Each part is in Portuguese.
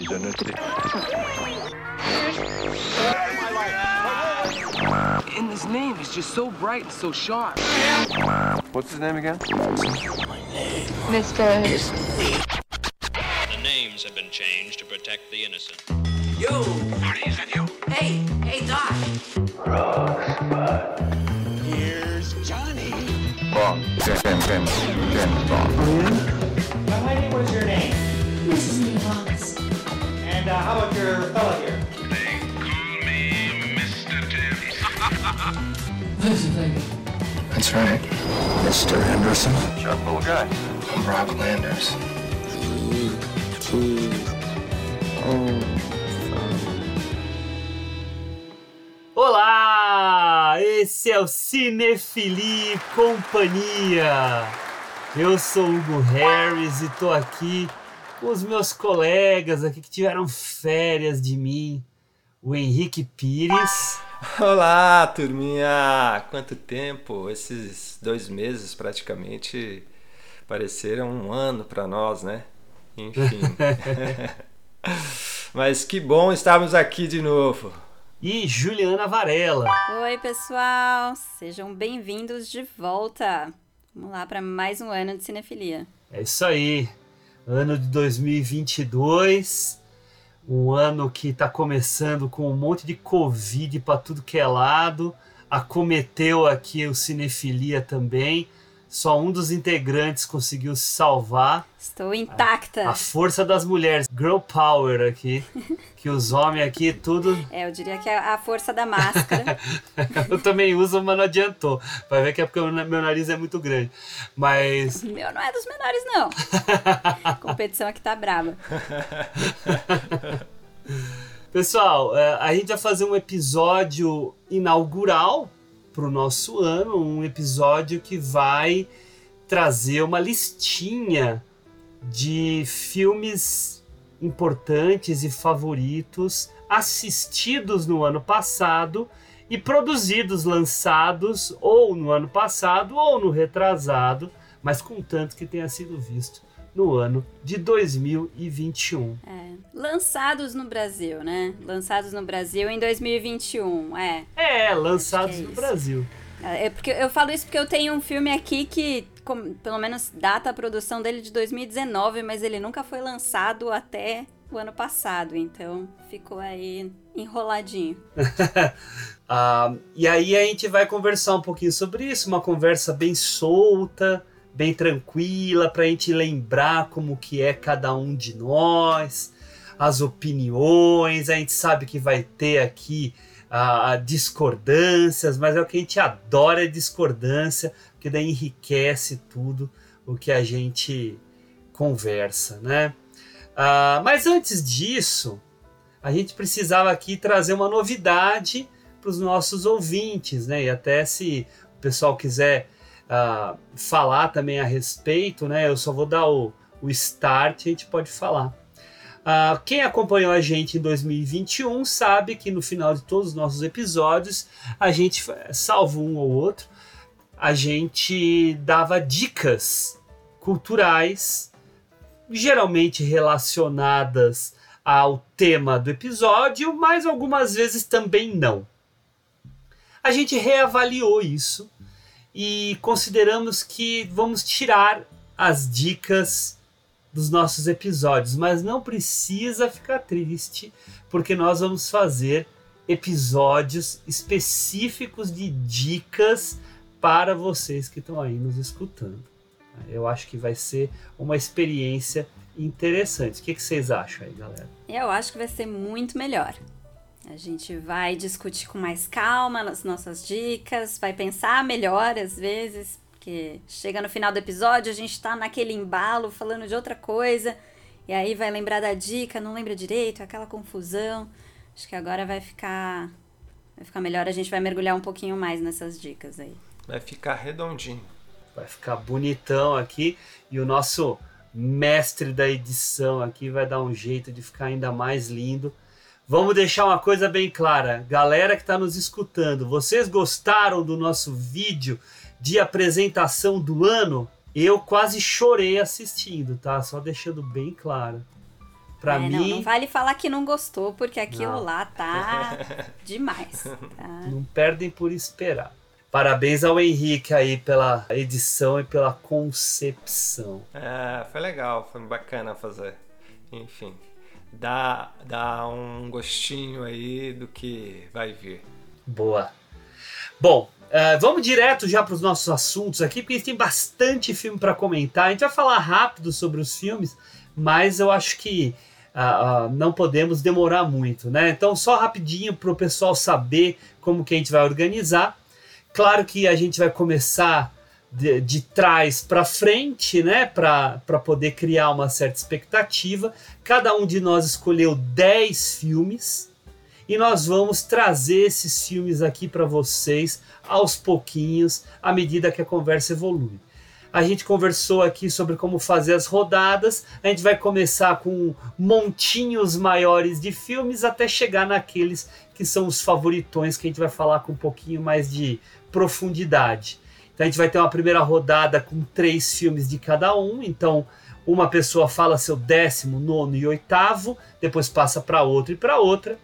And his name is just so bright and so sharp. What's his name again? Mr. The names have been changed to protect the innocent. Yo! Marty, is that you? Hey, hey, Doc. Here's Johnny. Bond. James, James, James, James Bond. Young lady, what is your name? Mrs. And uh, how about your fella here? That's right. Mr. Henderson. Sharp little guy. I'm Rob Landers. Olá! Esse é o Cinefili Companhia. Eu sou o Hugo Harris e tô aqui os meus colegas aqui que tiveram férias de mim. O Henrique Pires. Olá, turminha! Quanto tempo! Esses dois meses praticamente pareceram um ano para nós, né? Enfim. Mas que bom estarmos aqui de novo. E Juliana Varela. Oi, pessoal! Sejam bem-vindos de volta. Vamos lá para mais um ano de cinefilia. É isso aí. Ano de 2022. Um ano que está começando com um monte de Covid para tudo que é lado. Acometeu aqui o Cinefilia também. Só um dos integrantes conseguiu se salvar. Estou intacta. A força das mulheres, girl power aqui, que os homens aqui tudo. É, eu diria que é a força da máscara. eu também uso, mas não adiantou. Vai ver que é porque meu nariz é muito grande. Mas. Meu não é dos menores, não. A competição aqui tá braba. Pessoal, é, a gente vai fazer um episódio inaugural pro nosso ano, um episódio que vai trazer uma listinha de filmes importantes e favoritos assistidos no ano passado e produzidos, lançados ou no ano passado ou no retrasado, mas contanto que tenha sido visto no ano de 2021. É, lançados no Brasil, né? Lançados no Brasil em 2021, é. É, lançados é no. Brasil. É porque eu falo isso porque eu tenho um filme aqui que, com- pelo menos, data a produção dele de 2019, mas ele nunca foi lançado até o ano passado, então ficou aí enroladinho. Ah, e aí a gente vai conversar um pouquinho sobre isso, uma conversa bem solta, bem tranquila, para a gente lembrar como que é cada um de nós, as opiniões. A gente sabe que vai ter aqui ah, discordâncias, mas é o que a gente adora é discordância, porque daí enriquece tudo o que a gente conversa, né? Ah, mas antes disso, a gente precisava aqui trazer uma novidade para os nossos ouvintes, né? E até se o pessoal quiser ah, falar também a respeito, né? Eu só vou dar o, o start e a gente pode falar. Ah, quem acompanhou a gente em 2021 sabe que no final de todos os nossos episódios, a gente, salvo um ou outro, a gente dava dicas culturais, geralmente relacionadas ao tema do episódio, mas algumas vezes também não. A gente reavaliou isso e consideramos que vamos tirar as dicas dos nossos episódios, mas não precisa ficar triste, porque nós vamos fazer episódios específicos de dicas para vocês que estão aí nos escutando. Eu acho que vai ser uma experiência interessante. O que, que vocês acham aí, galera? Eu acho que vai ser muito melhor. A gente vai discutir com mais calma as nossas dicas, vai pensar melhor às vezes, porque chega no final do episódio, a gente tá naquele embalo falando de outra coisa, e aí vai lembrar da dica, não lembra direito, aquela confusão. Acho que agora vai ficar vai ficar melhor, a gente vai mergulhar um pouquinho mais nessas dicas aí. Vai ficar redondinho. Vai ficar bonitão aqui e o nosso mestre da edição aqui vai dar um jeito de ficar ainda mais lindo. Vamos deixar uma coisa bem clara, galera que está nos escutando, vocês gostaram do nosso vídeo de apresentação do ano? Eu quase chorei assistindo, tá? Só deixando bem claro. Pra É, não, mim, não vale falar que não gostou, porque aquilo Não. lá tá demais. tá? não perdem por esperar. Parabéns ao Henrique aí pela edição e pela concepção. É, foi legal, foi bacana fazer. Enfim, dá, dá um gostinho aí do que vai vir. Boa. Bom, eh, vamos direto já para os nossos assuntos aqui, porque tem bastante filme para comentar. A gente vai falar rápido sobre os filmes, mas eu acho que ah, ah, não podemos demorar muito, né? Então, só rapidinho para o pessoal saber como que a gente vai organizar. Claro que a gente vai começar de, de trás para frente, né? Para poder criar uma certa expectativa. Cada um de nós escolheu 10 filmes e nós vamos trazer esses filmes aqui para vocês aos pouquinhos, à medida que a conversa evolui. A gente conversou aqui sobre como fazer as rodadas. A gente vai começar com montinhos maiores de filmes até chegar naqueles que são os favoritões que a gente vai falar com um pouquinho mais de profundidade. Então a gente vai ter uma primeira rodada com três filmes de cada um. Então uma pessoa fala seu décimo, nono e oitavo, depois passa para outra e para outra.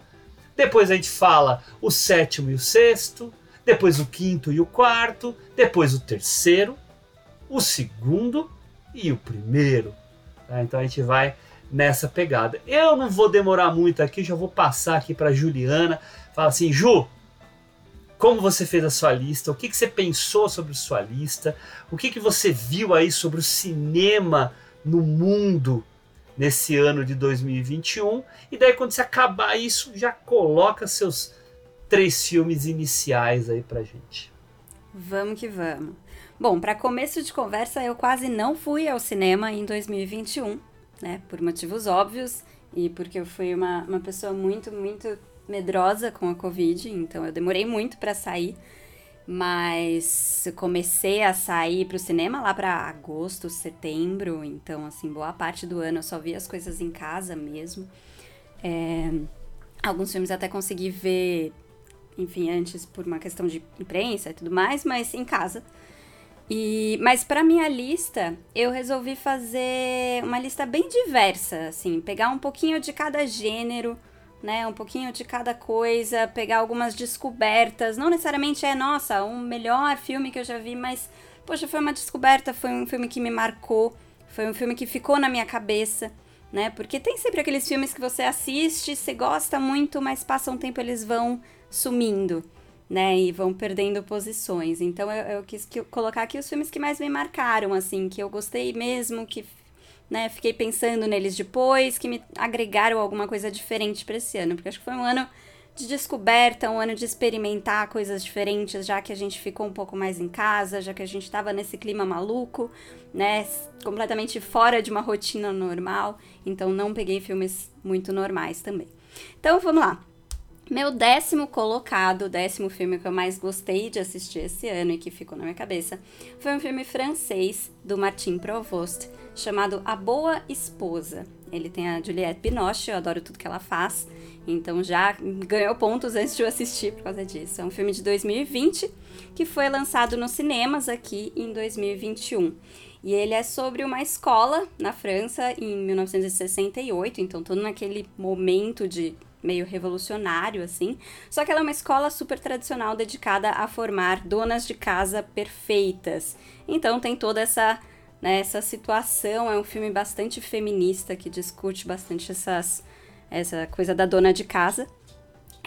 Depois a gente fala o sétimo e o sexto, depois o quinto e o quarto, depois o terceiro, o segundo e o primeiro. tá? Então a gente vai nessa pegada. Eu não vou demorar muito aqui, já vou passar aqui para Juliana. Fala assim, Ju, como você fez a sua lista? O que, que você pensou sobre sua lista? O que, que você viu aí sobre o cinema no mundo nesse ano de 2021? E daí quando você acabar isso, já coloca seus três filmes iniciais aí pra gente. Vamos que vamos. Bom, para começo de conversa, eu quase não fui ao cinema em 2021, né? Por motivos óbvios e porque eu fui uma, uma pessoa muito, muito medrosa com a Covid, então eu demorei muito para sair. Mas comecei a sair pro cinema lá para agosto, setembro, então, assim, boa parte do ano eu só vi as coisas em casa mesmo. É, alguns filmes até consegui ver, enfim, antes por uma questão de imprensa e tudo mais, mas em casa. E, mas para minha lista, eu resolvi fazer uma lista bem diversa, assim, pegar um pouquinho de cada gênero, né, um pouquinho de cada coisa, pegar algumas descobertas. Não necessariamente é, nossa, um melhor filme que eu já vi, mas poxa, foi uma descoberta, foi um filme que me marcou, foi um filme que ficou na minha cabeça, né? Porque tem sempre aqueles filmes que você assiste, você gosta muito, mas passa um tempo eles vão sumindo né, e vão perdendo posições. Então eu, eu quis que, colocar aqui os filmes que mais me marcaram, assim, que eu gostei mesmo, que né, fiquei pensando neles depois, que me agregaram alguma coisa diferente para esse ano, porque acho que foi um ano de descoberta, um ano de experimentar coisas diferentes, já que a gente ficou um pouco mais em casa, já que a gente estava nesse clima maluco, né, completamente fora de uma rotina normal, então não peguei filmes muito normais também. Então vamos lá. Meu décimo colocado, décimo filme que eu mais gostei de assistir esse ano e que ficou na minha cabeça, foi um filme francês do Martin Provost, chamado A Boa Esposa. Ele tem a Juliette Binoche, eu adoro tudo que ela faz, então já ganhou pontos antes de eu assistir por causa disso. É um filme de 2020 que foi lançado nos cinemas aqui em 2021. E ele é sobre uma escola na França em 1968, então todo naquele momento de meio revolucionário, assim. Só que ela é uma escola super tradicional dedicada a formar donas de casa perfeitas. Então tem toda essa, né, essa situação. É um filme bastante feminista que discute bastante essas, essa coisa da dona de casa.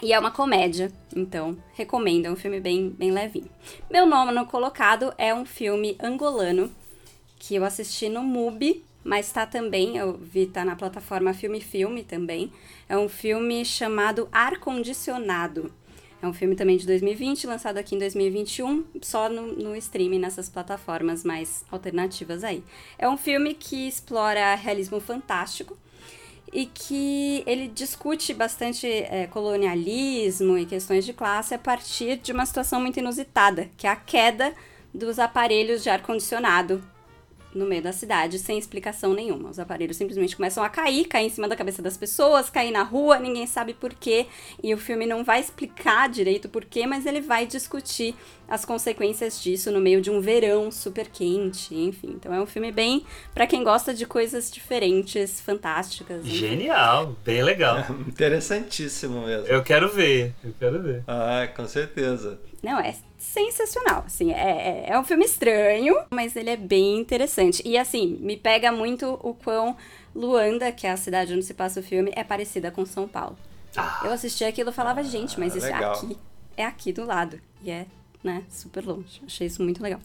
E é uma comédia, então recomendo, é um filme bem, bem levinho. Meu nono colocado é um filme angolano que eu assisti no MUBI, mas tá também, eu vi, tá na plataforma Filme Filme também. É um filme chamado Ar Condicionado. É um filme também de 2020, lançado aqui em 2021, só no, no streaming, nessas plataformas mais alternativas aí. É um filme que explora realismo fantástico e que ele discute bastante é, colonialismo e questões de classe a partir de uma situação muito inusitada, que é a queda dos aparelhos de ar-condicionado no meio da cidade sem explicação nenhuma. Os aparelhos simplesmente começam a cair, cair em cima da cabeça das pessoas, cair na rua, ninguém sabe por quê. E o filme não vai explicar direito por quê, mas ele vai discutir as consequências disso no meio de um verão super quente, enfim. Então é um filme bem para quem gosta de coisas diferentes, fantásticas. enfim. Genial, bem legal. Interessantíssimo mesmo. Eu quero ver, eu quero ver. Ah, com certeza. Não, é sensacional, assim, é, é, é um filme estranho, mas ele é bem interessante. E assim, me pega muito o quão Luanda, que é a cidade onde se passa o filme, é parecida com São Paulo. Ah. Eu assisti aquilo e falava, gente, mas isso legal. é aqui. É aqui do lado. E é, né, super longe. Achei isso muito legal.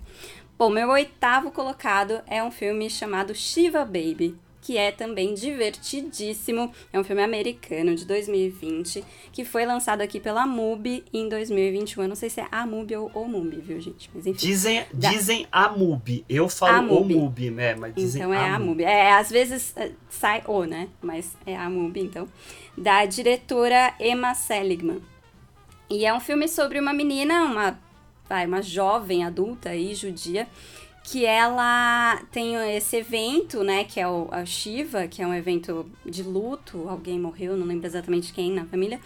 Bom, meu oitavo colocado é um filme chamado Shiva Baby, que é também divertidíssimo. É um filme americano de 2020, que foi lançado aqui pela MUBI em 2021. Eu não sei se é a MUBI ou o MUBI, viu, gente? Mas enfim. Dizem, Da- dizem a MUBI. Eu falo A o MUBI. MUBI, né? Mas dizem Então é a MUBI. É, às vezes é, sai o, né? Mas é a MUBI, então. Da diretora Emma Seligman. E é um filme sobre uma menina, uma, vai, uma jovem adulta aí, judia, que ela tem esse evento, né, que é o a Shiva, que é um evento de luto, alguém morreu, não lembro exatamente quem na família.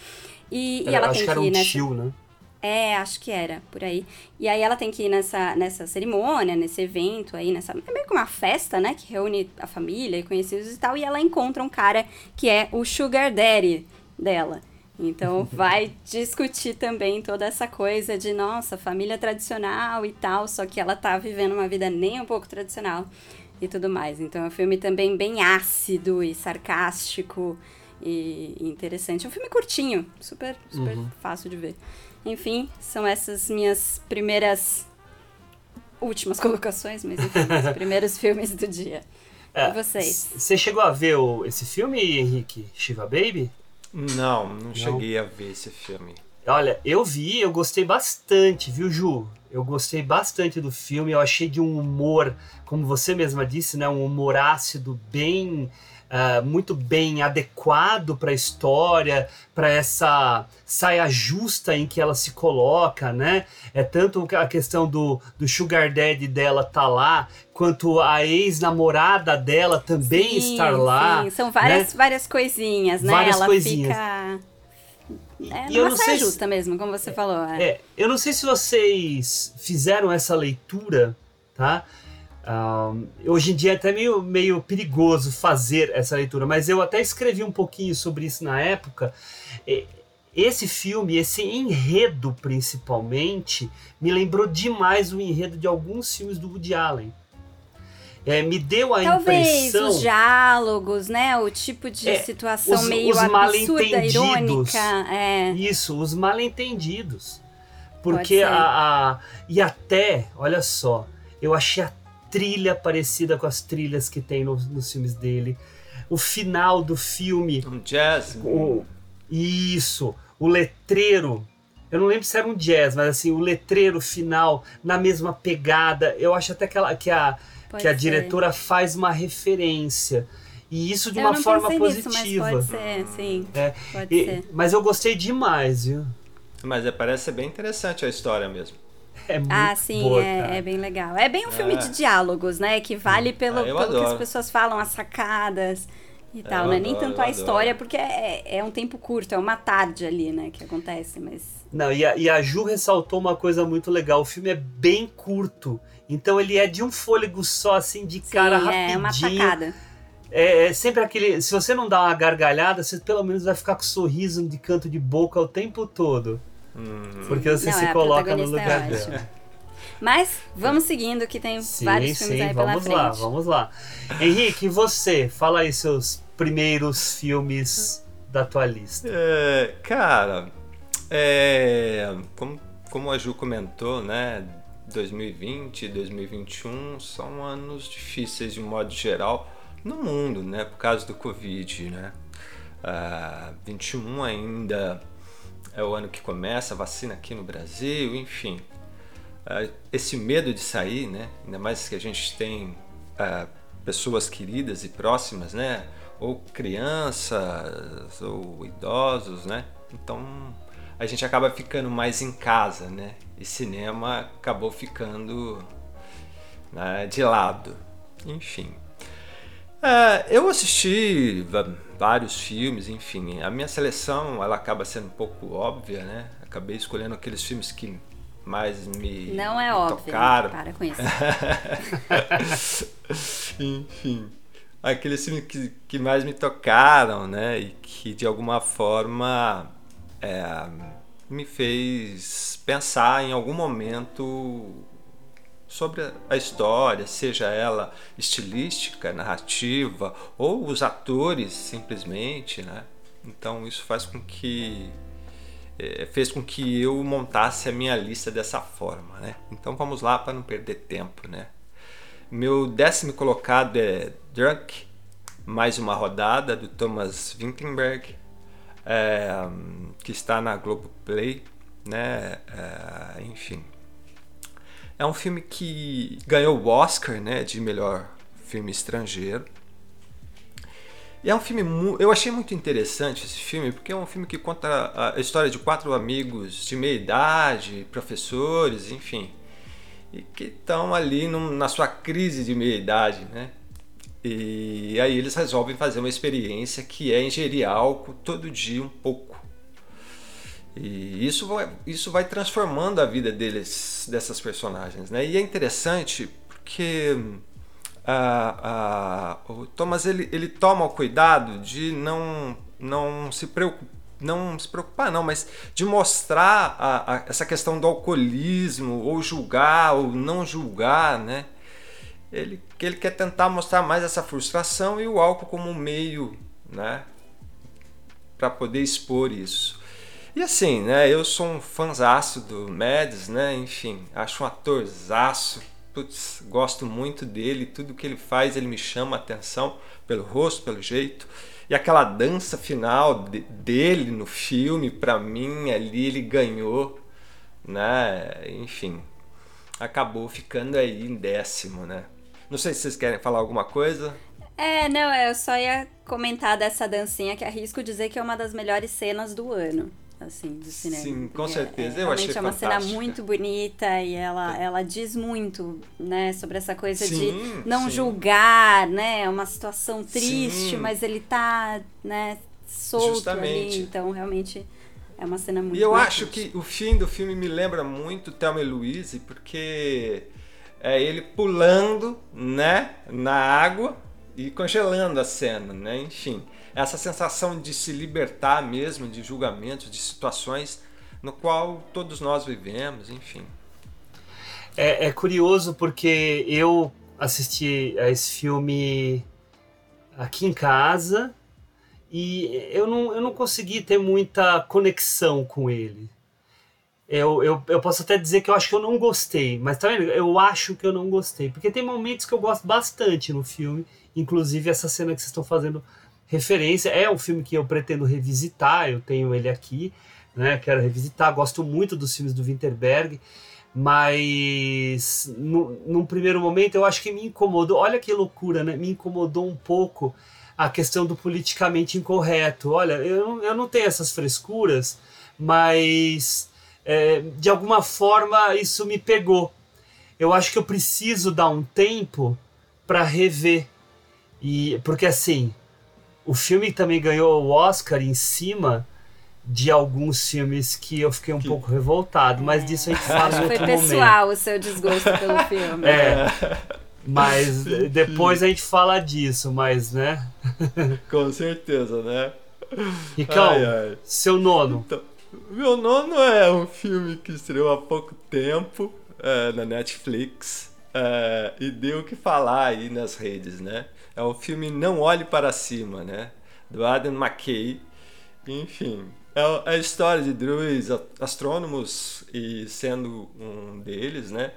E, e ela acho tem que era que ir um nessa... tio, né? É, acho que era, por aí. E aí ela tem que ir nessa, nessa cerimônia, nesse evento aí, nessa. É meio que uma festa, né? Que reúne a família e conhecidos e tal. E ela encontra um cara que é o Sugar Daddy dela. Então vai discutir também toda essa coisa de, nossa, família tradicional e tal, só que ela tá vivendo uma vida nem um pouco tradicional e tudo mais. Então é um filme também bem ácido e sarcástico e interessante. É um filme curtinho, super, super fácil de ver. Enfim, são essas minhas primeiras últimas colocações, mas enfim, os primeiros filmes do dia. É, E vocês? Você chegou a ver o- esse filme, Henrique? Shiva Baby? Não, não cheguei a ver esse filme. Olha, eu vi, eu gostei bastante, viu, Ju? Eu gostei bastante do filme, eu achei de um humor, como você mesma disse, né? Um humor ácido bem. Ah, muito bem adequado para a história, para essa saia justa em que ela se coloca, né? É tanto a questão do, do sugar daddy dela tá lá, quanto a ex-namorada dela também Sim, estar lá. sim, São várias, né? várias coisinhas, né? Várias ela coisinhas. fica. É, E eu não saia sei se- justa mesmo, como você falou. É. É, eu não sei se vocês fizeram essa leitura, tá? Ahn, hoje em dia é até meio, meio perigoso fazer essa leitura, mas eu até escrevi um pouquinho sobre isso na época. Esse filme, esse enredo principalmente, me lembrou demais o enredo de alguns filmes do Woody Allen. É, me deu a Talvez impressão. os diálogos, né? O tipo de É, situação os- meio os absurda, irônica. É. Isso, os mal-entendidos. Porque a, a- E até, olha só, eu achei a trilha parecida com as trilhas que tem nos, nos filmes dele. O final do filme, Um jazz? o, isso, o letreiro. Eu não lembro se era um jazz, mas assim, o letreiro final na mesma pegada. Eu acho até que, ela, que, a, Pode que a ser. diretora faz uma referência. E isso de Eu uma não forma pensei nisso, positiva. mas pode ser, sim. É, Pode e- ser. mas eu gostei demais, viu? Mas é, parece ser bem interessante a história mesmo. É muito Ah, sim, boa, é, cara. é bem legal. É bem um filme É. de diálogos, né? Que vale pelo, Ah, eu pelo que as pessoas falam, as sacadas e tal, eu né? Nem adoro, tanto eu a história, adoro. porque é, é um tempo curto, é uma tarde ali, né? Que acontece, mas. Não, e a, e a Ju ressaltou uma coisa muito legal. O filme é bem curto. Então ele é de um fôlego só, assim, de Sim, cara é uma rapidinho. tacada. É, é sempre aquele. Se você não dá uma gargalhada, você pelo menos vai ficar com sorriso de canto de boca o tempo todo. Porque você Não, se é, a coloca no é lugar ótima. dela. Mas vamos seguindo, que tem Sim, vários filmes sim, aí pela vamos frente. lá, vamos lá. Henrique, você? Fala aí seus primeiros filmes da tua lista. É, cara, é, como, como a Ju comentou, né? 2020 e 2021 são anos difíceis de modo geral no mundo, né? Por causa do Covid, né? Ah, 21 ainda é o ano que começa a vacina aqui no Brasil, enfim. Ah, esse medo de sair, né? Ainda mais que a gente tem ah, pessoas queridas e próximas, né? Ou crianças, ou idosos, né? Então a gente acaba ficando mais em casa, né? E cinema acabou ficando né, de lado. Enfim. É, eu assisti vários filmes, enfim. A minha seleção ela acaba sendo um pouco óbvia, né? Acabei escolhendo aqueles filmes que mais me, Não é me óbvio. tocaram. Para com isso. Enfim, aqueles filmes que, que mais me tocaram, né? E que de alguma forma é, me fez pensar em algum momento sobre a- história, seja ela estilística, narrativa ou os atores simplesmente, né? Então isso faz com que eh, fez com que eu montasse a minha lista dessa forma, né? Então vamos lá para não perder tempo, né? Meu décimo colocado é Drunk, mais uma rodada do Thomas Vinterberg, é, que está na Globoplay, né? É, enfim, é um filme que ganhou o Oscar, né, de melhor filme estrangeiro. E é um filme, eu achei muito interessante esse filme, porque é um filme que conta a história de quatro amigos de meia idade, professores, enfim, e que estão ali num- na sua crise de meia idade, né? E aí eles resolvem fazer uma experiência que é ingerir álcool todo dia um pouco. E isso vai, isso vai transformando a vida deles, dessas personagens, né? E é interessante porque ah, ah, o Thomas ele, ele toma o cuidado de não, não se preocupar não se preocupar não, mas de mostrar a, a, essa questão do alcoolismo, ou julgar, ou não julgar, né? Ele, que ele quer tentar mostrar mais essa frustração e o álcool como meio, né? Para poder expor isso. E assim, né? Eu sou um fãzaço do Mads, né? Enfim, acho um atorzaço. Putz, gosto muito dele. Tudo que ele faz, ele me chama a atenção pelo rosto, pelo jeito. E aquela dança final de- dele no filme, pra mim, ali ele ganhou, né? Enfim, acabou ficando aí em décimo, né? Não sei se vocês querem falar alguma coisa. É, não, eu só ia comentar dessa dancinha que arrisco dizer que é uma das melhores cenas do ano, assim, do cinema. Sim, com certeza. É, Eu achei realmente é uma cena fantástica. muito bonita e ela, ela diz muito, né, sobre essa coisa Sim, de não sim. julgar, né, é uma situação triste, Sim. mas ele tá, né, solto Justamente. ali, então realmente é uma cena muito E eu marcante. acho que o fim do filme me lembra muito Thelma e Louise, porque é ele pulando, né, na água e congelando a cena, né? Enfim, essa sensação de se libertar mesmo de julgamentos, de situações no qual todos nós vivemos, enfim. É, é curioso porque eu assisti a esse filme aqui em casa e eu não, eu não consegui ter muita conexão com ele. Eu, eu, eu posso até dizer que eu acho que eu não gostei, mas tá vendo? Eu acho que eu não gostei, porque tem momentos que eu gosto bastante no filme, inclusive essa cena que vocês estão fazendo referência. É um filme que eu pretendo revisitar, eu tenho ele aqui, né? Quero revisitar, gosto muito dos filmes do Winterberg, mas no, num primeiro momento eu acho que me incomodou. Olha que loucura, né? Me incomodou um pouco a questão do politicamente incorreto. Olha, eu, eu não tenho essas frescuras, mas é, de alguma forma isso me pegou. Eu acho que eu preciso dar um tempo para rever. E porque assim, o filme também ganhou o Oscar em cima de alguns filmes que eu fiquei um pouco revoltado, mas disso a gente fala em Foi outro momento. pessoal o seu desgosto pelo filme. É. Mas depois a gente fala disso, mas né? Com certeza, né? Ricão, Ai, ai. seu nono. Então, meu nono é um filme que estreou há pouco tempo é, na Netflix é, e deu o que falar aí nas redes, né? É o filme Não Olhe Para Cima, né? Do Adam McKay. Enfim, é a- a história de dois astrônomos e sendo um deles, né?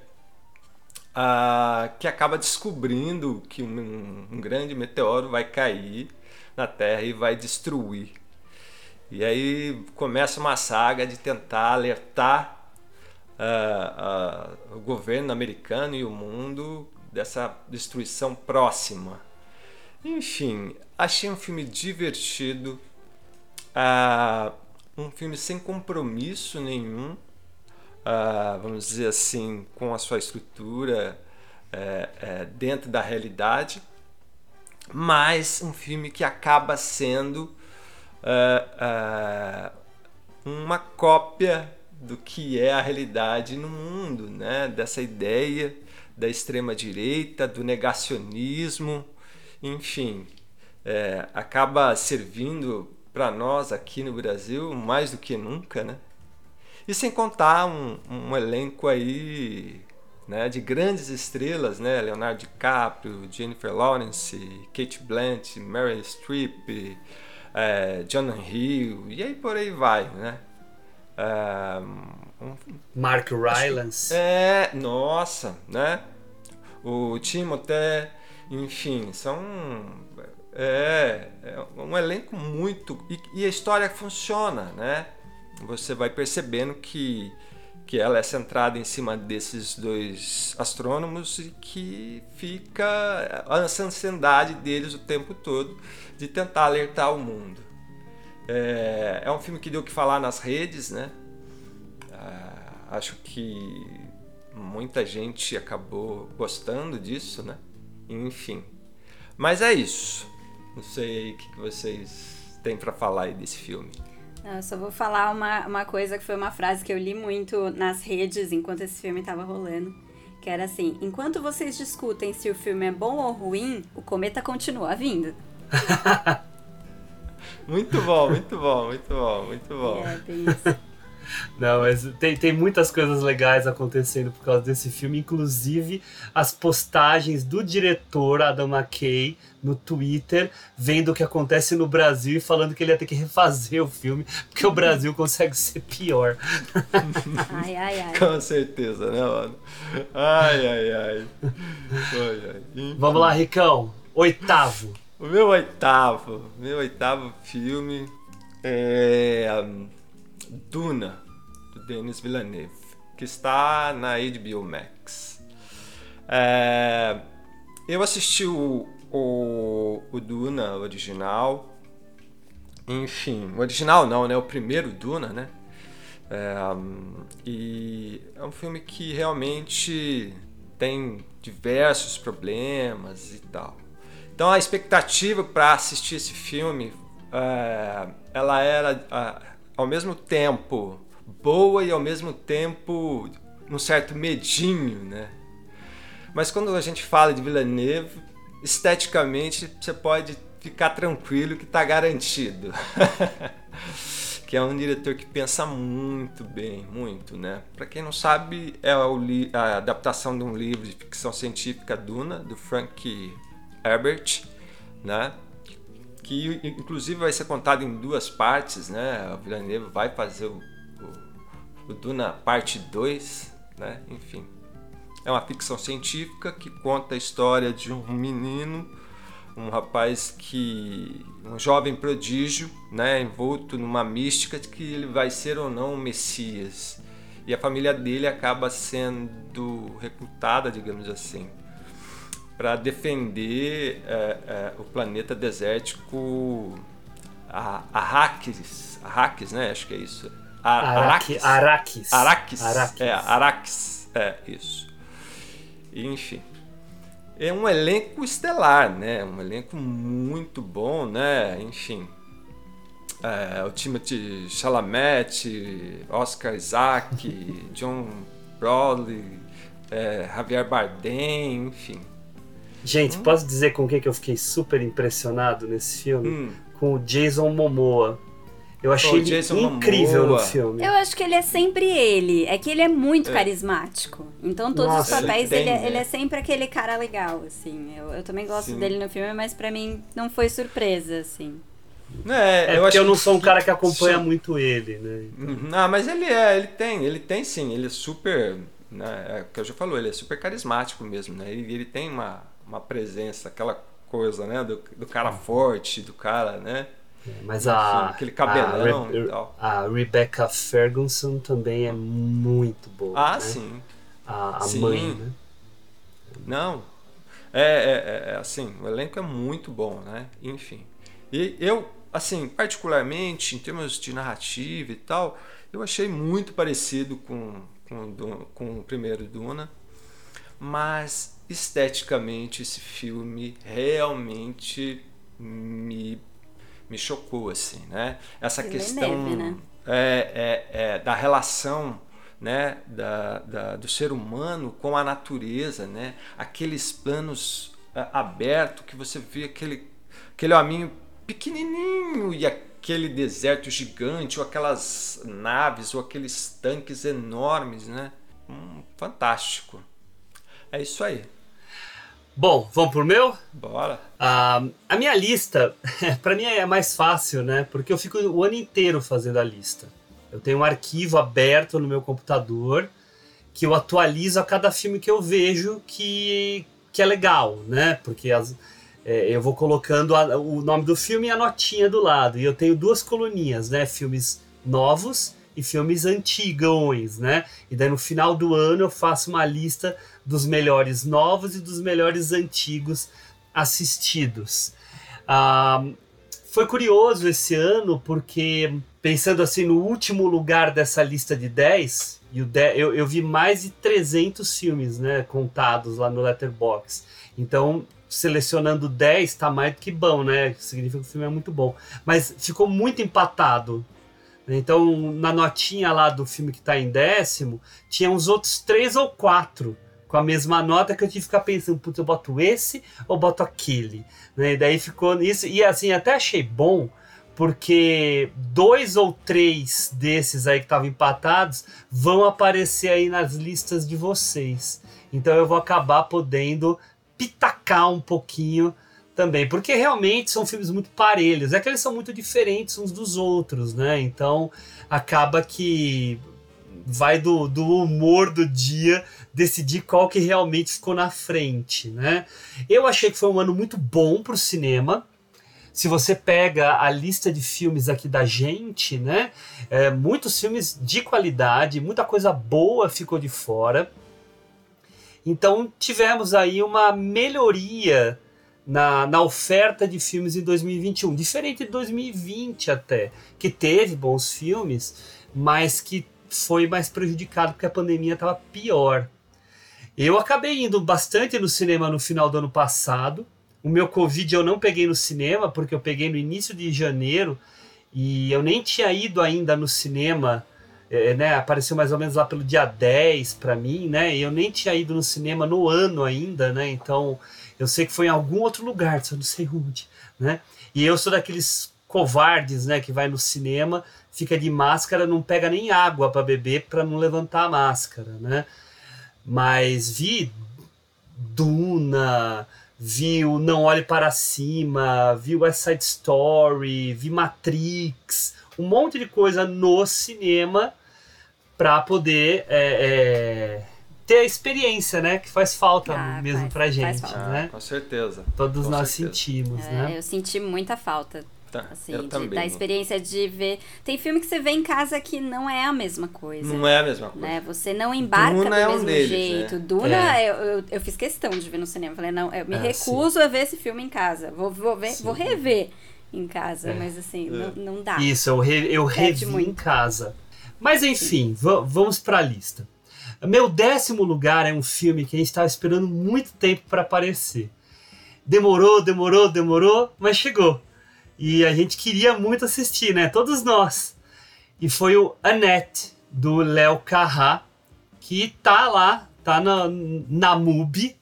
ah, que acaba descobrindo que um, um grande meteoro vai cair na Terra e vai destruir. E aí começa uma saga de tentar alertar ah, ah, o governo americano e o mundo dessa destruição próxima. Enfim, achei um filme divertido, ah, um filme sem compromisso nenhum, ah, vamos dizer assim, com a sua estrutura é, dentro da realidade, mas um filme que acaba sendo é, uma cópia do que é a realidade no mundo, né? dessa ideia da extrema direita, do negacionismo, enfim, é, acaba servindo para nós aqui no Brasil mais do que nunca, né? E sem contar um, um elenco aí né, de grandes estrelas, né? Leonardo DiCaprio, Jennifer Lawrence, Kate Blanchett, Meryl Streep, é, John Hill e aí por aí vai, né? É, um, Mark Rylance. É, nossa, né? O Timothée, enfim, são é, é um elenco muito e, e, a história funciona, né? Você vai percebendo que que ela é centrada em cima desses dois astrônomos e que fica a ansiedade deles o tempo todo de tentar alertar o mundo. É, é um filme que deu o que falar nas redes, né? Ah, acho que muita gente acabou gostando disso, né? Enfim. Mas é isso. Não sei o que vocês têm para falar aí desse filme. Eu só vou falar uma, uma coisa que foi uma frase que eu li muito nas redes enquanto esse filme estava rolando. Que era assim: enquanto vocês discutem se o filme é bom ou ruim, o cometa continua vindo. muito bom, muito bom, muito bom, muito bom. É, bem isso. Não, mas tem, tem muitas coisas legais acontecendo por causa desse filme, inclusive as postagens do diretor Adam McKay no Twitter, vendo o que acontece no Brasil e falando que ele ia ter que refazer o filme, porque o Brasil consegue ser pior. ai, ai, ai. Com certeza, né, mano? Ai, ai, ai. ai, ai. Vamos lá, Ricão. Oitavo. O meu oitavo, meu oitavo filme é Duna, do Denis Villeneuve, que está na HBO Max. É, eu assisti o, o, o Duna original, enfim, o original não, né? O primeiro Duna, né? É, e é um filme que realmente tem diversos problemas e tal. Então a expectativa para assistir esse filme, é, ela era ao mesmo tempo boa e ao mesmo tempo um certo medinho, né? Mas quando a gente fala de Villeneuve, esteticamente você pode ficar tranquilo que está garantido. que é um diretor que pensa muito bem, muito, né? Para quem não sabe, é a adaptação de um livro de ficção científica Duna do Frank Herbert, né? Que inclusive vai ser contado em duas partes, né? O Villeneuve vai fazer o, o, o Duna parte 2, né? Enfim. É uma ficção científica que conta a história de um menino, um rapaz que. um jovem prodígio, né? Envolto numa mística de que ele vai ser ou não um Messias. E a família dele acaba sendo recrutada, digamos assim, para defender é, é, o planeta desértico Arrakis, Arrakis, né? Acho que é isso. Arrakis. Arrakis. Arrakis. Arrakis. É, Arrakis. É, isso. Enfim. É um elenco estelar, né? Um elenco muito bom, né? Enfim. É, o Timothy Chalamet, Oscar Isaac, John Brolin, é, Javier Bardem, enfim. Gente, hum? posso dizer com o que eu fiquei super impressionado nesse filme? Hum. Com o Jason Momoa. Eu achei ele incrível Momoa. no filme. Eu acho que ele é sempre ele. É que ele é muito é. carismático. Então, todos Nossa, os papéis, ele, ele, é, ele, é, sempre aquele cara legal, assim. Eu, eu também gosto Sim. dele no filme, mas para mim não foi surpresa, assim. É, é eu porque eu não sou um cara que acompanha muito ele, né? Não, ah, mas ele é, ele tem, ele tem sim, ele é super, né, é o que eu já falou, ele é super carismático mesmo, né? Ele, ele tem uma, uma presença, aquela coisa, né? Do, do cara forte, do cara, né? É, mas a, aquele cabelão a, Re, e tal. A Rebecca Ferguson também é muito boa. Ah, né? sim. A, a sim. mãe, né? Não. É, é, é, assim, o elenco é muito bom, né? Enfim. E eu, assim, particularmente, em termos de narrativa e tal, eu achei muito parecido com, com, com o primeiro Duna. mas esteticamente esse filme realmente me, me chocou assim, né? Essa Ele é questão neve, né? é, é, é, da relação né, da, da, do ser humano com a natureza, né? Aqueles planos é, abertos que você vê aquele aquele hominho pequenininho e aquele deserto gigante ou aquelas naves ou aqueles tanques enormes, né? Hum, fantástico. É isso aí. Bom, vamos pro meu? Bora. Ah, a minha lista, pra mim é mais fácil, né? Porque eu fico o ano inteiro fazendo a lista. Eu tenho um arquivo aberto no meu computador que eu atualizo a cada filme que eu vejo que, que é legal, né? Porque as, é, eu vou colocando a- o nome do filme e a notinha do lado. E eu tenho duas coluninhas, né? Filmes novos e filmes antigões, né? E daí no final do ano eu faço uma lista dos melhores novos e dos melhores antigos assistidos. Ah, foi curioso esse ano porque, pensando assim no último lugar dessa lista de 10, e o de- eu, eu vi mais de 300 filmes né, contados lá no Letterboxd. Então, selecionando 10 tá mais do que bom, né? Significa que o filme é muito bom. Mas ficou muito empatado. Então, na notinha lá do filme que tá em décimo, tinha uns outros três ou quatro com a mesma nota que eu tive que ficar pensando, putz, eu boto esse ou boto aquele? Né? E daí ficou nisso. E assim, até achei bom, porque dois ou três desses aí que estavam empatados vão aparecer aí nas listas de vocês. Então eu vou acabar podendo pitacar um pouquinho também, porque realmente são filmes muito parelhos, é que eles são muito diferentes uns dos outros, né? Então acaba que vai do, do humor do dia decidir qual que realmente ficou na frente, né? Eu achei que foi um ano muito bom pro cinema. Se você pega a lista de filmes aqui da gente, né? é, muitos filmes de qualidade, muita coisa boa ficou de fora. Então tivemos aí uma melhoria na, na oferta de filmes em 2021, diferente de 2020 até, que teve bons filmes, mas que foi mais prejudicado porque a pandemia estava pior. Eu acabei indo bastante no cinema no final do ano passado. O meu Covid eu não peguei no cinema, porque eu peguei no início de janeiro e eu nem tinha ido ainda no cinema. é, né, apareceu mais ou menos lá pelo dia 10 para mim, né? E eu nem tinha ido no cinema no ano ainda, né? Então eu sei que foi em algum outro lugar, só não sei onde, né? E eu sou daqueles covardes, né, que vai no cinema, fica de máscara, não pega nem água para beber para não levantar a máscara, né? Mas vi Duna, vi o Não Olhe Para Cima, vi West Side Story, vi Matrix, um monte de coisa no cinema para poder é, é, ter a experiência, né? Que faz falta Ah, mesmo faz- pra gente, falta. Ah, né? com certeza. Todos com nós certeza. sentimos, É, né? eu senti muita falta. Tá, Assim, eu de- também. da experiência de ver. Tem filme que você vê em casa que não é a mesma coisa. Não é a mesma coisa. Né? Você não embarca Duna do é um mesmo deles, jeito. né? Duna, eu, eu, eu fiz questão de ver no cinema. Falei, não, eu me Ah, recuso a ver esse filme em casa. Vou, vou, ver, Sim. vou rever em casa. É. Mas assim, não, não dá. Isso, eu, re, eu revi em muito. casa. Mas enfim, va- vamos pra lista. Meu décimo lugar é um filme que a gente estava esperando muito tempo para aparecer. Demorou, demorou, demorou, mas chegou. E a gente queria muito assistir, né? Todos nós. E foi o Annette, do Léo Carrá, que tá lá, tá na, na MUBI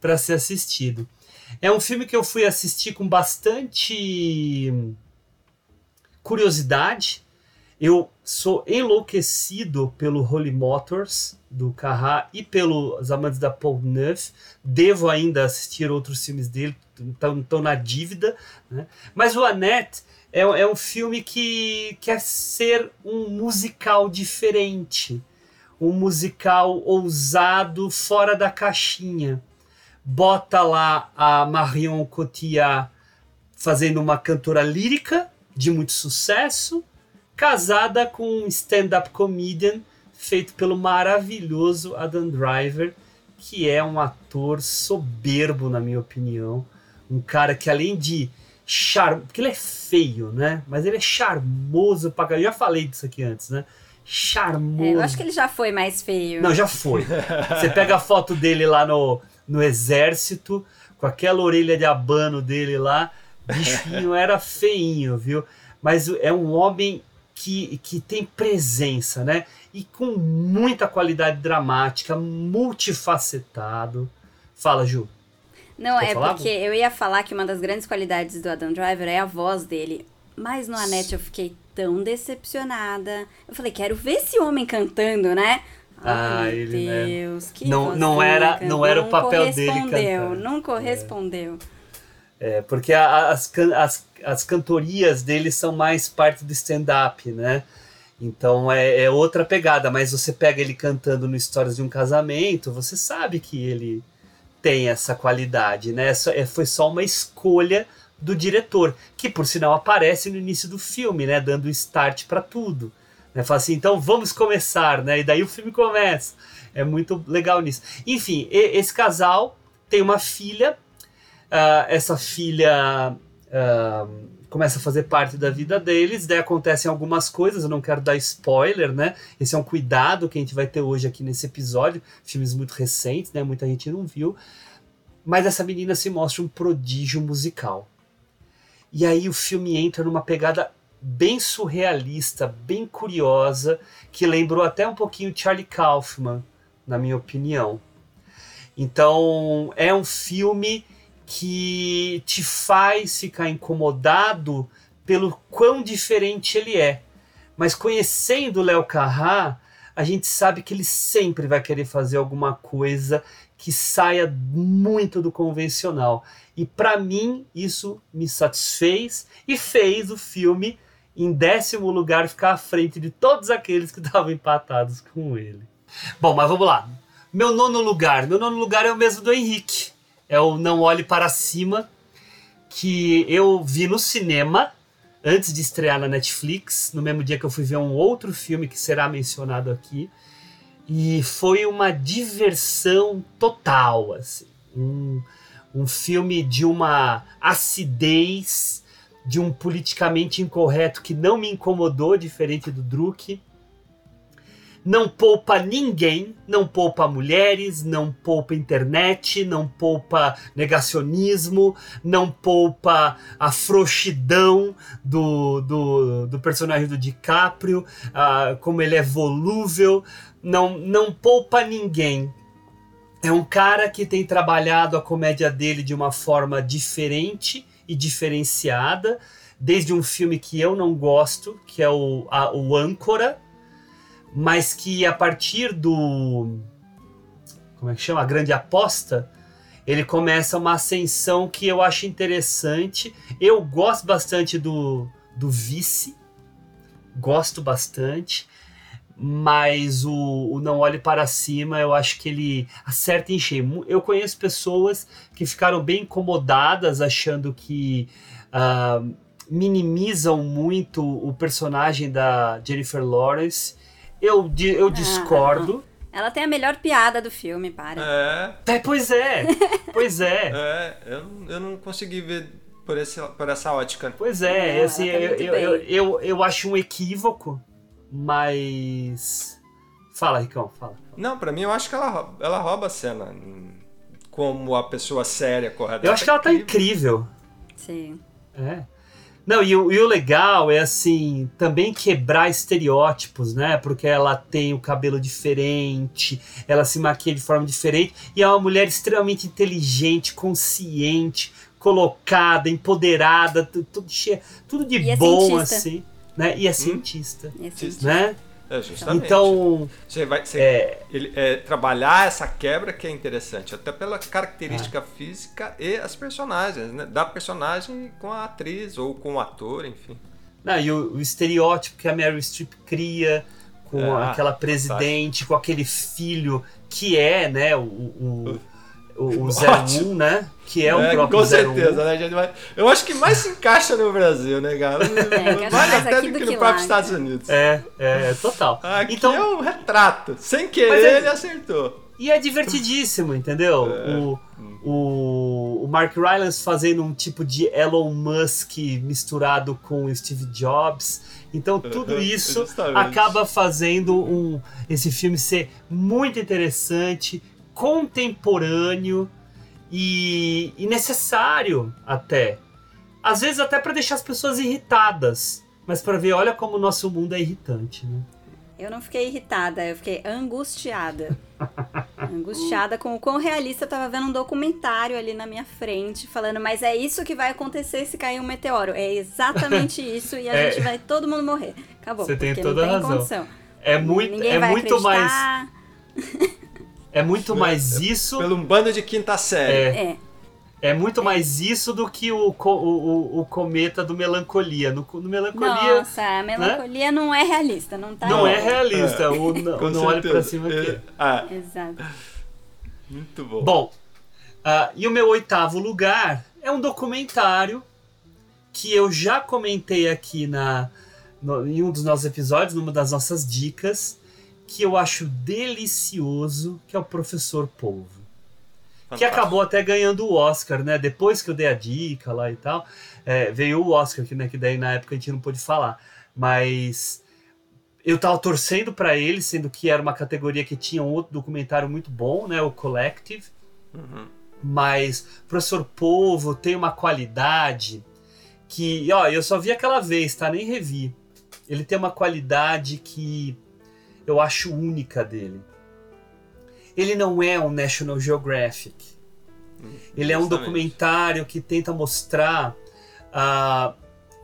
para ser assistido. É um filme que eu fui assistir com bastante curiosidade. Eu sou enlouquecido pelo Holy Motors do Carrá e pelos Amantes da Paul Neuf. Devo ainda assistir outros filmes dele, estão na dívida. Né? Mas o Annette é, é um filme que quer ser um musical diferente, um musical ousado, fora da caixinha. Bota lá a Marion Cotillard fazendo uma cantora lírica de muito sucesso, casada com um stand-up comedian feito pelo maravilhoso Adam Driver, que é um ator soberbo, na minha opinião. Um cara que, além de charme. Porque ele é feio, né? Mas ele é charmoso pra caralho. Já falei disso aqui antes, né? charmoso. É, eu acho que ele já foi mais feio. Não, já foi. Você pega a foto dele lá no, no exército, com aquela orelha de abano dele lá, bichinho era feinho, viu? Mas é um homem que, que tem presença, né? E com muita qualidade dramática, multifacetado. Fala, Ju. Não, Quer é falar, porque eu ia falar que uma das grandes qualidades do Adam Driver é a voz dele. Mas no Anete eu fiquei tão decepcionada. Eu falei, quero ver esse homem cantando, né? Ah, Ai, ele, né? meu Deus, que Não- não era- não era o papel dele correspondeu, cantar. Não correspondeu. É, porque a- as, as, as cantorias dele são mais parte do stand-up, né? Então é, é outra pegada, mas você pega ele cantando no Histórias de um Casamento, você sabe que ele tem essa qualidade, né? Só- é, foi só uma escolha do diretor, que por sinal aparece no início do filme, né? Dando start para tudo. Né? Fala assim, então vamos começar, né? E daí o filme começa. É muito legal nisso. Enfim, esse casal tem uma filha. Ah, essa filha ah, começa a fazer parte da vida deles. Daí acontecem algumas coisas. Eu não quero dar spoiler, né? Esse é um cuidado que a gente vai ter hoje aqui nesse episódio. Filmes muito recentes, né? Muita gente não viu. Mas essa menina se mostra um prodígio musical. E aí o filme entra numa pegada bem surrealista, bem curiosa, que lembrou até um pouquinho Charlie Kaufman, na minha opinião. Então, é um filme que te faz ficar incomodado pelo quão diferente ele é. Mas conhecendo Léo Carrá, a gente sabe que ele sempre vai querer fazer alguma coisa que saia muito do convencional. E para mim, isso me satisfez e fez o filme, em décimo lugar, ficar à frente de todos aqueles que estavam empatados com ele. Bom, mas vamos lá. Meu nono lugar. Meu nono lugar é o mesmo do Henrique. É o Não Olhe Para Cima, que eu vi no cinema antes de estrear na Netflix, no mesmo dia que eu fui ver um outro filme que será mencionado aqui. E foi uma diversão total, assim. Um, um filme de uma acidez, de um politicamente incorreto que não me incomodou, diferente do Druk. Não poupa ninguém, não poupa mulheres, não poupa internet, não poupa negacionismo, não poupa a frouxidão do, do, do personagem do DiCaprio, ah, como ele é volúvel, não, não poupa ninguém. É um cara que tem trabalhado a comédia dele de uma forma diferente e diferenciada, desde um filme que eu não gosto, que é o, a, o Âncora, mas que a partir do. Como é que chama? A Grande Aposta. Ele começa uma ascensão que eu acho interessante. Eu gosto bastante do, do Vice. Gosto bastante. Mas o, o Não Olhe Para Cima, eu acho que ele acerta em cheio. Eu conheço pessoas que ficaram bem incomodadas, achando que ah, minimizam muito o personagem da Jennifer Lawrence. Eu, eu discordo. Ela tem a melhor piada do filme, para. É, É, pois é, pois é. é, eu, não- eu não consegui ver por, esse, por essa ótica. Pois é, Não, assim, eu, tá eu, bem. eu, eu, eu acho um equívoco, mas. Fala, Ricão, fala. Não, pra mim eu acho que ela, rou- ela rouba a cena. Como a pessoa séria, correta. Eu acho que ela tá incrível. Sim. É. Não, e, o- e o legal é assim, também quebrar estereótipos, né? Porque ela tem o cabelo diferente, ela se maquia de forma diferente, e é uma mulher extremamente inteligente, consciente, colocada, empoderada, tu- tudo, cheia, tudo de E é bom, cientista. assim. Né? E é cientista. Esse- Né? É, justamente. Então, Você vai você- é, ele- é, trabalhar essa quebra que é interessante, até pela característica Ah. física e as personagens, né? Da personagem com a atriz ou com o ator, enfim. Não, e o, o estereótipo que a Meryl Streep cria com É, aquela presidente, com aquele filho que é, né, o, o, o, o Ótimo. 01, né? Que é o próprio com 01. certeza, né? gente? Mas Eu acho que mais se encaixa no Brasil, né, cara? acho mais mais até do que no próprio. Estados Unidos. É, é, total. Aqui então, é um retrato. Sem querer, é- ele acertou. E é divertidíssimo, entendeu? É. O, o, o Mark Rylance fazendo um tipo de Elon Musk misturado com o Steve Jobs, Então tudo isso acaba fazendo um, esse filme ser muito interessante, contemporâneo e, e necessário até. Às vezes até para deixar as pessoas irritadas, mas para ver, olha como o nosso mundo é irritante, né? Eu não fiquei irritada, eu fiquei angustiada. angustiada com o quão realista eu tava vendo um documentário ali na minha frente, falando, mas é isso que vai acontecer se cair um meteoro. É exatamente isso e a É. gente vai todo mundo morrer. Acabou. Você tem toda a tem razão. condição. É muito, Ninguém é muito mais, acreditar. é muito mais isso. Pelo um bando de quinta série. É. É muito mais isso do que o, o, o, o cometa do Melancolia. No, no Melancolia Nossa, a melancolia não é realista, não tá não é realista. O, não Com não olha pra cima É. aqui. Ah, Exato. muito bom. Bom, ah, e o meu oitavo lugar é um documentário que eu já comentei aqui na, no- em um dos nossos episódios, numa das nossas dicas, que eu acho delicioso, que é o Professor Polvo. que Fantástico. acabou até ganhando o Oscar, né? Depois que eu dei a dica lá e tal, é, veio o Oscar, que, né, que daí na época a gente não pôde falar. Mas eu tava torcendo pra ele, sendo que era uma categoria que tinha um outro documentário muito bom, né? O Collective. Mas Professor Polvo tem uma qualidade que, ó, eu só vi aquela vez, tá? Nem revi. Ele tem uma qualidade que eu acho única dele. Ele não é um National Geographic. Ele é um documentário que tenta mostrar a,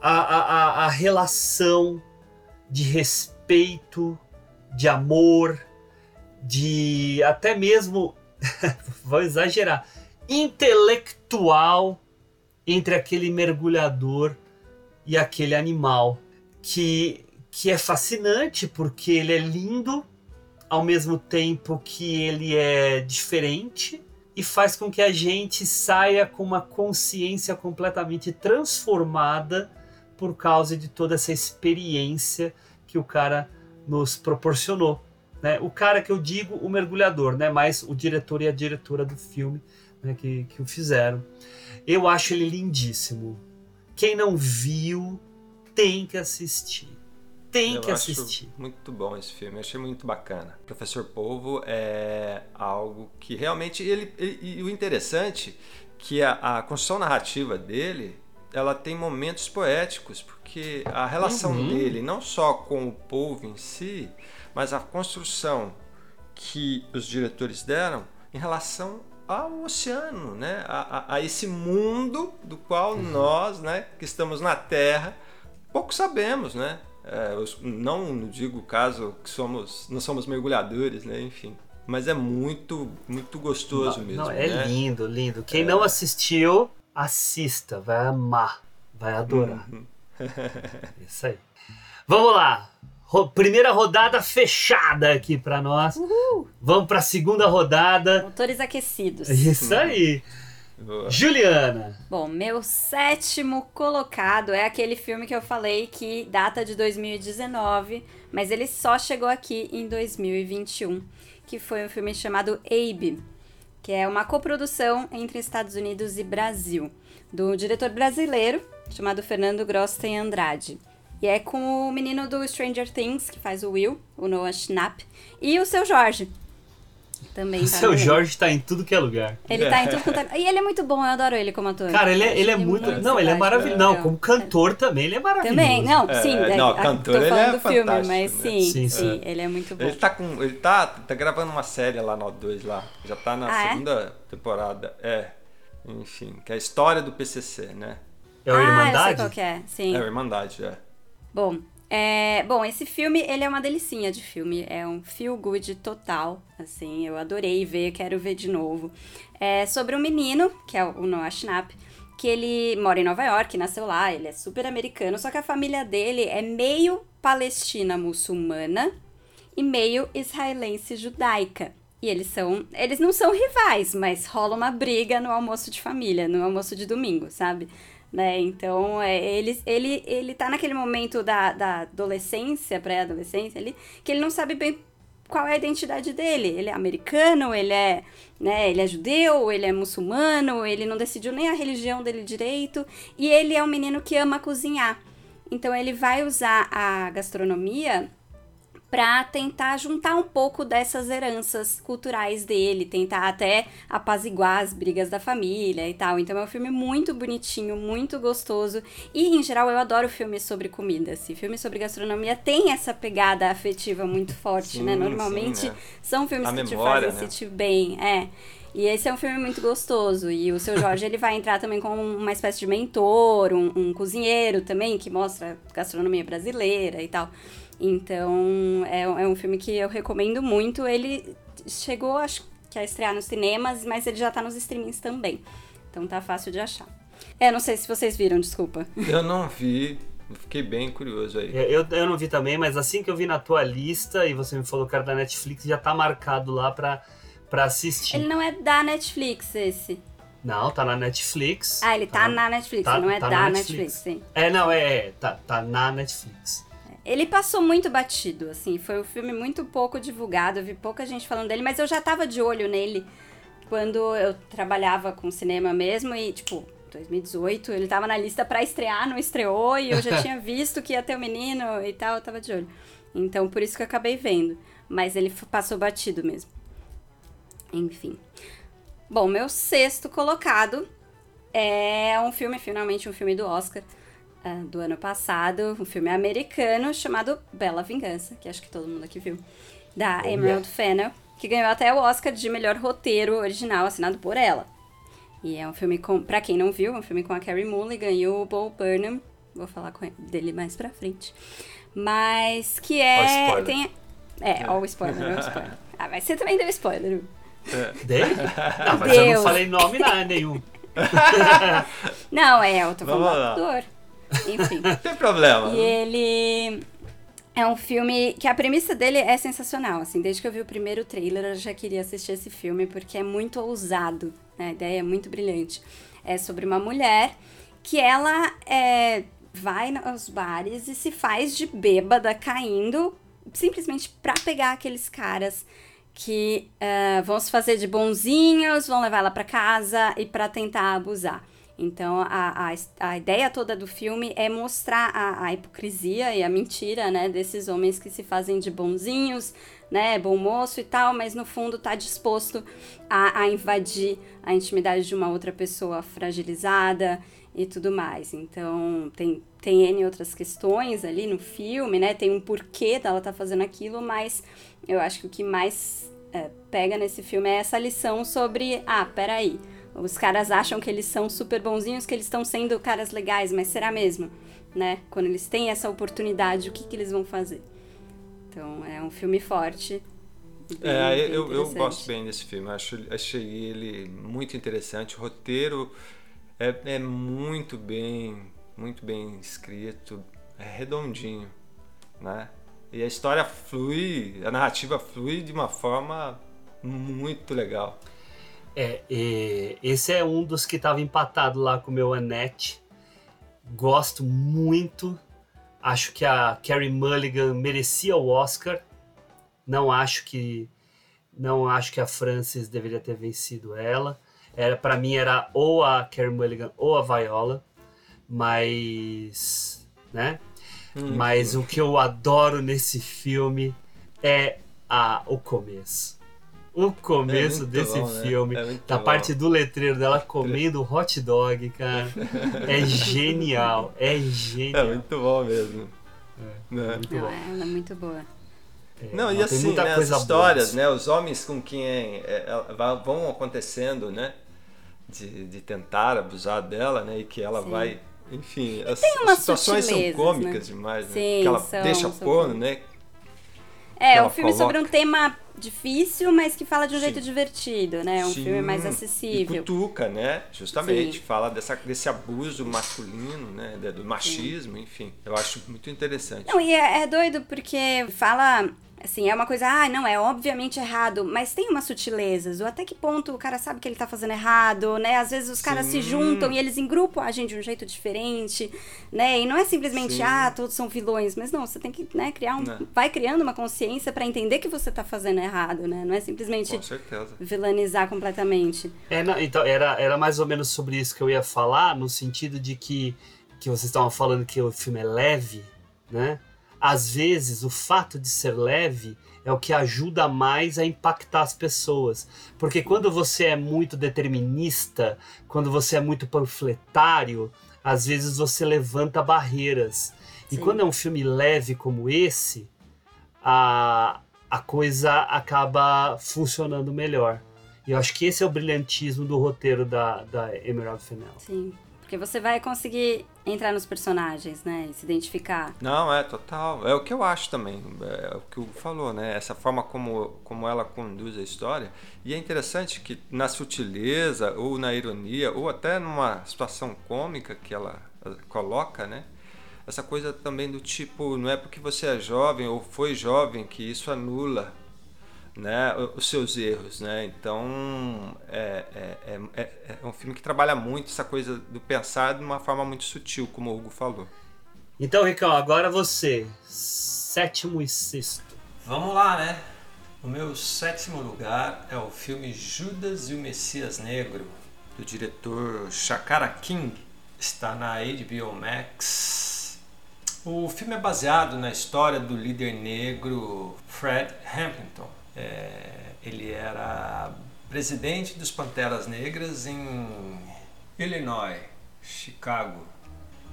a, a, a- a relação de respeito, de amor, de até mesmo, vou exagerar, intelectual entre aquele mergulhador e aquele animal. Que, que é fascinante porque ele é lindo, ao mesmo tempo que ele é diferente e faz com que a gente saia com uma consciência completamente transformada por causa de toda essa experiência que o cara nos proporcionou. Né? O cara que eu digo, o mergulhador, né? mas o diretor e a diretora do filme né? que, que o fizeram. Eu acho ele lindíssimo. Quem não viu tem que assistir. Tem Eu que assistir. muito bom esse filme, eu achei muito bacana. Professor Polvo é algo que realmente ele, ele- e o interessante que a, a construção narrativa dele, ela tem momentos poéticos, porque a relação Uhum. dele não só com o povo em si, mas a construção que os diretores deram em relação ao oceano, né? A, a- a esse mundo do qual Uhum. nós, né, que estamos na Terra, pouco sabemos, né? É, eu não digo caso que somos, não somos mergulhadores, né? Enfim, mas é muito, muito gostoso Não, mesmo. não, é né? lindo, lindo. Quem não assistiu, assista, vai amar, vai adorar. Uhum. Isso aí. Vamos lá. Ro- primeira rodada fechada aqui pra nós. Vamos pra segunda rodada. Motores aquecidos. Isso aí. Boa. Juliana. Bom, meu sétimo colocado é aquele filme que eu falei que data de 2019, mas ele só chegou aqui em 2021, que foi um filme chamado Abe, que é uma coprodução entre Estados Unidos e Brasil, do diretor brasileiro chamado Fernando Grosten Andrade. E é com o menino do Stranger Things, que faz o Will, o Noah Schnapp, e o seu Jorge. Também O tá seu Jorge tá em tudo que é lugar. Ele tá em tudo quanto é- E ele é muito bom, eu adoro ele como ator. Cara, ele é, ele é muito. Não, ele é simpático, maravilhoso. Não, como cantor também, ele é maravilhoso. Também, não, É, sim, não, a- a- cantor, tô ele falando é do filme, fantástico, mas né? sim, Sim, sim, ele é muito bom. Ele tá com, ele tá, tá gravando uma série lá no O2 lá, já tá na Ah, é? segunda temporada, é. Enfim, que é a história do PCC, né? É o ah, eu sei Irmandade? qual que é, sim. É a Irmandade, é. Bom, é, bom, esse filme, ele é uma delicinha de filme, é um feel good total, assim, eu adorei ver, quero ver de novo. É sobre um menino, que é o Noah Schnapp, que ele mora em Nova York, nasceu lá, ele é super americano, só que a família dele é meio palestina muçulmana e meio israelense judaica. E eles são, eles não são rivais, mas rola uma briga no almoço de família, no almoço de domingo, sabe? Né? Então, é, ele, ele, ele tá naquele momento da, da adolescência, pré-adolescência ali, que ele não sabe bem qual é a identidade dele. Ele é americano, ele é, né, ele é judeu, ele é muçulmano, ele não decidiu nem a religião dele direito, e ele é um menino que ama cozinhar. Então ele vai usar a gastronomia para tentar juntar um pouco dessas heranças culturais dele, tentar até apaziguar as brigas da família e tal. Então é um filme muito bonitinho, muito gostoso e em geral eu adoro filmes sobre comida. Assim, filmes sobre gastronomia tem essa pegada afetiva muito forte, Sim, né? sim, Normalmente né? são filmes A que memória, te fazem né? sentir bem, é. E esse é um filme muito gostoso. E o seu Jorge ele vai entrar também como uma espécie de mentor, um, um cozinheiro também, que mostra gastronomia brasileira e tal. Então, é, é um filme que eu recomendo muito. Ele chegou, acho que a estrear nos cinemas, mas ele já tá nos streamings também. Então tá fácil de achar. É, não sei se vocês viram, desculpa. Eu não vi, fiquei bem curioso aí. Eu, eu não vi também, mas assim que eu vi na tua lista e você me falou que era da Netflix, já tá marcado lá pra, pra assistir. Ele não é da Netflix, esse. Não, tá na Netflix. Ah, ele tá, na Netflix, tá- não é tá da na Netflix, sim. É, não, é, é tá, tá na Netflix. Ele passou muito batido, assim, foi um filme muito pouco divulgado, eu vi pouca gente falando dele, mas eu já tava de olho nele quando eu trabalhava com cinema mesmo e, tipo, 2018, ele tava na lista pra estrear, não estreou e eu já tinha visto que ia ter o menino e tal, eu tava de olho. Então, por isso que eu acabei vendo, mas ele passou batido mesmo. Enfim. Bom, meu sexto colocado é um filme, finalmente um filme do Oscar, ah, do ano passado, um filme americano chamado Bela Vingança, que acho que todo mundo aqui viu, da Oh, Emerald Fennell, que ganhou até o Oscar de melhor roteiro original assinado por ela. E é um filme com, pra quem não viu, é um filme com a Carrie Mulligan e o Bo Burnham, vou falar com ele- dele mais pra frente. Mas que é spoiler. tem é, ó o spoiler, ó o spoiler. Ah, mas você também deu spoiler. Hugo. Dele? Não, mas eu Deus. não falei nome nada, nenhum. Não, é, eu tô falando do ator. Enfim. Não tem problema. E ele é um filme que a premissa dele é sensacional. Assim, desde que eu vi o primeiro trailer, eu já queria assistir esse filme porque é muito ousado. né? A ideia é muito brilhante. É sobre uma mulher que ela é, vai aos bares e se faz de bêbada caindo simplesmente pra pegar aqueles caras que ah, vão se fazer de bonzinhos, vão levar ela pra casa e pra tentar abusar. Então, a, a, a ideia toda do filme é mostrar a, a hipocrisia e a mentira, né, desses homens que se fazem de bonzinhos, né, bom moço e tal, mas no fundo tá disposto a, a invadir a intimidade de uma outra pessoa fragilizada e tudo mais. Então, tem, tem N outras questões ali no filme, né, tem um porquê dela tá fazendo aquilo, mas eu acho que o que mais é, pega nesse filme é essa lição sobre, ah, peraí, os caras acham que eles são super bonzinhos, que eles estão sendo caras legais, mas será mesmo? Né? Quando eles têm essa oportunidade, o que, que eles vão fazer? Então, é um filme forte. bem- É, bem eu, eu gosto bem desse filme. Acho, achei ele muito interessante. O roteiro é, é muito bem, muito bem escrito, é redondinho, né? E a história flui, a narrativa flui de uma forma muito legal. É, e esse é um dos que tava empatado lá com o meu Annette. Gosto muito. Acho que a Carrie Mulligan merecia o Oscar. Não acho que não acho que a Frances deveria ter vencido ela. Era para mim era ou a Carrie Mulligan ou a Viola, mas, né? Mas o que eu adoro nesse filme é a, o começo. O começo muito desse bom, né? filme, É muito da bom. parte do letreiro dela comendo hot dog, cara. É genial, é É genial. muito bom mesmo. Né? Muito Não, bom. ela é muito boa. É, Não, e assim, né, as boa histórias, nisso. né, os homens com quem é, é, vão acontecendo, né, de, de tentar abusar dela, né, e que ela Sim. vai, enfim, as, tem as situações são sutilezas, cômicas né? demais, né, Sim, que ela são, deixa são pôr, né, É, um filme sobre um coloca. tema difícil, mas que fala de um Sim. jeito divertido, né? Um Sim, filme mais E acessível. cutuca, né, justamente, Sim. fala dessa, desse abuso masculino, né, do machismo, enfim, eu acho muito interessante. Não, e é, é doido porque fala. Assim, é uma coisa, ah, não, é obviamente errado, mas tem umas sutilezas. Ou até que ponto o cara sabe que ele tá fazendo errado, né? Às vezes os caras se juntam e eles em grupo agem de um jeito diferente, né? E não é simplesmente, Sim. ah, todos são vilões, mas não, você tem que, né, criar um. Não. Vai criando uma consciência pra entender que você tá fazendo errado, né? Não é simplesmente Com certeza. vilanizar completamente. É, não, então, era, era mais ou menos sobre isso que eu ia falar, no sentido de que que vocês estavam falando que o filme é leve, né? Às vezes o fato de ser leve é o que ajuda mais a impactar as pessoas. Porque quando você é muito determinista, quando você é muito panfletário, às vezes você levanta barreiras. E Sim. quando é um filme leve como esse, a, a coisa acaba funcionando melhor. E eu acho que esse é o brilhantismo do roteiro da, da Emerald Fennell. Sim. Porque você vai conseguir entrar nos personagens, né? Se identificar. Não, é total. É o que eu acho também. É o que o falou, né? Essa forma como, como ela conduz a história. E é interessante que na sutileza, ou na ironia, ou até numa situação cômica que ela eh, coloca, né? Essa coisa também do tipo, não é porque você é jovem ou foi jovem que isso anula né, os seus erros, né? Então é, é, é, é um filme que trabalha muito essa coisa do pensar de uma forma muito sutil, como o Hugo falou. Então, Ricão, agora você, sétimo e sexto. Vamos lá, né? O meu sétimo lugar é o filme Judas e o Messias Negro, do diretor Shakara King. Está na HBO Max. O filme é baseado na história do líder negro Fred Hampton. É, ele era presidente dos Panteras Negras em Illinois, Chicago,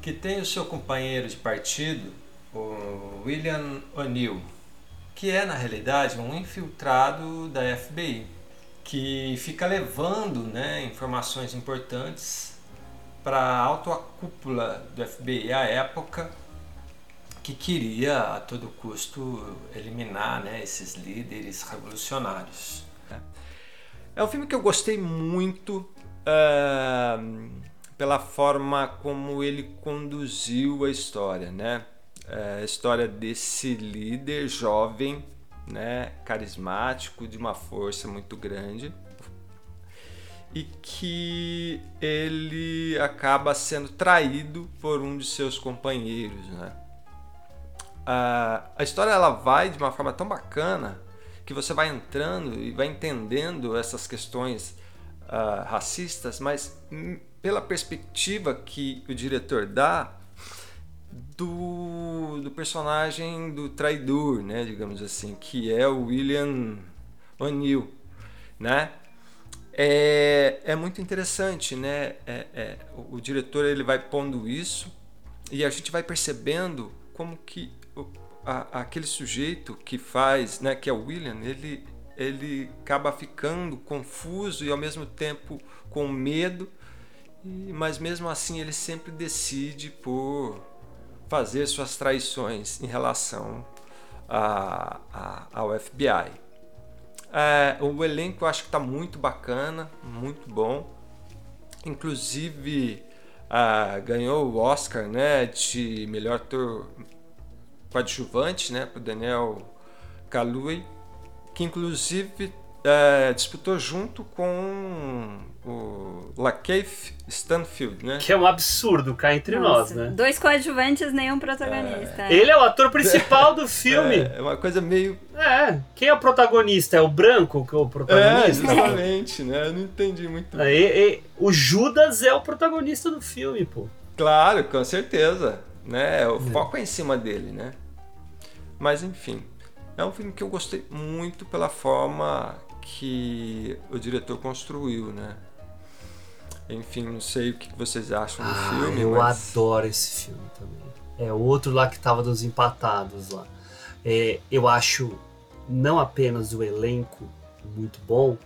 que tem o seu companheiro de partido, o William O'Neill, que é na realidade um infiltrado da FBI, que fica levando né, informações importantes para a alta cúpula do FBI à época que queria a todo custo eliminar né, esses líderes revolucionários. É um filme que eu gostei muito uh, pela forma como ele conduziu a história, né? Uh, a história desse líder jovem, né, carismático, de uma força muito grande e que ele acaba sendo traído por um de seus companheiros, né? A, história ela vai de uma forma tão bacana que você vai entrando e vai entendendo essas questões uh, racistas, mas hum, pela perspectiva que o diretor dá do, do personagem do traidor, né, digamos assim, que é o William O'Neill, né? É, é muito interessante, né? É, é, o, o diretor ele vai pondo isso e a gente vai percebendo como que a, aquele sujeito que faz, né, que é o William, ele, ele acaba ficando confuso e ao mesmo tempo com medo, mas mesmo assim ele sempre decide por fazer suas traições em relação a, a, ao FBI. É, o elenco eu acho que está muito bacana, muito bom. Inclusive ah, ganhou o Oscar né, de melhor ator coadjuvante, né, para o Daniel Kaluuya, que inclusive é, disputou junto com o Lakeith Stanfield, né? Que é um absurdo cá entre Nossa, nós, né? Dois coadjuvantes, nenhum protagonista. Ele é o ator principal do filme. É, é uma coisa meio. É, quem é o protagonista? É o branco que é o É, protagonista? justamente, né? Eu não entendi muito. É, e- e- o Judas é o protagonista do filme, pô. Claro, com certeza. Né? O foco é em cima dele, né? Mas enfim, é um filme que eu gostei muito pela forma que o diretor construiu, né? Enfim, não sei o que vocês acham do Ah, filme, eu mas adoro esse filme também. É outro lá que tava dos empatados lá. É, eu acho não apenas o elenco muito bom,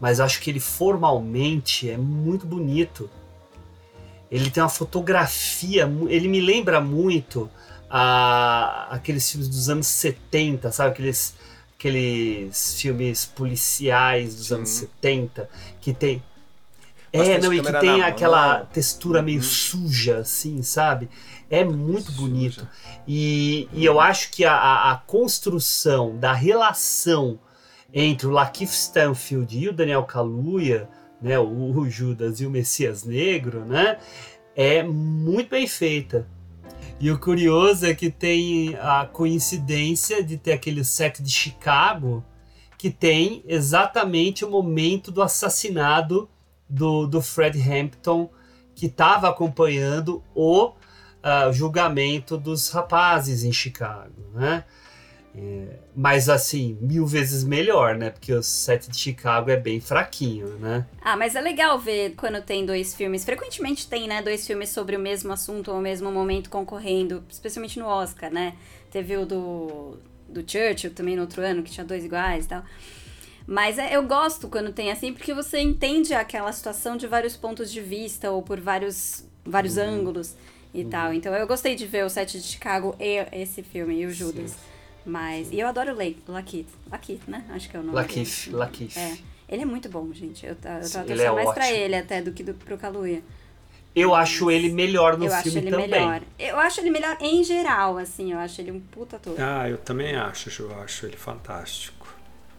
mas acho que ele formalmente é muito bonito. Ele tem uma fotografia, ele me lembra muito a, aqueles filmes dos anos 70, sabe? Aqueles, aqueles filmes policiais dos Sim. anos 70, que tem. É, não, e que tem aquela mão. textura meio Uhum. suja, assim, sabe? É muito Suja. bonito. E, e eu acho que a, a- a construção da relação entre o Lakeith Stanfield e o Daniel Kaluuya, né, o, o Judas e o Messias Negro, né, é muito bem feita. E o curioso é que tem a coincidência de ter aquele set de Chicago que tem exatamente o momento do assassinato do, do Fred Hampton que estava acompanhando o ah, julgamento dos rapazes em Chicago, né? É, mas assim, mil vezes melhor, né? Porque o set de Chicago é bem fraquinho, né? Ah, mas é legal ver quando tem dois filmes. Frequentemente tem, né? Dois filmes sobre o mesmo assunto ou o mesmo momento concorrendo, especialmente no Oscar, né? Teve o do, do Churchill também no outro ano, que tinha dois iguais e tal. Mas é, eu gosto quando tem assim, porque você entende aquela situação de vários pontos de vista ou por vários, vários Uhum. ângulos e tal. Então eu gostei de ver o set de Chicago e esse filme, e o Judas. Sim. Mas. E eu adoro o Lake, Lakeith. Lakeith, né? Acho que é o nome. Lakeith, dele. Lakeith. É. Ele é muito bom, gente. Eu, eu tava torcendo é mais pra ótimo. ele até do que do, pro Kaluuya. Eu acho ele melhor no eu filme acho ele também. melhor. Eu acho ele melhor em geral, assim. Eu acho ele um puta ator. Ah, eu também acho, Ju, eu acho ele fantástico.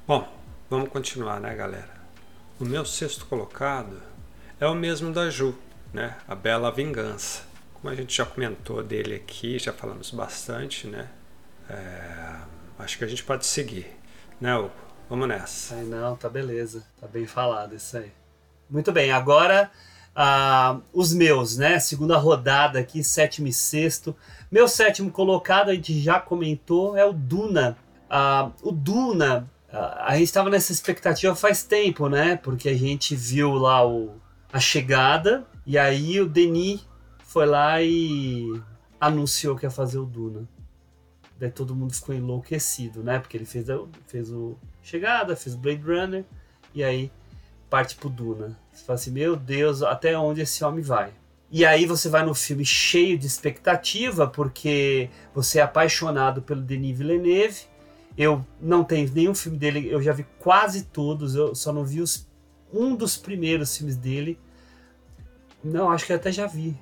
Bom, vamos continuar, né, galera? O meu sexto colocado é o mesmo da Ju, né? A Bela Vingança. Como a gente já comentou dele aqui, já falamos bastante, né? É, acho que a gente pode seguir, né, Hugo? Vamos nessa. Ai, não, tá beleza. Tá bem falado isso aí. Muito bem, agora ah, os meus, né? Segunda rodada aqui, sétimo e sexto. Meu sétimo colocado, a gente já comentou, é o Duna. Ah, o Duna, ah, a gente estava nessa expectativa faz tempo, né? Porque a gente viu lá o, a chegada, e aí o Denis foi lá e anunciou que ia fazer o Duna. Daí todo mundo ficou enlouquecido, né? Porque ele fez, fez o Chegada, fez o Blade Runner, e aí parte pro Duna. Você fala assim, meu Deus, até onde esse homem vai? E aí você vai no filme cheio de expectativa, porque você é apaixonado pelo Denis Villeneuve. Eu não tenho nenhum filme dele, eu já vi quase todos, eu só não vi os, um dos primeiros filmes dele. Não, acho que até já vi.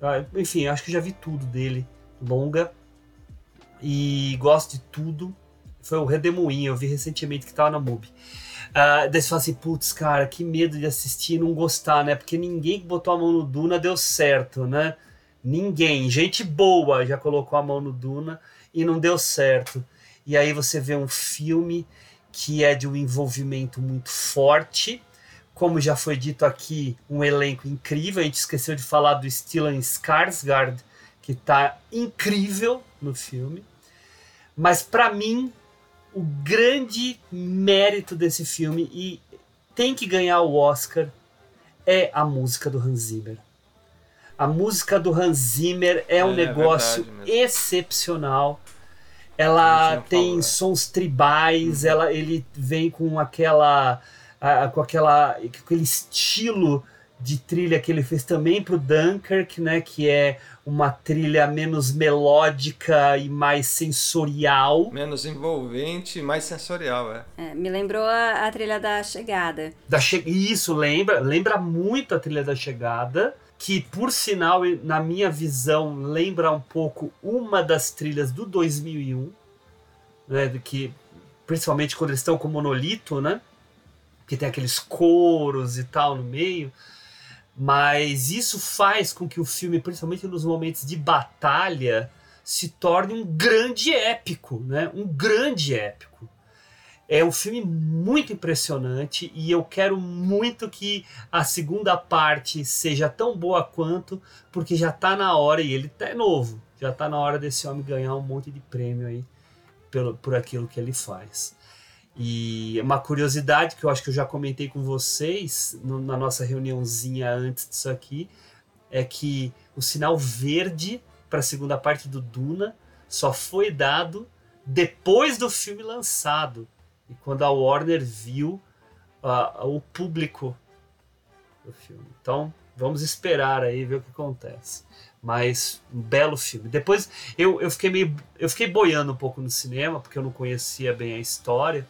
Ah, Enfim, acho que já vi tudo dele. Longa. E gosto de tudo. Foi o Redemoinho, eu vi recentemente que tava na MUBI. Ah, daí você fala assim, putz, cara, que medo de assistir e não gostar, né? Porque ninguém que botou a mão no Duna deu certo, né? Ninguém. Gente boa já colocou a mão no Duna e não deu certo. E aí você vê um filme que é de um envolvimento muito forte. Como já foi dito aqui, um elenco incrível. A gente esqueceu de falar do Stellan Skarsgård, que tá incrível no filme. Mas para mim, o grande mérito desse filme e tem que ganhar o Oscar é a música do Hans Zimmer. A música do Hans Zimmer é um É, negócio verdade mesmo. excepcional. A Ela tem falou, é. sons tribais, ela, ele vem com aquela, ah, com aquela, com aquele estilo de trilha que ele fez também pro Dunkirk, né, que é uma trilha menos melódica e mais sensorial. Menos envolvente e mais sensorial, é. É, me lembrou a, a trilha da chegada. Da che... Isso lembra, lembra muito a trilha da chegada, que por sinal, na minha visão, lembra um pouco uma das trilhas do 2001, né, que principalmente quando eles estão com o monolito, né? Que tem aqueles coros e tal no meio. Mas isso faz com que o filme, principalmente nos momentos de batalha, se torne um grande épico, né? Um grande épico. É um filme muito impressionante e eu quero muito que a segunda parte seja tão boa quanto, porque já tá na hora, e ele tá é novo, já tá na hora desse homem ganhar um monte de prêmio aí pelo, por aquilo que ele faz. E uma curiosidade que eu acho que eu já comentei com vocês no- na nossa reuniãozinha antes disso aqui é que o sinal verde para a segunda parte do Duna só foi dado depois do filme lançado e quando a Warner viu ah, o público do filme. Então vamos esperar aí ver o que acontece. Mas um belo filme. Depois eu, eu fiquei meio eu fiquei boiando um pouco no cinema porque eu não conhecia bem a história.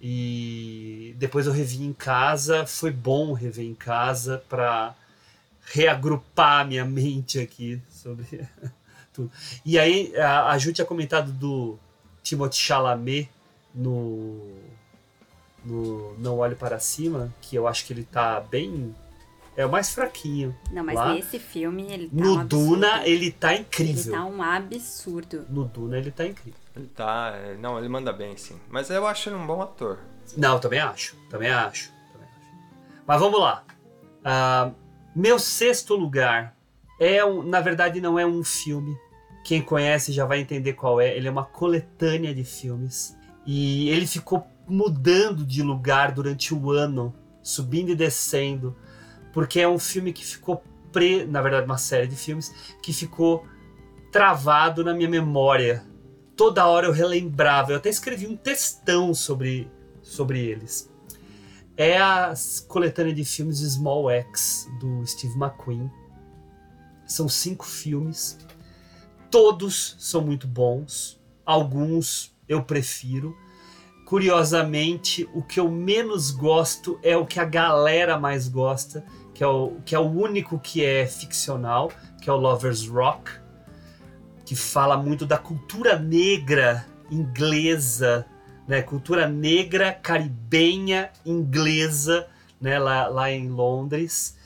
E depois eu revi em casa, foi bom rever em casa para reagrupar minha mente aqui sobre tudo. E aí a, a Ju tinha comentado do Timothée Chalamet no, no Não Olhe Para Cima, que eu acho que ele tá bem é o mais fraquinho. Não, mas lá. nesse filme ele tá No um. Duna ele tá Ele incrível. tá um absurdo. No Duna ele tá incrível. Ele tá. é, Não, ele manda bem, sim. Mas eu acho ele um bom ator. Não, também acho. Também acho. Também acho. Mas vamos lá. Ah, meu sexto lugar é um, na verdade não é um filme. Quem conhece já vai entender qual é. Ele é uma coletânea de filmes e ele ficou mudando de lugar durante o ano, subindo e descendo, porque é um filme que ficou pre, na verdade uma série de filmes que ficou travado na minha memória. Toda hora eu relembrava, eu até escrevi um textão sobre sobre eles. É a coletânea de filmes Small X do Steve McQueen. São cinco filmes. Todos são muito bons. Alguns eu prefiro. Curiosamente, o que eu menos gosto é o que a galera mais gosta, que é o, que é o único que é ficcional, que é o Lovers Rock, que fala muito da cultura negra inglesa, né? Cultura negra caribenha inglesa, né? Lá, lá em Londres,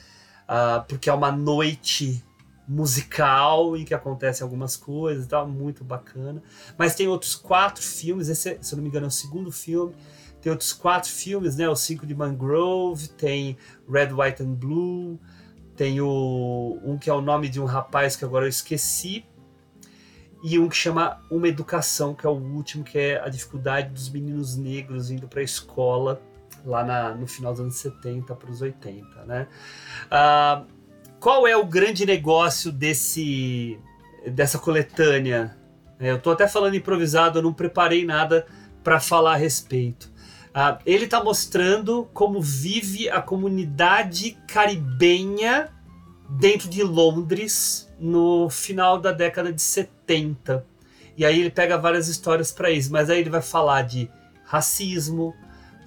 uh, porque é uma noite musical em que acontecem algumas coisas tal, muito bacana. Mas tem outros quatro filmes, esse, se eu não me engano, é o segundo filme. Tem outros quatro filmes, né? O Cinco de Mangrove, tem Red, White and Blue, tem o um que é o nome de um rapaz que agora eu esqueci, e um que chama Uma Educação, que é o último, que é a dificuldade dos meninos negros indo para a escola lá na, no final dos anos 70 para os 80, né? Uh, qual é o grande negócio desse dessa coletânea? É, eu estou até falando improvisado, eu não preparei nada para falar a respeito. Uh, ele está mostrando como vive a comunidade caribenha dentro de Londres no final da década de 70. E aí ele pega várias histórias para isso, mas aí ele vai falar de racismo,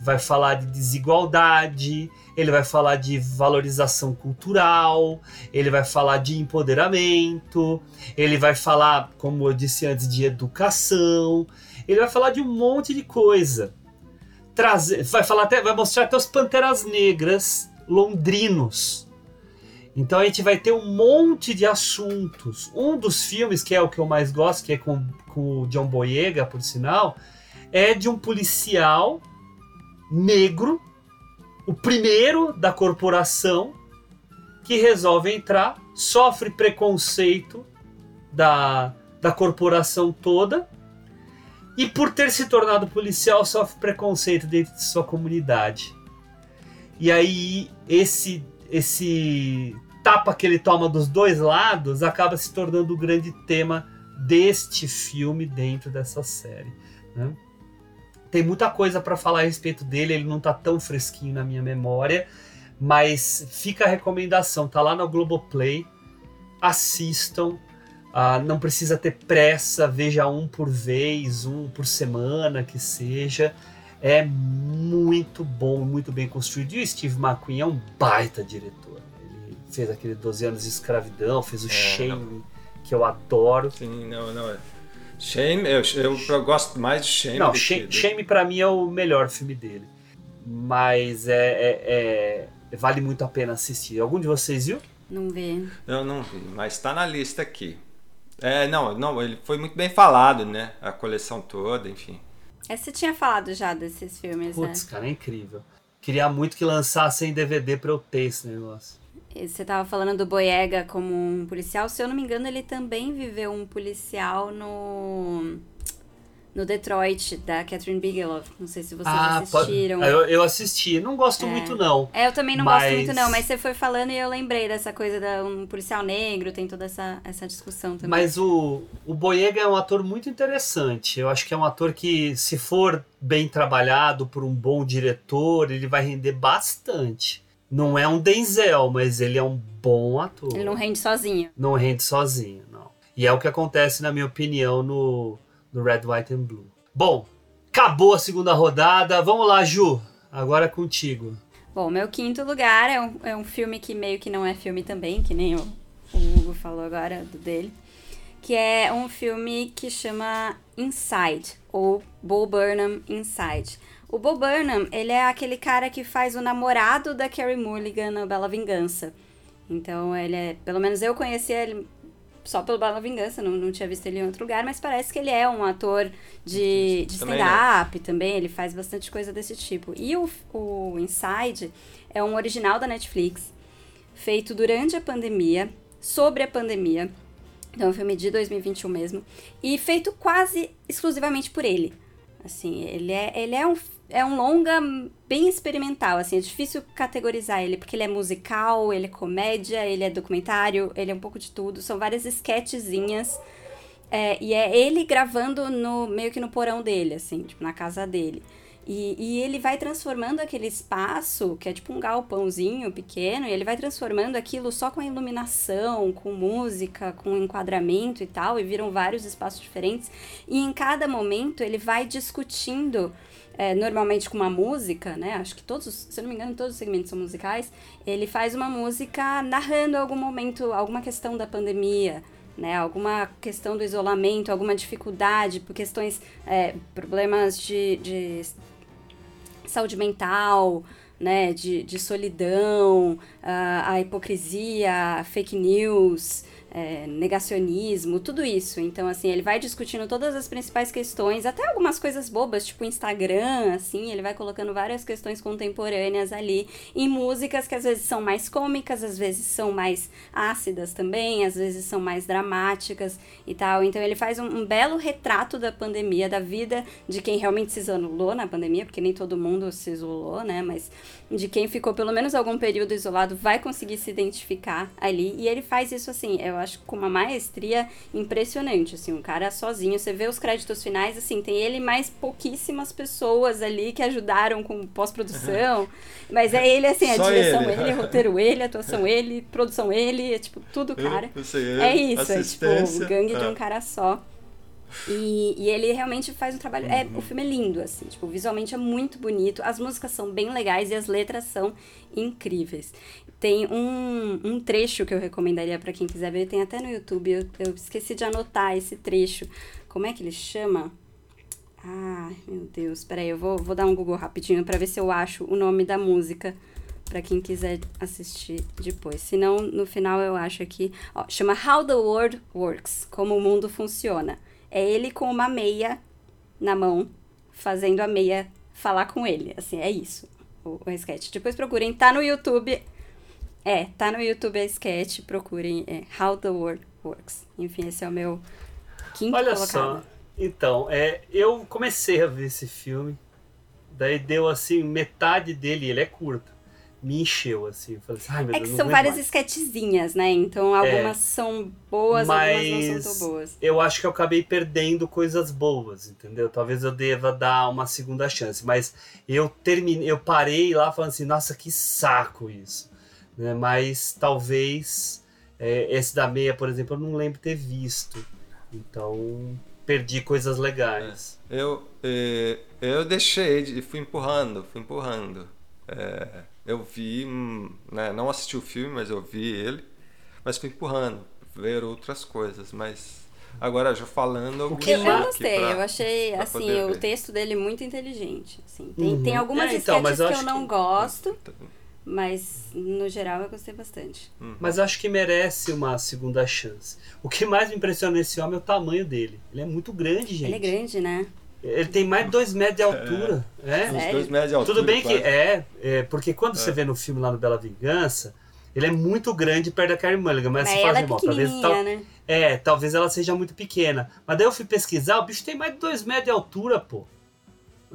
vai falar de desigualdade, ele vai falar de valorização cultural, ele vai falar de empoderamento, ele vai falar, como eu disse antes, de educação, ele vai falar de um monte de coisa. Trazer, vai falar até, vai mostrar até os panteras negras londrinos. Então a gente vai ter um monte de assuntos. Um dos filmes, que é o que eu mais gosto, que é com, com o John Boyega, por sinal, é de um policial negro, o primeiro da corporação, que resolve entrar, sofre preconceito da, da corporação toda, e por ter se tornado policial, sofre preconceito dentro de sua comunidade. E aí, esse, esse tapa que ele toma dos dois lados acaba se tornando o grande tema deste filme dentro dessa série. Né? Tem muita coisa para falar a respeito dele, ele não tá tão fresquinho na minha memória, mas fica a recomendação, tá lá no Globoplay. Assistam, ah, não precisa ter pressa, veja um por vez, um por semana que seja. É muito bom, muito bem construído. E o Steve McQueen é um baita diretor. Fez aquele 12 anos de escravidão, fez o é, Shame, não. que eu adoro. Sim, não, não. Shame, eu, eu, eu, gosto mais de Shame. Não, Shame, que... Shame pra mim é o melhor filme dele. Mas é, é, é, vale muito a pena assistir. Algum de vocês viu? Não vi. Eu não vi, mas tá na lista aqui. É, não, não, ele foi muito bem falado, né? A coleção toda, enfim. É, você tinha falado já desses filmes, Putz, né? cara, é incrível. Queria muito que lançassem DVD pra eu ter esse negócio. Você estava falando do Boyega como um policial. Se eu não me engano, ele também viveu um policial no no Detroit, da Catherine Bigelow. Não sei se vocês ah, assistiram. Pode... Eu, eu, assisti. Não gosto é. muito, não. É, eu também não mas... gosto muito, não. Mas você foi falando e eu lembrei dessa coisa de um policial negro, tem toda essa, essa discussão também. Mas o, o Boyega é um ator muito interessante. Eu acho que é um ator que, se for bem trabalhado por um bom diretor, ele vai render bastante. Não é um Denzel, mas ele é um bom ator. Ele não rende sozinho. Não rende sozinho, não. E é o que acontece, na minha opinião, no, no Red, White and Blue. Bom, acabou a segunda rodada. Vamos lá, Ju. Agora é contigo. Bom, meu quinto lugar é um, é um filme que meio que não é filme também, que nem o, o Hugo falou agora do dele. Que é um filme que chama Inside, ou Bo Burnham Inside. O Bo Burnham, ele é aquele cara que faz o namorado da Carrie Mulligan no Bela Vingança. Então, ele é... Pelo menos eu conheci ele só pelo Bela Vingança, não, não tinha visto ele em outro lugar, mas parece que ele é um ator de, de stand-up também, também, ele faz bastante coisa desse tipo. E o, o Inside é um original da Netflix, feito durante a pandemia, sobre a pandemia. Então, é um filme de 2021 mesmo. E feito quase exclusivamente por ele. Assim, ele é, ele é um é um longa bem experimental, assim, é difícil categorizar ele, porque ele é musical, ele é comédia, ele é documentário, ele é um pouco de tudo, são várias sketchzinhas, é, e é ele gravando no meio que no porão dele, assim, tipo, na casa dele. E, e, ele vai transformando aquele espaço, que é tipo um galpãozinho pequeno, e ele vai transformando aquilo só com a iluminação, com música, com enquadramento e tal, e viram vários espaços diferentes. E em cada momento ele vai discutindo, é, normalmente com uma música, né? Acho que todos, se eu não me engano, todos os segmentos são musicais. Ele faz uma música narrando algum momento, alguma questão da pandemia, né, alguma questão do isolamento, alguma dificuldade por questões, é, problemas de, de saúde mental, né, de, de solidão, a, a hipocrisia, fake news, é, negacionismo, tudo isso. Então, assim, ele vai discutindo todas as principais questões, até algumas coisas bobas, tipo Instagram, assim, ele vai colocando várias questões contemporâneas ali, em músicas que às vezes são mais cômicas, às vezes são mais ácidas também, às vezes são mais dramáticas e tal. Então, ele faz um, um belo retrato da pandemia, da vida de quem realmente se isolou na pandemia, porque nem todo mundo se isolou, né, mas de quem ficou pelo menos algum período isolado vai conseguir se identificar ali, e ele faz isso assim, eu acho com uma maestria impressionante, assim, um cara sozinho, você vê os créditos finais, assim, tem ele mais pouquíssimas pessoas ali que ajudaram com pós-produção, mas é ele, assim, a Só direção ele. ele, roteiro ele, atuação ele, produção ele, é tipo, tudo cara. Eu sei, ele, É isso, é tipo, o gangue de é. um cara só. E, e ele realmente faz um trabalho. É, Uhum. o filme é lindo, assim, tipo, visualmente é muito bonito, as músicas são bem legais e as letras são incríveis. Tem um, um trecho que eu recomendaria pra quem quiser ver, tem até no YouTube, eu, eu esqueci de anotar esse trecho. Como é que ele chama? Ai, meu Deus, peraí, eu vou, vou dar um Google rapidinho pra ver se eu acho o nome da música pra quem quiser assistir depois. Se não, no final eu acho aqui, ó, chama How the World Works, como o mundo funciona. É ele com uma meia na mão, fazendo a meia falar com ele, assim, é isso, o, o sketch. Depois procurem, tá no YouTube, é, tá no YouTube a sketch, procurem é, How the World Works. Enfim, esse é o meu quinto Olha colocado. só. Então, é, eu comecei a ver esse filme. Daí deu assim, metade dele, ele é curto. Me encheu, assim. Falei assim, ai meu É Deus, que são várias mais. sketchzinhas, né? Então algumas são boas, algumas não são tão boas. eu acho que eu acabei perdendo coisas boas, entendeu? Talvez eu deva dar uma segunda chance, mas eu terminei, eu parei lá falando assim, nossa, que saco isso, né? Mas talvez é, esse da meia, por exemplo, eu não lembro ter visto, então perdi coisas legais. Eu, eh, eu deixei, de, fui empurrando, fui empurrando. É, eu vi, hum, né, não assisti o filme, mas eu vi ele, mas fui empurrando, ver outras coisas, mas agora já falando eu O que Eu, gostei eu pra- eu achei assim, o ver. texto dele muito inteligente. Assim. Tem, Uhum. tem algumas É, então, sketches eu que eu acho não que- gosto, mas no geral eu gostei bastante. Mas eu acho que merece uma segunda chance. O que mais me impressiona nesse homem é o tamanho dele. Ele é muito grande, gente. Ele é grande, né? Ele tem mais de dois metros de altura. É. Uns Sério? dois metros de altura. Tudo bem que quase. é, é, porque quando você vê no filme lá no Bela Vingança, ele é muito grande perto da Carey Mulligan, mas, Mas você fala ela é "Bom, talvez, tal- né? é, talvez ela seja muito pequena. Mas daí eu fui pesquisar, o bicho tem mais de dois metros de altura, pô.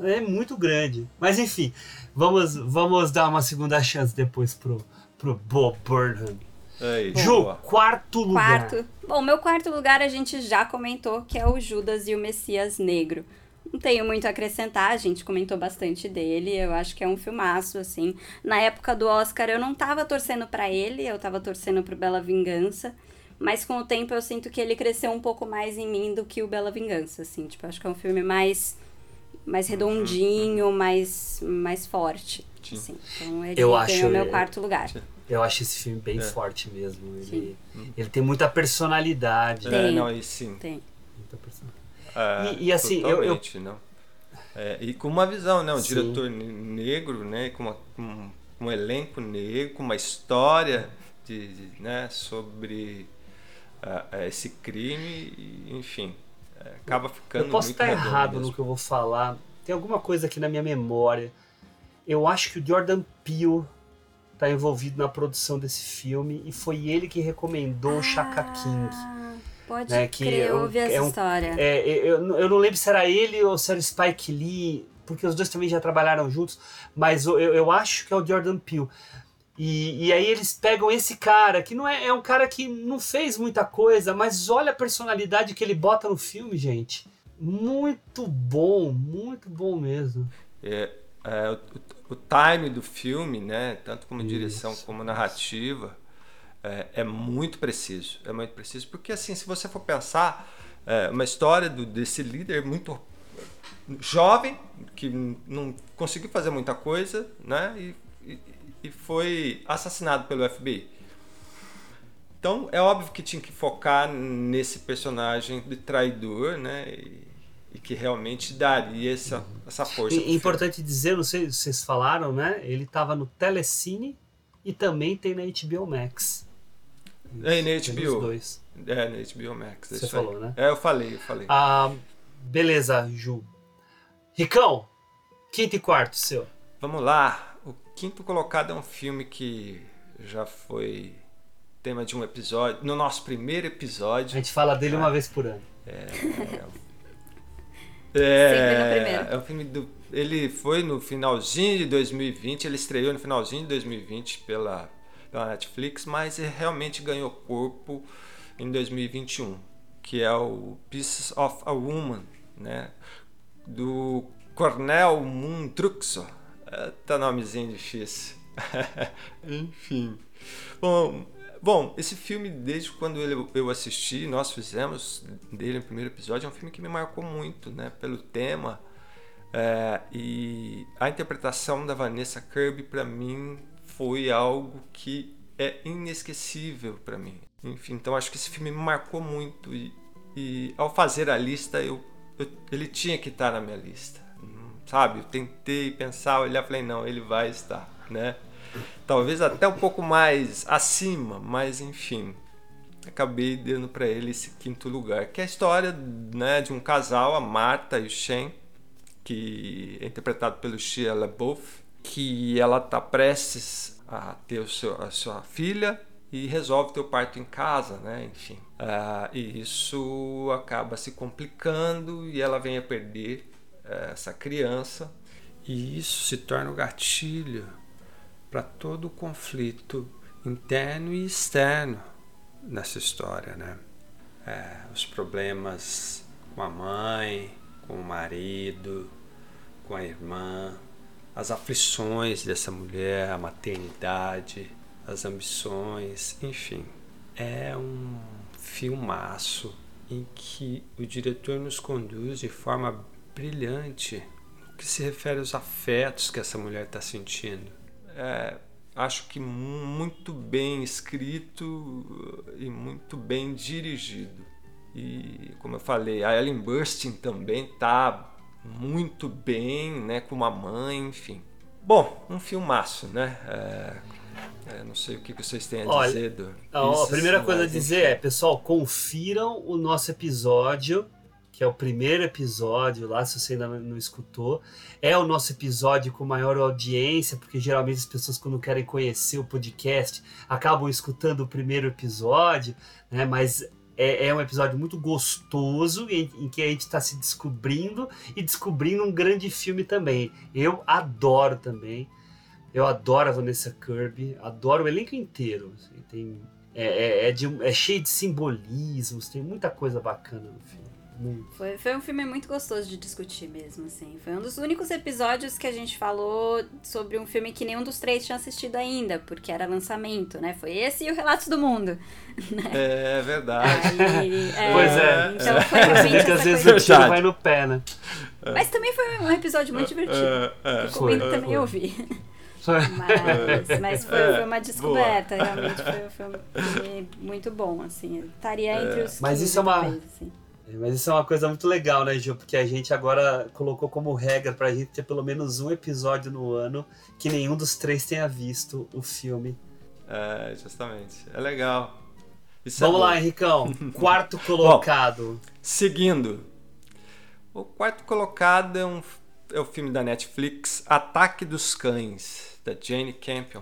É muito grande. Mas enfim, vamos, vamos dar uma segunda chance depois pro, pro Bob Burnham. Aí, Ju, boa. quarto lugar. Quarto. Bom, meu quarto lugar a gente já comentou, que é o Judas e o Messias Negro. Não tenho muito a acrescentar, a gente comentou bastante dele, eu acho que é um filmaço, assim. Na época do Oscar eu não tava torcendo pra ele, eu tava torcendo pro Bela Vingança, mas com o tempo eu sinto que ele cresceu um pouco mais em mim do que o Bela Vingança, assim. Tipo, eu acho que é um filme mais mais redondinho, mais mais forte, Sim. assim. Então ele Eu ganhou acho- meu quarto lugar. Eu acho esse filme É. bem forte mesmo. Ele, Sim. ele tem muita personalidade. É, Tem. não, aí sim. Tem. Muita personalidade. É, E- e assim, eu- eu- totalmente, não. É, e com uma visão, né? Um Sim. diretor ne- negro, né? Com, uma- com um elenco negro, com uma história de, de, né? sobre ah, ah, esse crime, e, enfim. É, acaba ficando Eu posso muito estar errado mesmo. no que eu vou falar. Tem alguma coisa aqui na minha memória. Eu acho que o Jordan Peele tá envolvido na produção desse filme e foi ele que recomendou o Chaka King. Ah, Pode Né, que crer, é eu um- ouvi essa é um- história. É, eu, eu não lembro se era ele ou se era o Spike Lee, porque os dois também já trabalharam juntos, mas eu, eu acho que é o Jordan Peele. E, e aí eles pegam esse cara, que não é, é um cara que não fez muita coisa, mas olha a personalidade que ele bota no filme, gente. Muito bom, muito bom mesmo. É, é, o, o time do filme, né, tanto como direção como narrativa, é, é muito preciso. É muito preciso, porque assim, se você for pensar, é uma história do, desse líder muito jovem, que não conseguiu fazer muita coisa, né, e, e, e foi assassinado pelo FBI. Então, é óbvio que tinha que focar nesse personagem de traidor, né? E, e que realmente daria essa, essa força. E, pro filme. importante dizer, não sei se vocês falaram, né? Ele tava no Telecine e também tem na HBO Max. É, na HBO. dois. É, na HBO Max. é Você isso aí. falou, né? É, eu falei, eu falei. Ah, beleza, Ju. Ricão, quinto e quarto seu. Vamos lá. O quinto colocado é um filme que já foi tema de um episódio. No nosso primeiro A episódio. gente fala dele uma vez por ano. É, primeiro. é um filme do. Ele foi no finalzinho de 2020, ele estreou no finalzinho de 2020 pela, pela Netflix, mas ele realmente ganhou corpo em 2021, que é o Pieces of a Woman, né? Do Cornel Mundruxo. Tá nomezinho difícil. Enfim. Bom, bom, esse filme, desde quando ele- eu assisti, nós fizemos dele no primeiro episódio, é um filme que me marcou muito, né? Pelo tema. É, e a interpretação da Vanessa Kirby, para mim, foi algo que é inesquecível para mim. Enfim, então acho que esse filme me marcou muito. E, e ao fazer a lista, eu, eu- ele tinha que estar na minha lista. Sabe? Tentei pensar, olhar falei, não, ele vai estar, né? Talvez até um pouco mais acima, mas enfim. Acabei dando para ele esse quinto lugar, que é a história né, de um casal, a Marta e o Shen, que é interpretado pelo Shia LaBeouf, que ela tá prestes a ter o seu, a sua filha e resolve ter o parto em casa, né? Enfim, Ah, e isso acaba se complicando e ela vem a perder essa criança e isso se torna o gatilho para todo o conflito interno e externo nessa história, né? É, os problemas com a mãe, com o marido, com a irmã, as aflições dessa mulher, a maternidade, as ambições, enfim. É um filmaço em que o diretor nos conduz de forma brilhante no que se refere aos afetos que essa mulher está sentindo. É, acho que mu- muito bem escrito e muito bem dirigido. E como eu falei, a Ellen Burstyn também tá muito bem, né, com uma mãe, enfim. Bom, um filmaço, né? É, é, não sei o que vocês têm a Olha, dizer do. A, a primeira coisa a dizer é, pessoal, confiram o nosso episódio, que é o primeiro episódio lá, se você ainda não escutou. É o nosso episódio com maior audiência, porque geralmente as pessoas, quando querem conhecer o podcast, acabam escutando o primeiro episódio, né? Mas é, é um episódio muito gostoso em, em que a gente está se descobrindo e descobrindo um grande filme também. Eu adoro também. Eu adoro a Vanessa Kirby, adoro o elenco inteiro. assim, tem, é, é, é de é cheio de simbolismos, tem muita coisa bacana no filme. Foi, foi um filme muito gostoso de discutir mesmo, assim. Foi um dos únicos episódios que a gente falou sobre um filme que nenhum dos três tinha assistido ainda, porque era lançamento, né? Foi esse e o Relatos do Mundo. É verdade. Aí, é, Pois é. Então foi realmente vê que às vezes o tiro vai no pé, né? Mas também foi um episódio muito divertido. É, é, Recomendo foi, também foi. ouvir. Mas, mas foi, É, foi uma descoberta, realmente foi, foi um filme muito bom, assim. Estaria entre os Mas 15, isso é uma- assim. É, Mas isso é uma coisa muito legal, né, Gil? Porque a gente agora colocou como regra pra gente ter pelo menos um episódio no ano que nenhum dos três tenha visto o filme. É, justamente. É legal. Isso é Vamos bom. lá, Henricão. Quarto colocado. Seguindo. O quarto colocado é, um, é o filme da Netflix Ataque dos Cães, da Jane Campion.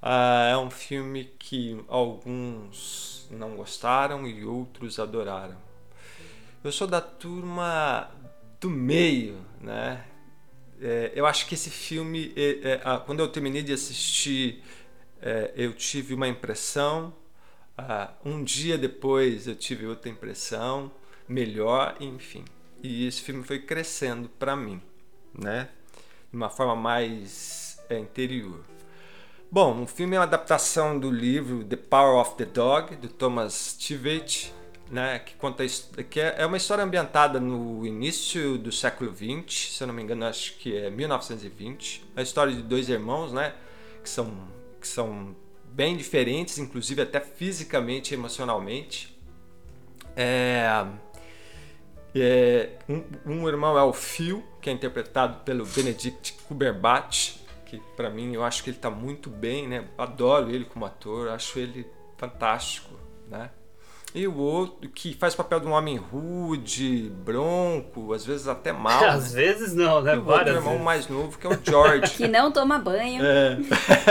Ah, é um filme que alguns não gostaram e outros adoraram. Eu sou da turma do meio, né? É, eu acho que esse filme, é, é, quando eu terminei de assistir, é, eu tive uma impressão. Um dia depois eu tive outra impressão, melhor, enfim. E esse filme foi crescendo para mim, né? De uma forma mais é, interior. Bom, o filme é uma adaptação do livro The Power of the Dog, do Thomas Tivett, né, que conta que é, é uma história ambientada no início do século XX, se eu não me engano, acho que é 1920. É a história de dois irmãos, né, que são que são bem diferentes, inclusive até fisicamente e emocionalmente. É, é, um, um irmão é o Phil, que é interpretado pelo Benedict Cumberbatch, que para mim eu acho que ele está muito bem, né? Adoro ele como ator, acho ele fantástico, né? E o outro que faz o papel de um homem rude, bronco, às vezes até mal. às né? vezes não, né? E o outro Várias irmão vezes. mais novo que é o George. Que não toma banho. É,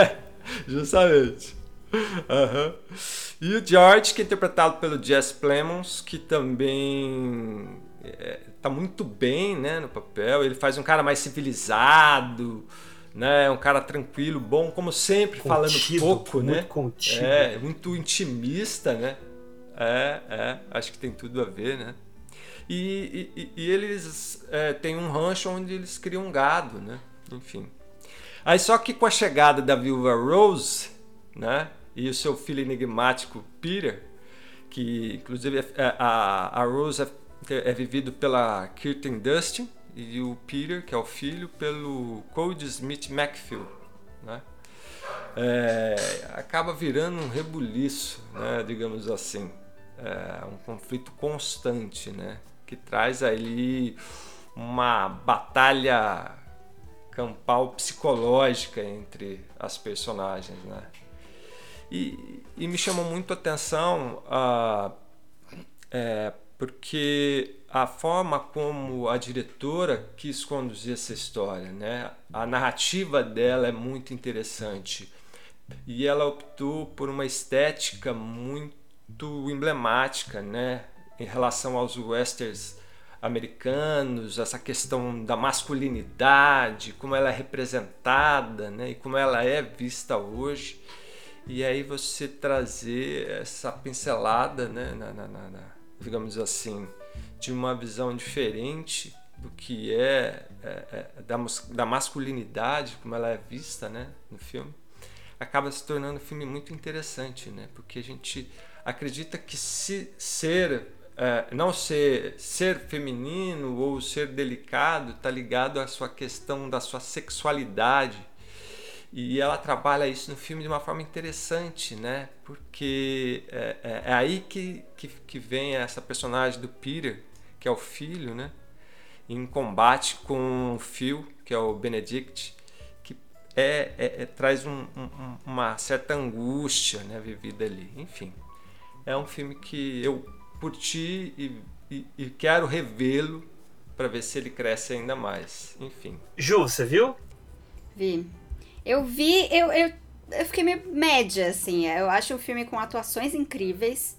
justamente. Aham. E o George, que é interpretado pelo Jess Plemons, que também é, tá muito bem né, no papel. Ele faz um cara mais civilizado, né, um cara tranquilo, bom, como sempre, falando Contido, pouco, muito né? contido. É, muito intimista, né? É, é, acho que tem tudo a ver, né? E, e- e- eles é, têm um rancho onde eles criam gado, né? Enfim. Aí só que com a chegada da viúva Rose, né? E o seu filho enigmático Peter, que inclusive é- é- a, a Rose é, é vivido pela Kirsten Dustin e o Peter, que é o filho, pelo Cody Smith McPhil, né? É, acaba virando um rebuliço, né, digamos assim, é, um conflito constante, né, que traz ali uma batalha campal psicológica entre as personagens, né. E, e me chamou muito a atenção a, é, porque a forma como a diretora quis conduzir essa história, né? A narrativa dela é muito interessante e ela optou por uma estética muito emblemática, né? Em relação aos westerns americanos, essa questão da masculinidade, como ela é representada, né? E como ela é vista hoje. E aí você trazer essa pincelada, né? na- na- na- digamos assim, de uma visão diferente do que é, é, é, da, da masculinidade, como ela é vista né, no filme, acaba se tornando um filme muito interessante, né? Porque a gente acredita que se ser é, não ser ser feminino ou ser delicado está ligado à sua questão da sua sexualidade e ela trabalha isso no filme de uma forma interessante, né? Porque é, é- é aí que, que, que vem essa personagem do Peter, que é o filho, né? Em combate com o Phil, que é o Benedict, que é, é- é- traz um- um- uma certa angústia né, vivida ali. Enfim, é um filme que eu curti e, e- e quero revê-lo para ver se ele cresce ainda mais. Enfim. Ju, você viu? Vi. Eu vi, eu, eu, eu fiquei meio média, assim. Eu acho o filme com atuações incríveis.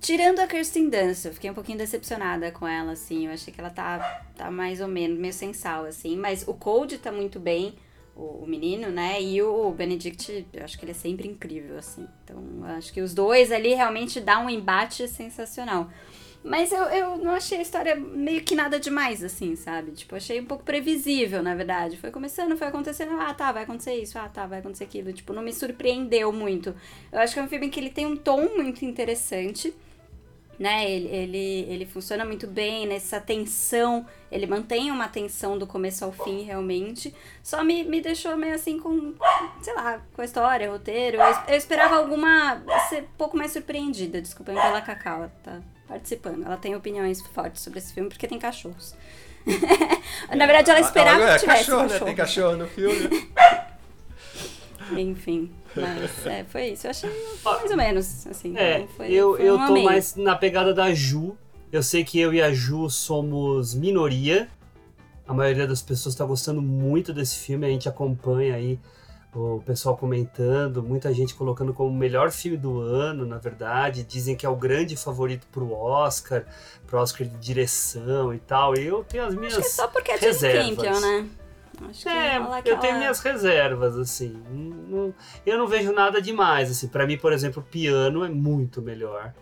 Tirando a Kirsten Dunst, eu fiquei um pouquinho decepcionada com ela, assim. Eu achei que ela tá, tá mais ou menos, meio sem sal, assim. Mas o Cold tá muito bem, o, o menino, né? E o Benedict, eu acho que ele é sempre incrível, assim. Então, acho que os dois ali realmente dá um embate sensacional. Mas eu, eu não achei a história meio que nada demais, assim, sabe? Tipo, achei um pouco previsível, na verdade. Foi começando, foi acontecendo, ah, tá, vai acontecer isso, ah, tá, vai acontecer aquilo. Tipo, não me surpreendeu muito. Eu acho que é um filme que ele tem um tom muito interessante, né? Ele, ele, ele funciona muito bem nessa tensão, ele mantém uma tensão do começo ao fim, realmente. Só me, me deixou meio assim com, sei lá, com a história, roteiro. Eu, eu esperava alguma. ser um pouco mais surpreendida. Desculpa pela Cacau, ela tá participando. Ela tem opiniões fortes sobre esse filme porque tem cachorros. Na verdade, ela esperava é que tivesse cachorro, né? Tem cachorro no filme. Enfim, mas é, foi isso. Eu achei mais ou menos, assim. É, não foi, eu, foi eu tô amei. mais na pegada da Ju. Eu sei que eu e a Ju somos minoria. A maioria das pessoas tá gostando muito desse filme, a gente acompanha aí o pessoal comentando, muita gente colocando como o melhor filme do ano, na verdade. Dizem que é o grande favorito pro Oscar, pro Oscar de direção e tal. Eu tenho as minhas Acho que é só porque é reservas. Jane Campion, né? Acho É, eu tenho minhas reservas, assim. Não- eu não vejo nada demais, assim. Para mim, por exemplo, Piano é muito melhor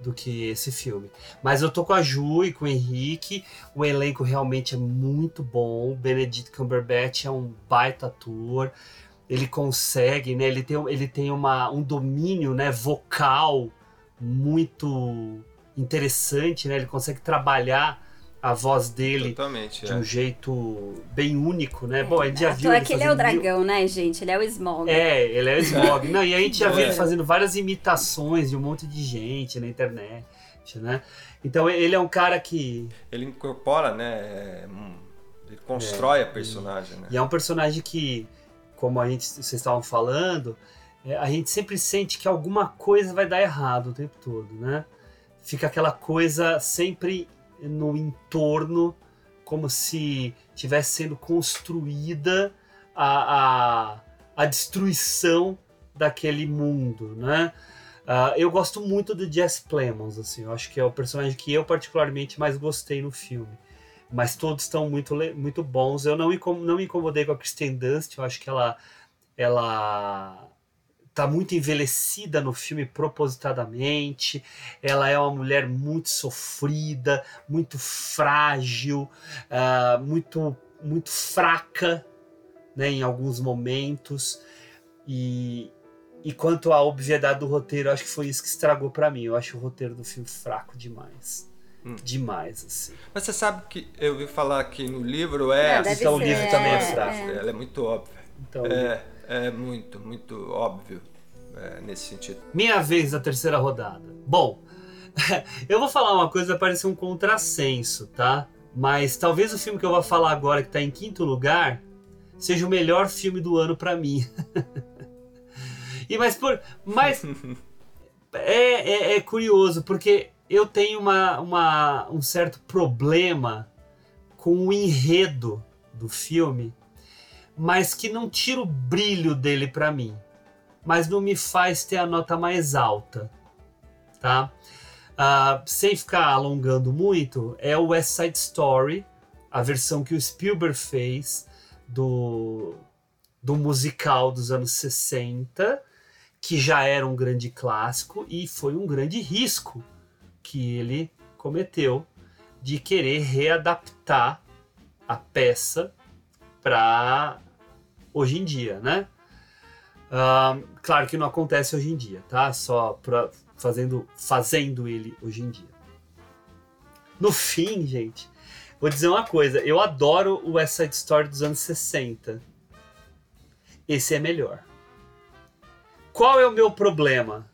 do que esse filme. Mas eu tô com a Ju e com o Henrique. O elenco realmente é muito bom. O Benedict Cumberbatch é um baita ator. Ele consegue, né? Ele tem, ele tem uma, um domínio né, vocal muito interessante, né? Ele consegue trabalhar a voz dele Totalmente, de é. um jeito bem único, né? Bom, a gente já À viu toa ele que ele é o fazendo mil- dragão, né, gente? Ele é o Smog. É, ele é o Smog. Não, e a gente já viu É. ele fazendo várias imitações de um monte de gente na internet, né? Então ele é um cara que... Ele incorpora, né? é, Ele constrói a personagem, né? E é um personagem que, como a gente, vocês estavam falando, é, a gente sempre sente que alguma coisa vai dar errado o tempo todo, né? Fica aquela coisa sempre no entorno, como se tivesse sendo construída a, a, a destruição daquele mundo, né? Ah, eu gosto muito do Jess Plemons, assim, eu acho que é o personagem que eu particularmente mais gostei no filme. Mas todos estão muito, muito bons. Eu não, não me incomodei com a Kristen Dunst, eu acho que ela, ela tá muito envelhecida no filme propositadamente. Ela é uma mulher muito sofrida, muito frágil, ah, muito, muito fraca né, em alguns momentos. E, e quanto à obviedade do roteiro, acho que foi isso que estragou pra mim. Eu acho o roteiro do filme fraco demais. Demais, assim. Mas você sabe que eu ouvi falar que no livro é. É, Então o ser, livro também é é, fraco. é. Ela é muito óbvia. Então, É, é muito, muito óbvio é, nesse sentido. Minha vez da terceira rodada. Bom, eu vou falar uma coisa parecer um contrassenso, tá? Mas talvez o filme que eu vou falar agora, que tá em quinto lugar, seja o melhor filme do ano pra mim. e mas por. Mas. é, é, é curioso, porque eu tenho uma, uma, um certo problema com o enredo do filme, mas que não tira o brilho dele pra mim mas não me faz ter a nota mais alta, tá? Ah, sem ficar alongando muito, é o West Side Story, a versão que o Spielberg fez do, do musical dos anos 60, que já era um grande clássico e foi um grande risco que ele cometeu de querer readaptar a peça para hoje em dia, né? Ah, claro que não acontece hoje em dia, tá? Só pra, fazendo, fazendo ele hoje em dia. No fim, gente, vou dizer uma coisa. Eu adoro o West Side Story dos anos 60. Esse é melhor. Qual é o meu problema?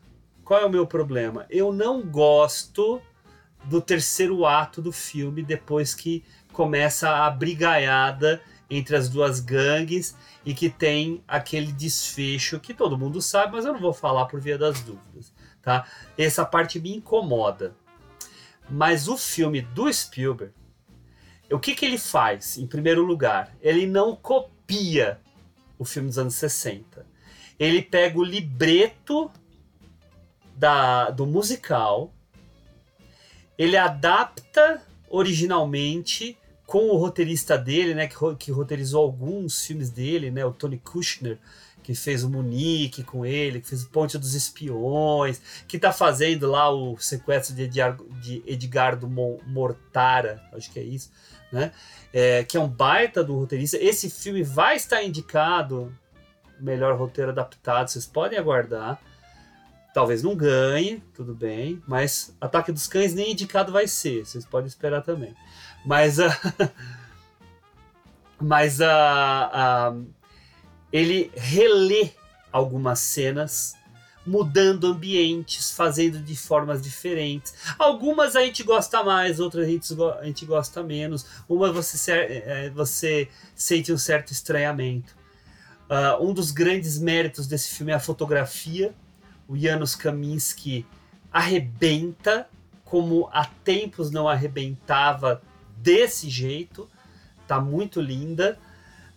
Qual é o meu problema? Eu não gosto do terceiro ato do filme depois que começa a brigaiada entre as duas gangues e que tem aquele desfecho que todo mundo sabe, mas eu não vou falar por via das dúvidas, tá? Essa parte me incomoda. Mas o filme do Spielberg, o que, que ele faz? Em primeiro lugar, ele não copia o filme dos anos 60. Ele pega o libreto da, do musical, ele adapta originalmente com o roteirista dele, né, que, que roteirizou alguns filmes dele, né, o Tony Kushner, que fez o Munique com ele, que fez o Ponte dos Espiões, que tá fazendo lá o sequestro de, Edgar, de Edgardo Mo- Mortara, acho que é isso, né, é, que é um baita do roteirista. Esse filme vai estar indicado melhor roteiro adaptado, vocês podem aguardar. Talvez não ganhe, tudo bem, mas Ataque dos Cães nem indicado vai ser, vocês podem esperar também. Mas a. mas a, a- ele relê algumas cenas, mudando ambientes, fazendo de formas diferentes. Algumas a gente gosta mais, outras a gente, a gente gosta menos. Uma você, ser- é, você sente um certo estranhamento. Ah, um dos grandes méritos desse filme é a fotografia. O Janusz Kaminski arrebenta como há tempos não arrebentava desse jeito. Tá muito linda.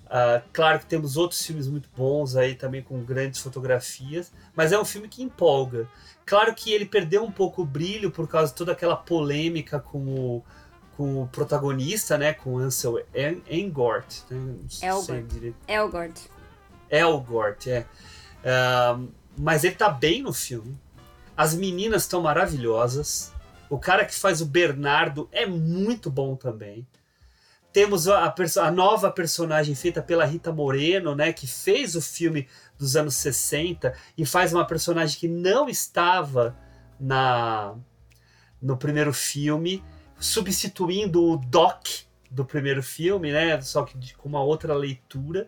Uh, claro que temos outros filmes muito bons aí também com grandes fotografias, mas é um filme que empolga. Claro que ele perdeu um pouco o brilho por causa de toda aquela polêmica com o, com o protagonista, né? Com Ansel Elgort. Né? Elgort. Elgort. Elgort, é. Uh, mas ele tá bem no filme. As meninas estão maravilhosas. O cara que faz o Bernardo é muito bom também. Temos a, a, nova personagem feita pela Rita Moreno, né, que fez o filme dos anos 60 e faz uma personagem que não estava na no primeiro filme, substituindo o Doc do primeiro filme, né, só que com uma outra leitura.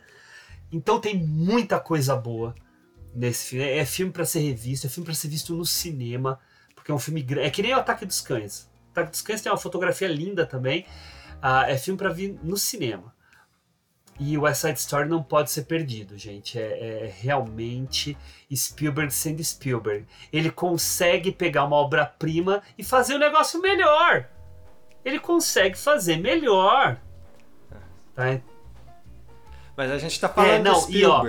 Então tem muita coisa boa nesse filme. É filme para ser revisto, é filme para ser visto no cinema, porque é um filme grande. É que nem o Ataque dos Cães. O Ataque dos Cães tem uma fotografia linda também. Uh, é filme para vir no cinema. E o West Side Story não pode ser perdido, gente. É, é, realmente Spielberg sendo Spielberg. Ele consegue pegar uma obra-prima e fazer um negócio melhor. Ele consegue fazer melhor. Tá? Mas a gente tá falando é, não, E, ó, uh,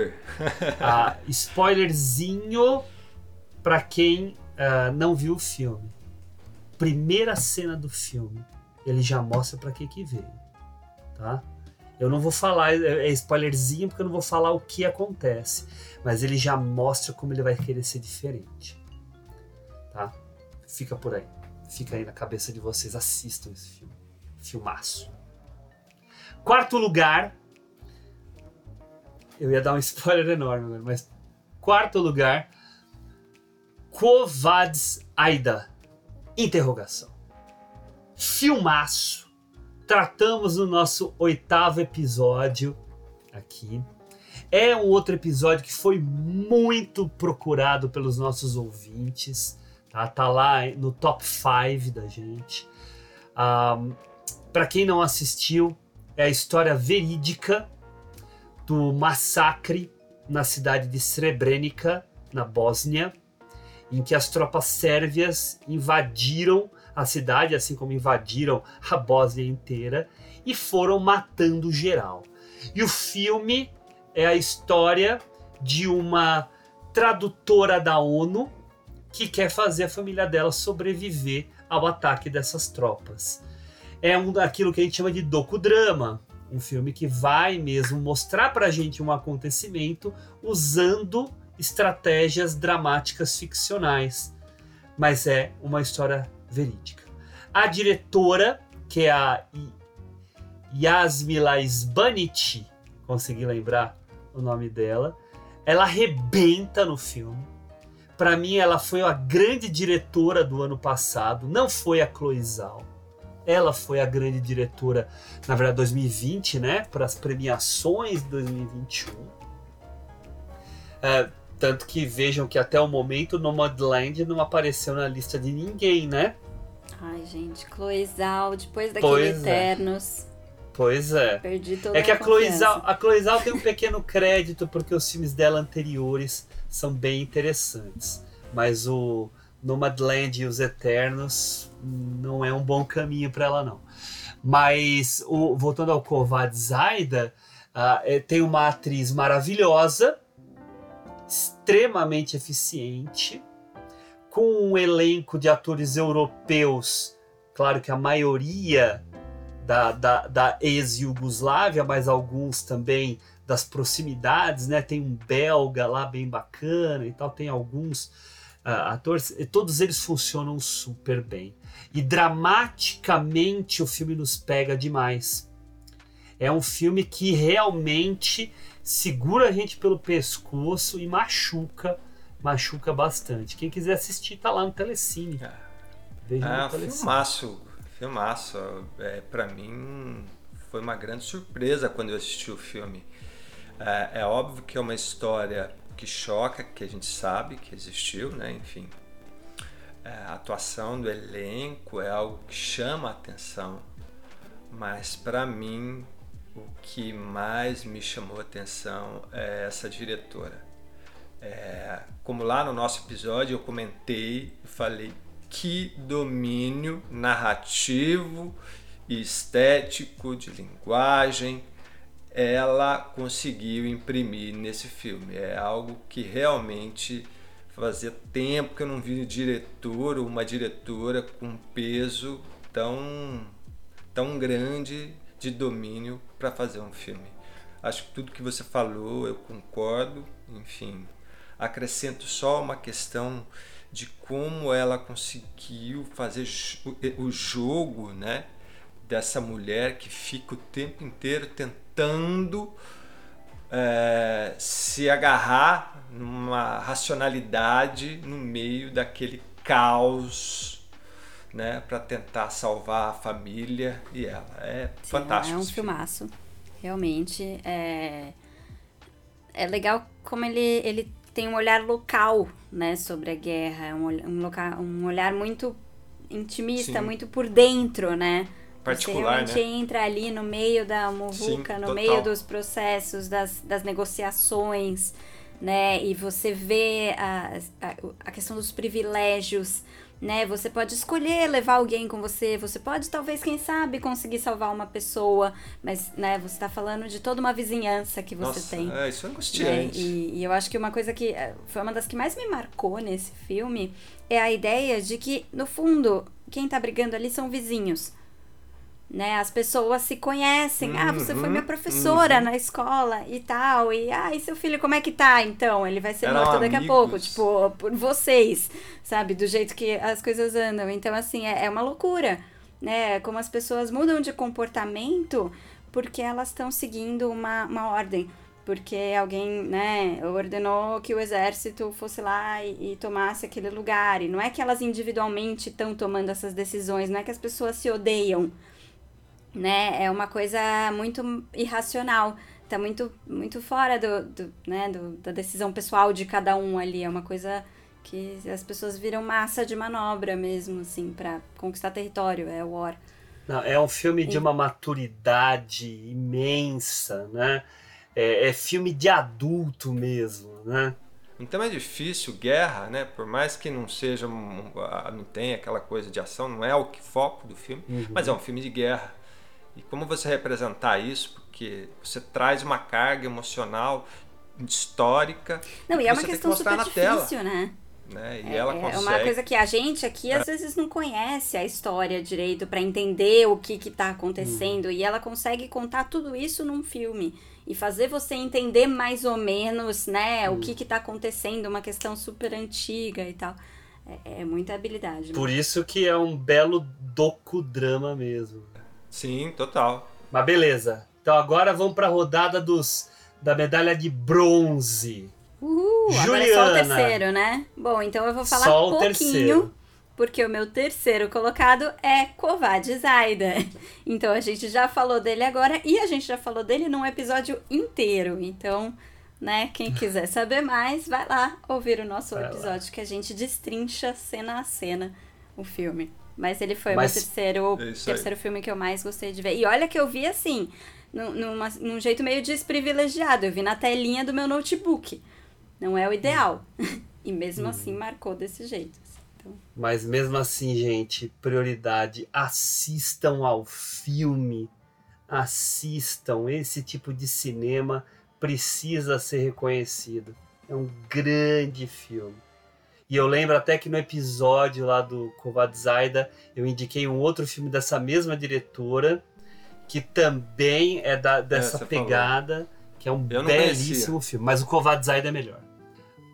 spoilerzinho para quem uh, não viu o filme. Primeira cena do filme ele já mostra para que que veio, tá? Eu não vou falar, é, é spoilerzinho porque eu não vou falar o que acontece, mas ele já mostra como ele vai querer ser diferente, tá? Fica por aí, fica aí na cabeça de vocês, assistam esse filme, filmaço. Quarto lugar, eu ia dar um spoiler enorme, mas quarto lugar, Kovads Aida, interrogação filmaço. Tratamos no nosso oitavo episódio aqui. É um outro episódio que foi muito procurado pelos nossos ouvintes. Tá, tá lá no top 5 da gente. Um, Para quem não assistiu, é a história verídica do massacre na cidade de Srebrenica, na Bósnia, em que as tropas sérvias invadiram a cidade, assim como invadiram a Bósnia inteira e foram matando geral. E o filme é a história de uma tradutora da ONU que quer fazer a família dela sobreviver ao ataque dessas tropas. É um daquilo que a gente chama de docudrama, um filme que vai mesmo mostrar pra gente um acontecimento usando estratégias dramáticas ficcionais. Mas é uma história verídica. A diretora, que é a Yasmila Sbanit, consegui lembrar o nome dela, ela arrebenta no filme. Para mim, ela foi a grande diretora do ano passado, não foi a Chloe Zhao. Ela foi a grande diretora, na verdade, 2020, né? Para as premiações de 2021. É, tanto que vejam que até o momento Nomadland não apareceu na lista de ninguém, né? Ai, gente, Cloizal, depois daquele pois é. Eternos. É. Pois é. Perdi toda É que a, a Cloizal, a Cloizal tem um pequeno crédito porque os filmes dela anteriores são bem interessantes. Mas o Nomadland e os Eternos não é um bom caminho para ela, não. Mas, o, voltando ao Kovad Zaida, uh, tem uma atriz maravilhosa, extremamente eficiente, com um elenco de atores europeus, claro que a maioria da, da, da ex-Yugoslávia, mas alguns também das proximidades, né? Tem um belga lá bem bacana e tal, tem alguns uh, atores, e todos eles funcionam super bem. E dramaticamente o filme nos pega demais. É um filme que realmente segura a gente pelo pescoço e machuca machuca bastante. Quem quiser assistir, tá lá no Telecine. É, Veja é, no Telecine. Filmaço, filmaço. É, para mim foi uma grande surpresa quando eu assisti o filme. É, é, óbvio que é uma história que choca, que a gente sabe que existiu, né? Enfim, é, a atuação do elenco é algo que chama a atenção, mas para mim o que mais me chamou a atenção é essa diretora é, como lá no nosso episódio eu comentei e falei que domínio narrativo e estético de linguagem ela conseguiu imprimir nesse filme. É algo que realmente fazia tempo que eu não vi um diretor ou uma diretora com peso tão, tão grande de domínio para fazer um filme. Acho que tudo que você falou eu concordo, enfim. Acrescento só uma questão de como ela conseguiu fazer o jogo, né? Dessa mulher que fica o tempo inteiro tentando é, se agarrar numa racionalidade no meio daquele caos, né, para tentar salvar a família e ela. É Sim, fantástico. É um filmaço. Realmente é é legal como ele ele tem um olhar local, né, sobre a guerra, é um, um, local, um olhar muito intimista, Sim. muito por dentro, né? particular, Você realmente né? entra ali no meio da muvuca, Sim, no total. meio dos processos, das, das negociações, né? E você vê a, a, a questão dos privilégios, né? Você pode escolher levar alguém com você, você pode talvez, quem sabe, conseguir salvar uma pessoa, mas, né, você está falando de toda uma vizinhança que você Nossa, tem. É, isso é angustiante. Né? E, e eu acho que uma coisa que eh, foi uma das que mais me marcou nesse filme é a ideia de que, no fundo, quem está brigando ali são vizinhos né? As pessoas se conhecem. Uhum, ah, você foi minha uhum, professora uhum. na escola e tal. E, ah, e seu filho, como é que tá? Então, ele vai ser Eram morto daqui amigos. a pouco. Tipo, por vocês, sabe? Do jeito que as coisas andam. Então, assim, é, é uma loucura, né? Como as pessoas mudam de comportamento porque elas estão seguindo uma, uma ordem. Porque alguém, né, ordenou que o exército fosse lá e, e tomasse aquele lugar. E não é que elas individualmente estão tomando essas decisões, não é que as pessoas se odeiam né? É uma coisa muito irracional. Tá muito, muito fora do, do, né, do, da decisão pessoal de cada um ali. É uma coisa que as pessoas viram massa de manobra mesmo, assim, para conquistar território. É o War. Não, é um filme de uma maturidade imensa, né? É, é filme de adulto mesmo, né? Então é difícil, guerra, né? Por mais que não seja, não tenha aquela coisa de ação, não é o foco do filme, uhum. mas é um filme de guerra. E como você representar isso? Porque você traz uma carga emocional histórica. Não, e é uma questão super difícil, né? Né? E é, ela consegue... é uma coisa que a gente aqui às vezes não conhece a história direito para entender o que que tá acontecendo uhum. e ela consegue contar tudo isso num filme e fazer você entender mais ou menos, né, uhum. o que que tá acontecendo, uma questão super antiga e tal. É, é muita habilidade. Por isso que é um belo docudrama mesmo. Sim, total. Mas beleza. Então agora vamos para a rodada dos da medalha de bronze. Uhul, Juliana. agora é só o terceiro, né? Bom, então eu vou falar só um pouquinho, terceiro. porque o meu terceiro colocado é Kovad Zaida. Então a gente já falou dele agora e a gente já falou dele num episódio inteiro. Então, né, quem quiser saber mais, vai lá ouvir o nosso vai episódio lá. que a gente destrincha cena a cena o filme. Mas ele foi Mas... o terceiro, é terceiro filme que eu mais gostei de ver. E olha que eu vi assim, numa, num jeito meio desprivilegiado. Eu vi na telinha do meu notebook. Não é o ideal. e mesmo hum. assim marcou desse jeito. Então... Mas mesmo assim, gente, prioridade. Assistam ao filme. Assistam. Esse tipo de cinema precisa ser reconhecido. É um grande filme. E eu lembro até que no episódio lá do Kovad Zaida, eu indiquei um outro filme dessa mesma diretora, que também é da, dessa é, pegada, falou. que é um belíssimo filme. Mas o Kovad Zaida é melhor.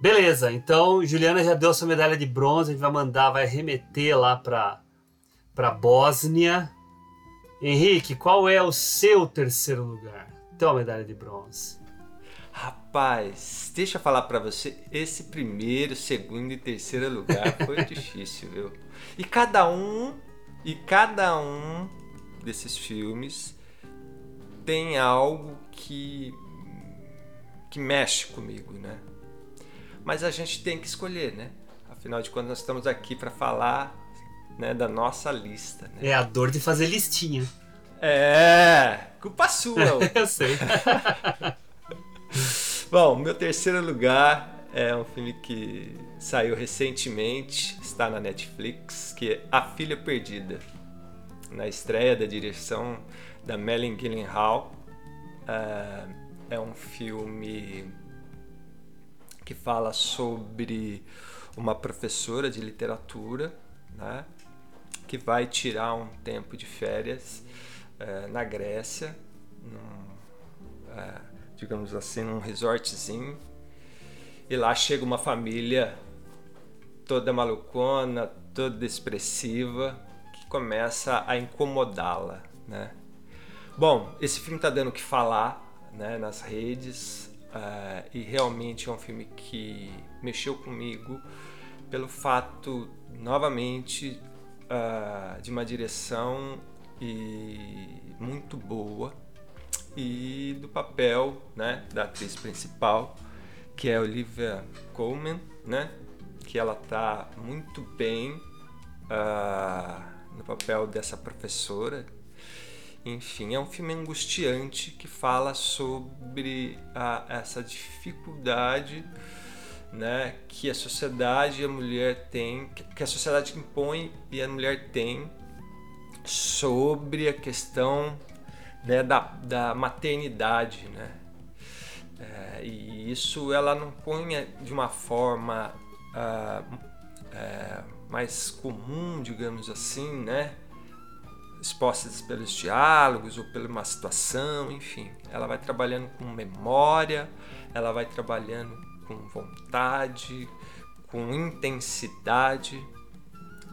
Beleza, então Juliana já deu sua medalha de bronze, a gente vai mandar, vai remeter lá para para Bósnia. Henrique, qual é o seu terceiro lugar? Então a medalha de bronze. Rapaz, deixa eu falar para você, esse primeiro, segundo e terceiro lugar foi difícil, viu? E cada um, e cada um desses filmes tem algo que que mexe comigo, né? Mas a gente tem que escolher, né? Afinal de contas, nós estamos aqui para falar né, da nossa lista. Né? É a dor de fazer listinha. É, culpa sua. eu sei. Bom, meu terceiro lugar é um filme que saiu recentemente, está na Netflix, que é A Filha Perdida. Na estreia da direção da Melanie Gyllenhaal. é, é um filme que fala sobre uma professora de literatura, né, que vai tirar um tempo de férias é, na Grécia, num, é, digamos assim, num resortzinho, e lá chega uma família toda malucona, toda expressiva, que começa a incomodá-la, né? Bom, esse filme tá dando o que falar, né, nas redes, uh, e realmente é um filme que mexeu comigo pelo fato, novamente, uh, de uma direção e muito boa e do papel, né, da atriz principal, que é Olivia Colman, né, que ela tá muito bem uh, no papel dessa professora. Enfim, é um filme angustiante que fala sobre uh, essa dificuldade né, que a sociedade e a mulher tem, que a sociedade impõe e a mulher tem sobre a questão né, da, da maternidade, né? É, e isso ela não põe de uma forma uh, é, mais comum, digamos assim, né? expostas pelos diálogos ou pela uma situação, enfim. Ela vai trabalhando com memória, ela vai trabalhando com vontade, com intensidade.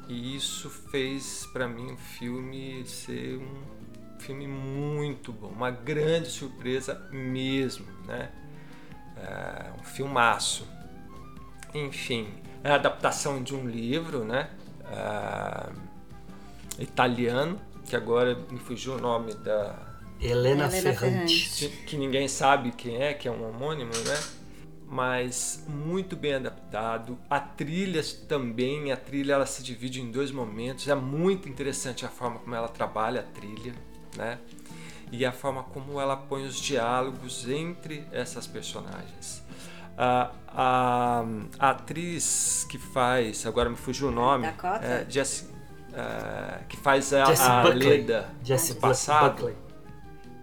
E isso fez para mim o filme ser um filme muito bom, uma grande surpresa mesmo, né? É um filmaço. Enfim, é a adaptação de um livro, né? É, italiano, que agora me fugiu o nome da Helena, Helena Ferrante, que, que ninguém sabe quem é, que é um homônimo, né? Mas muito bem adaptado. A trilha também, a trilha ela se divide em dois momentos. É muito interessante a forma como ela trabalha a trilha, né? E a forma como ela põe os diálogos entre essas personagens. A, a, a atriz que faz, agora me fugiu o nome, Dakota? é Jessie, é, que faz a, a Leda Jessie passado. Buckley.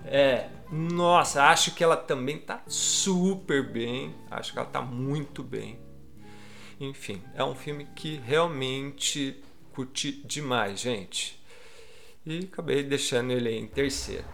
É, nossa, acho que ela também tá super bem. Acho que ela tá muito bem. Enfim, é um filme que realmente curti demais, gente. E acabei deixando ele em terceiro.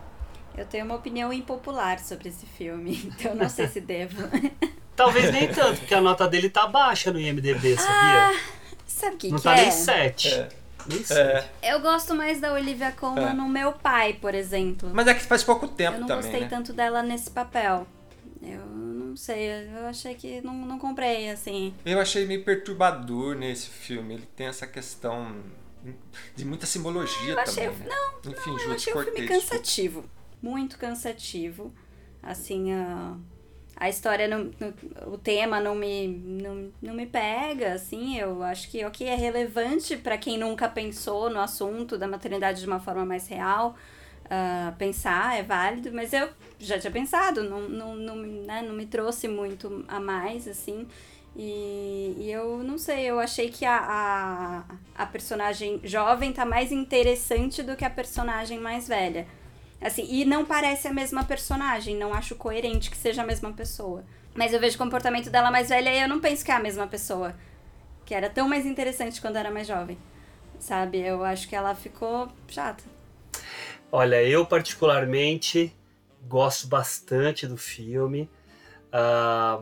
Eu tenho uma opinião impopular sobre esse filme, então não sei se devo. Talvez nem tanto, porque a nota dele tá baixa no IMDB, sabia? Ah, sabe o que, Não que tá é? nem 7. É. Nem É, 7. Eu gosto mais da Olivia Colman É. no Meu Pai, por exemplo. mas é que faz pouco tempo eu não também, gostei né? tanto dela nesse papel. Eu não sei, eu achei que não, não comprei, assim. Eu achei meio perturbador nesse filme. Ele tem essa questão de muita simbologia Eu achei, também. né? não, Enfim, não, eu achei o filme cansativo. Muito cansativo. Assim, a, a história, não, não- o tema não me, não, não me pega, assim. Eu acho que, ok, é relevante para quem nunca pensou no assunto da maternidade de uma forma mais real. ah, pensar é válido, mas eu já tinha pensado, não, não, não, né, não me trouxe muito a mais, assim. E, e eu não sei, eu achei que a, a, a personagem jovem tá mais interessante do que a personagem mais velha. Assim, e não parece a mesma personagem, não acho coerente que seja a mesma pessoa. Mas eu vejo o comportamento dela mais velha e eu não penso que é a mesma pessoa. Que era tão mais interessante quando era mais jovem. Sabe? Eu acho que ela ficou chata. Olha, eu particularmente gosto bastante do filme, ah,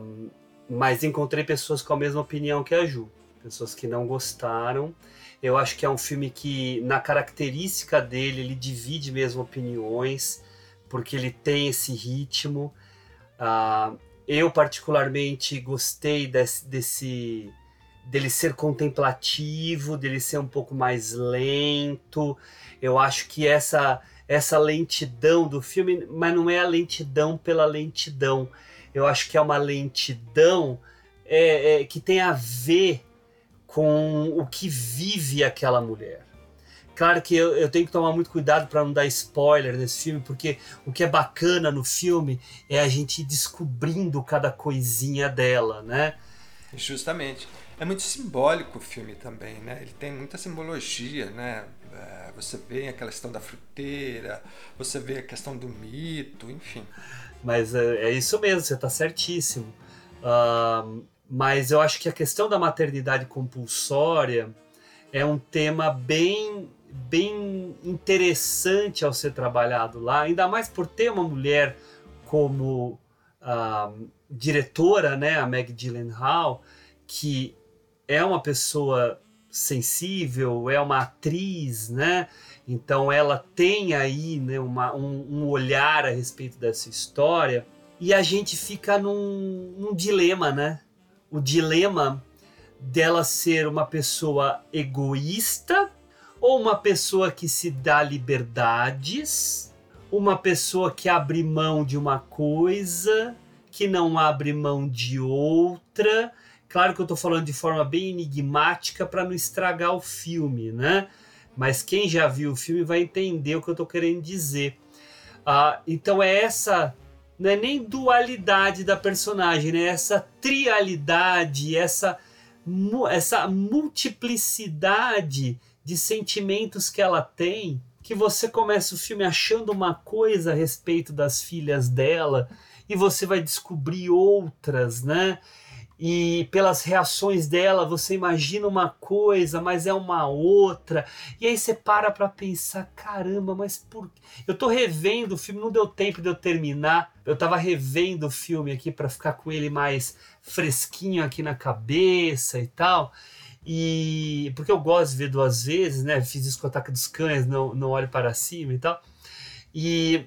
mas encontrei pessoas com a mesma opinião que a Ju, pessoas que não gostaram. Eu acho que é um filme que, na característica dele, ele divide mesmo opiniões, porque ele tem esse ritmo. Ah, eu particularmente gostei desse, desse dele ser contemplativo, dele ser um pouco mais lento. Eu acho que essa essa lentidão do filme, mas não é a lentidão pela lentidão. Eu acho que é uma lentidão é, é, que tem a ver com o que vive aquela mulher. Claro que eu, eu tenho que tomar muito cuidado para não dar spoiler nesse filme, porque o que é bacana no filme é a gente ir descobrindo cada coisinha dela, né? Justamente. É muito simbólico o filme também, né? Ele tem muita simbologia, né? É, você vê a questão da fruteira, você vê a questão do mito, enfim. Mas é, é isso mesmo, você está certíssimo. Uh, mas eu acho que a questão da maternidade compulsória é um tema bem, bem interessante ao ser trabalhado lá, ainda mais por ter uma mulher como uh, diretora, né, a Meg Gyllenhaal, que é uma pessoa sensível, é uma atriz, né? Então ela tem aí né, uma, um, um, olhar a respeito dessa história e a gente fica num, num dilema, né? O dilema dela ser uma pessoa egoísta ou uma pessoa que se dá liberdades, uma pessoa que abre mão de uma coisa, que não abre mão de outra Claro que eu estou falando de forma bem enigmática para não estragar o filme, né? Mas quem já viu o filme vai entender o que eu estou querendo dizer. Ah, então é essa, não é nem dualidade da personagem, né? Essa trialidade, essa, essa multiplicidade de sentimentos que ela tem, que você começa o filme achando uma coisa a respeito das filhas dela e você vai descobrir outras, né? E pelas reações dela você imagina uma coisa, mas é uma outra. E aí você para para pensar, caramba, mas por Eu tô revendo o filme, não deu tempo de eu terminar. Eu tava revendo o filme aqui para ficar com ele mais fresquinho aqui na cabeça e tal. E porque eu gosto de ver duas vezes, né? Fiz isso com o Ataque dos Cães, não, não olho para cima e tal. E,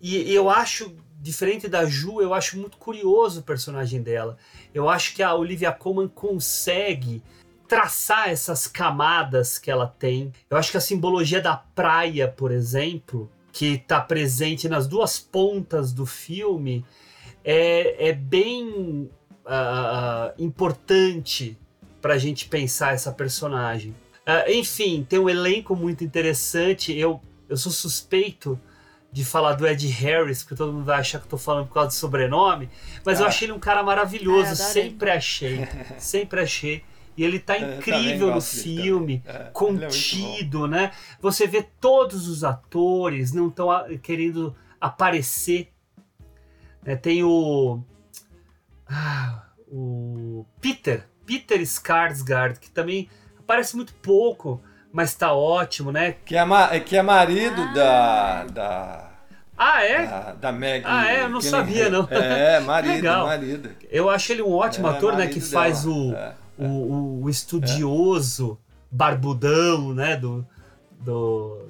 e eu acho diferente da Ju, eu acho muito curioso o personagem dela. Eu acho que a Olivia Colman consegue traçar essas camadas que ela tem. Eu acho que a simbologia da praia, por exemplo, que está presente nas duas pontas do filme, é, é bem uh, importante para a gente pensar essa personagem. Uh, enfim, tem um elenco muito interessante. Eu, eu sou suspeito de falar do Ed Harris, porque todo mundo vai achar que eu tô falando por causa do sobrenome, mas ah. eu achei ele um cara maravilhoso, é, sempre achei, sempre achei. E ele tá incrível no filme, é, é contido, é né? Você vê todos os atores não estão querendo aparecer. É, tem o ah, o Peter, Peter Skarsgård, que também aparece muito pouco, mas tá ótimo, né? Que é, que é marido ah. da, da. Ah, é? Da, da Meg. Ah, é? Eu não sabia, não. É, marido, Legal. marido. Eu acho ele um ótimo é, ator, né? Que faz o, é, o, o, o, estudioso, barbudão, né? Do, do,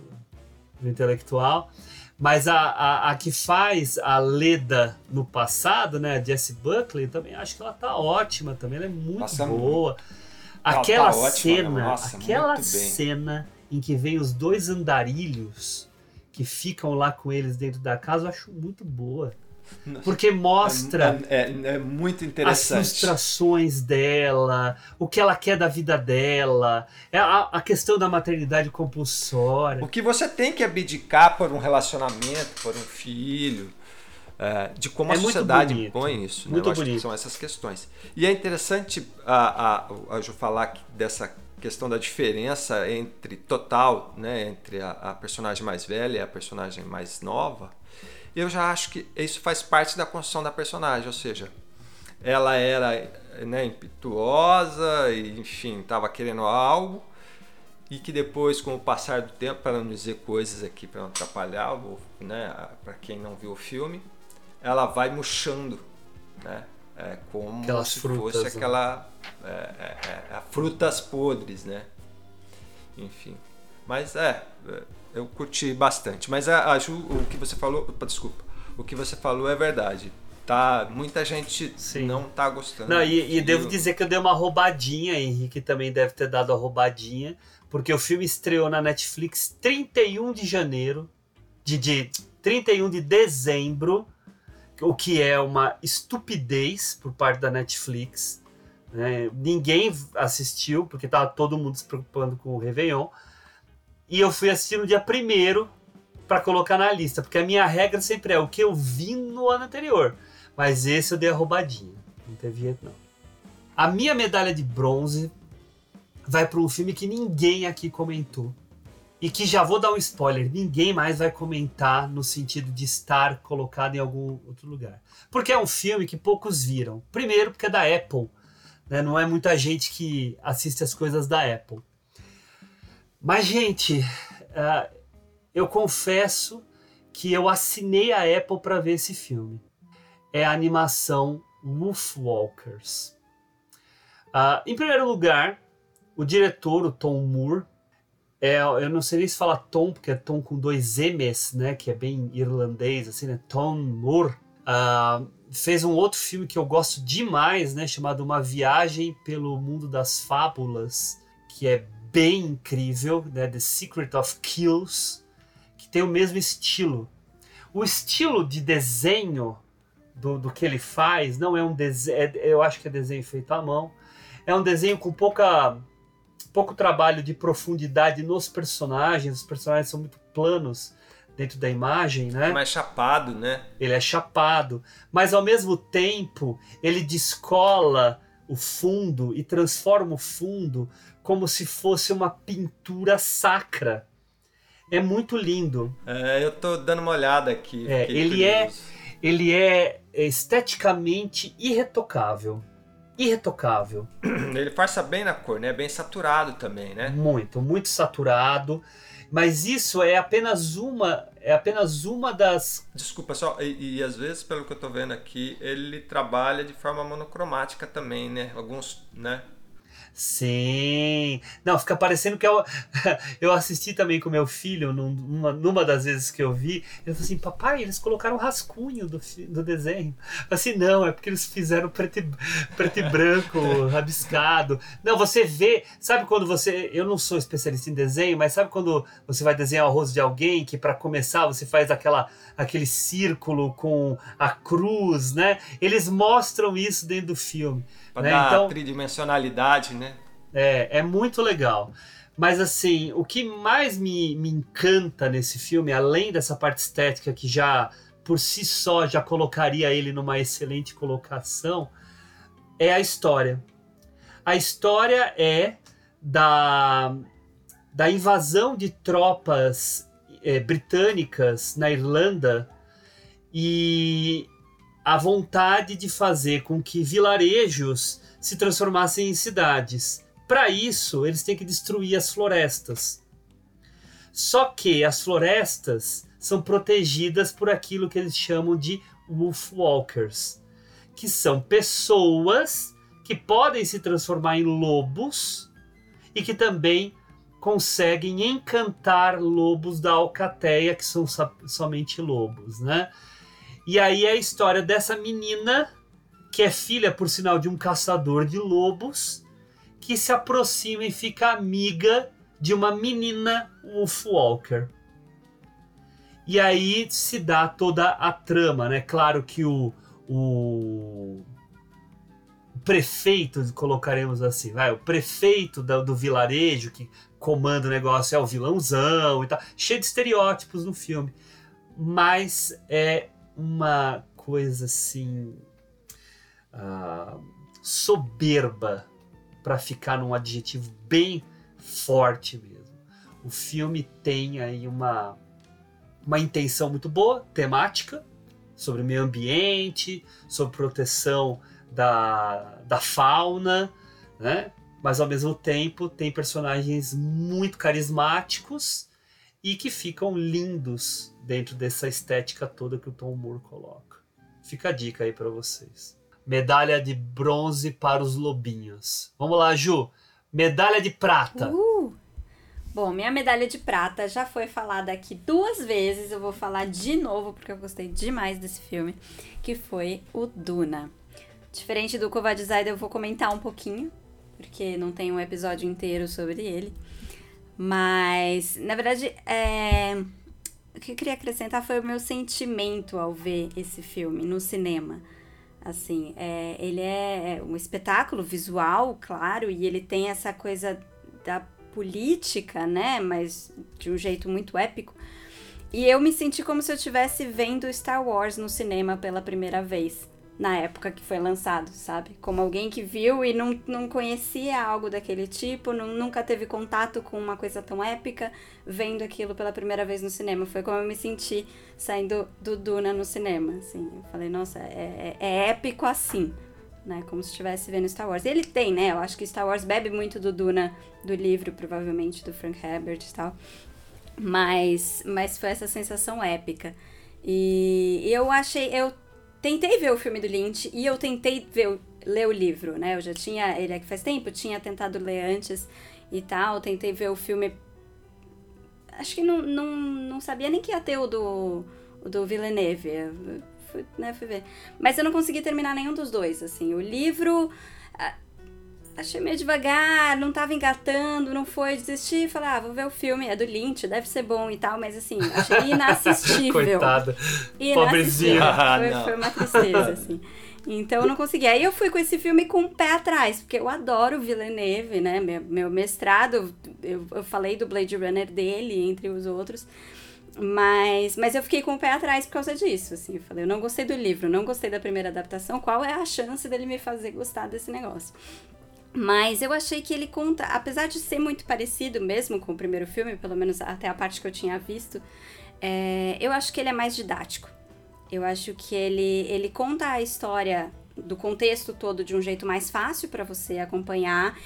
do intelectual. Mas a, a, a, que faz a Leda no passado, né? A Jessie Buckley, também acho que ela tá ótima também. Ela é muito Nossa, boa. Aquela tá cena, Nossa, aquela cena em que vem os dois andarilhos que ficam lá com eles dentro da casa, eu acho muito boa. Porque mostra é, é, é, muito interessante. as frustrações dela, o que ela quer da vida dela, é a, a, questão da maternidade compulsória. O que você tem que abdicar por um relacionamento, por um filho, é, de como é a sociedade põe isso. Né? Muito bonito. Que são essas questões. E é interessante a, a, a Ju falar dessa questão da diferença entre total, né, entre a, a, personagem mais velha e a personagem mais nova. Eu já acho que isso faz parte da construção da personagem, ou seja, ela era né, impetuosa e enfim estava querendo algo e que depois, com o passar do tempo, para não dizer coisas aqui para não atrapalhar, né, para quem não viu o filme, ela vai murchando, né? É como Aquelas se frutas, fosse né? aquela é, é, é, é, frutas podres, né? Enfim, mas é, é, eu curti bastante. Mas a, a Ju, o que você falou, opa, desculpa, o que você falou é verdade. Tá, muita gente Sim. não tá gostando. Não, e, e devo dizer que eu dei uma roubadinha, Henrique também deve ter dado a roubadinha, porque o filme estreou na Netflix 31 de janeiro, de, de 31 de dezembro o que é uma estupidez por parte da Netflix. Né? Ninguém assistiu, porque estava todo mundo se preocupando com o Réveillon. E eu fui assistir no dia primeiro para colocar na lista, porque a minha regra sempre é o que eu vi no ano anterior. Mas esse eu dei a roubadinha. Não teve jeito, não. A minha medalha de bronze vai para um filme que ninguém aqui comentou. E que já vou dar um spoiler, ninguém mais vai comentar no sentido de estar colocado em algum outro lugar. Porque é um filme que poucos viram. Primeiro, porque é da Apple. Né? Não é muita gente que assiste as coisas da Apple. Mas, gente, uh, eu confesso que eu assinei a Apple para ver esse filme. É a animação Wolfwalkers. Uh, em primeiro lugar, o diretor, o Tom Moore, é, eu não sei nem se fala Tom, porque é Tom com dois M's, né? Que é bem irlandês, assim, né? Tom Moore. Uh, fez um outro filme que eu gosto demais, né? Chamado Uma Viagem pelo Mundo das Fábulas, que é bem incrível, né? The Secret of Kills, que tem o mesmo estilo. O estilo de desenho do, do que ele faz não é um desenho, é, eu acho que é desenho feito à mão. É um desenho com pouca pouco trabalho de profundidade nos personagens, os personagens são muito planos dentro da imagem, né? É mais chapado, né? Ele é chapado, mas ao mesmo tempo ele descola o fundo e transforma o fundo como se fosse uma pintura sacra. É muito lindo. É, eu tô dando uma olhada aqui. É, ele é ele é esteticamente irretocável irretocável. Ele força bem na cor, né? Bem saturado também, né? Muito, muito saturado. Mas isso é apenas uma, é apenas uma das. Desculpa só, e, e, às vezes, pelo que eu tô vendo aqui, ele trabalha de forma monocromática também, né? Alguns, né? Sim. Não, fica parecendo que eu, eu assisti também com meu filho numa, numa das vezes que eu vi. Ele falou assim: Papai, eles colocaram um rascunho do, do desenho. Assim, não, é porque eles fizeram preto e, preto e branco, rabiscado. Não, você vê. Sabe quando você. Eu não sou especialista em desenho, mas sabe quando você vai desenhar o rosto de alguém que para começar você faz aquela, aquele círculo com a cruz, né? Eles mostram isso dentro do filme. Pra né? dar então, tridimensionalidade, né? É, é muito legal. Mas assim, o que mais me, me encanta nesse filme, além dessa parte estética que já por si só já colocaria ele numa excelente colocação, é a história. A história é da, da invasão de tropas é, britânicas na Irlanda e a vontade de fazer com que vilarejos se transformassem em cidades. Para isso, eles têm que destruir as florestas. Só que as florestas são protegidas por aquilo que eles chamam de wolfwalkers, que são pessoas que podem se transformar em lobos e que também conseguem encantar lobos da alcateia, que são somente lobos, né? E aí é a história dessa menina, que é filha, por sinal, de um caçador de lobos, que se aproxima e fica amiga de uma menina Wolfwalker. E aí se dá toda a trama, né? Claro que o, o prefeito, colocaremos assim, vai, o prefeito do, do, vilarejo que comanda o negócio é o vilãozão e tal, cheio de estereótipos no filme. Mas é uma coisa assim uh, soberba para ficar num adjetivo bem forte mesmo. O filme tem aí uma uma intenção muito boa, temática, sobre meio ambiente, sobre proteção da, da fauna, né? Mas ao mesmo tempo tem personagens muito carismáticos e que ficam lindos dentro dessa estética toda que o Tom Moore coloca. Fica a dica aí para vocês. Medalha de bronze para os lobinhos. Vamos lá, Ju. Medalha de prata. Uh! Bom, minha medalha de prata já foi falada aqui duas vezes. Eu vou falar de novo porque eu gostei demais desse filme, que foi o Duna. Diferente do Kovadzide, eu vou comentar um pouquinho, porque não tem um episódio inteiro sobre ele. Mas, na verdade, é o que eu queria acrescentar foi o meu sentimento ao ver esse filme no cinema. Assim, é, ele é, é um espetáculo visual, claro, e ele tem essa coisa da política, né? Mas de um jeito muito épico. E eu me senti como se eu estivesse vendo Star Wars no cinema pela primeira vez. Na época que foi lançado, sabe? Como alguém que viu e não, não conhecia algo daquele tipo, não, nunca teve contato com uma coisa tão épica, vendo aquilo pela primeira vez no cinema. Foi como eu me senti saindo do Duna no cinema, assim. Eu falei, nossa, é, é, é épico assim, né? Como se estivesse vendo Star Wars. E ele tem, né? Eu acho que Star Wars bebe muito do Duna, do livro, provavelmente, do Frank Herbert e tal. Mas, mas foi essa sensação épica. E eu achei, eu tentei ver o filme do Lynch e eu tentei ver, ler o livro, né? Eu já tinha, ele é que faz tempo, tinha tentado ler antes e tal, tentei ver o filme. Acho que não, não, não sabia nem que ia ter o do, o do Villeneuve. Fui, né, fui ver. Mas eu não consegui terminar nenhum dos dois, assim. O livro achei meio devagar, não tava engatando, não foi, desisti, falei, ah, vou ver o filme, é do Lynch, deve ser bom e tal, mas assim, achei inassistível. Coitada. Inassistível. Foi, foi uma tristeza, assim. Então eu não consegui. Aí eu fui com esse filme com o pé atrás, porque eu adoro Villeneuve, né? Meu, meu mestrado, eu, eu falei do Blade Runner dele, entre os outros. Mas, mas eu fiquei com o pé atrás por causa disso, assim. Eu falei, eu não gostei do livro, não gostei da primeira adaptação, qual é a chance dele me fazer gostar desse negócio? Mas eu achei que ele conta, apesar de ser muito parecido mesmo com o primeiro filme, pelo menos até a parte que eu tinha visto, é, eu acho que ele é mais didático. Eu acho que ele, ele conta a história do contexto todo de um jeito mais fácil para você acompanhar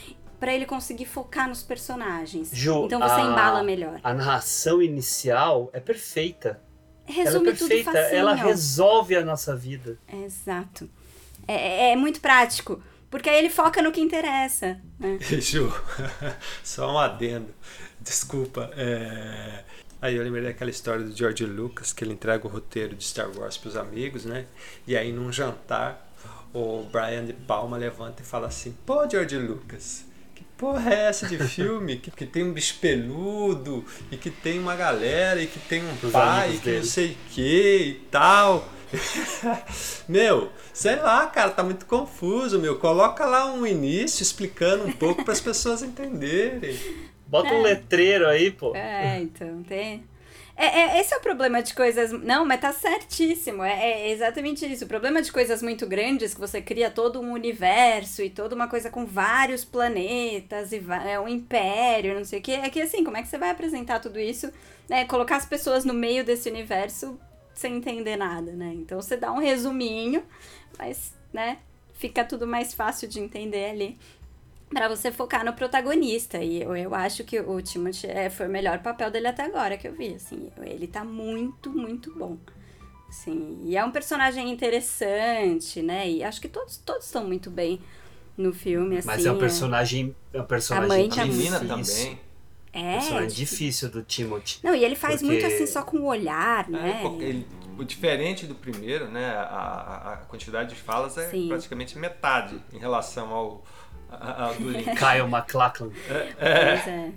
para ele conseguir focar nos personagens. Ju, então você a, embala melhor. A narração inicial é perfeita. Resume ela é perfeita, tudo facinho. ela resolve a nossa vida. Exato. É, é muito prático. Porque aí ele foca no que interessa. Né? Ju, só um adendo. Desculpa. É... Aí eu lembrei daquela história do George Lucas, que ele entrega o roteiro de Star Wars para os amigos, né? E aí num jantar, o Brian de Palma levanta e fala assim: Pô, George Lucas, que porra é essa de filme? que, que tem um bicho peludo, e que tem uma galera, e que tem um Os pai, e que não dele. sei o que e tal. meu, sei lá, cara, tá muito confuso, meu. Coloca lá um início explicando um pouco para as pessoas entenderem. Bota um letreiro aí, pô. É, então, tem. É, é, esse é o problema de coisas. Não, mas tá certíssimo. É, é exatamente isso. O problema de coisas muito grandes, que você cria todo um universo e toda uma coisa com vários planetas e é um império, não sei o quê. É que assim, como é que você vai apresentar tudo isso? Né? Colocar as pessoas no meio desse universo sem entender nada, né? Então você dá um resuminho, mas, né, fica tudo mais fácil de entender ali para você focar no protagonista. E eu, eu acho que o Timothy é, foi o melhor papel dele até agora que eu vi, assim. Ele tá muito, muito bom. Assim, e é um personagem interessante, né? E acho que todos todos estão muito bem no filme, assim. Mas é um personagem. É um personagem A mãe tá A menina difícil. também. É, personagem tipo- difícil do Timothy. Não, e ele faz Porque- muito assim só com o olhar, né? É, ele, o diferente do primeiro, né? A, a- quantidade de falas é Sim. praticamente metade em relação ao, a- ao do Lynch. Kyle MacLachlan. Pois é.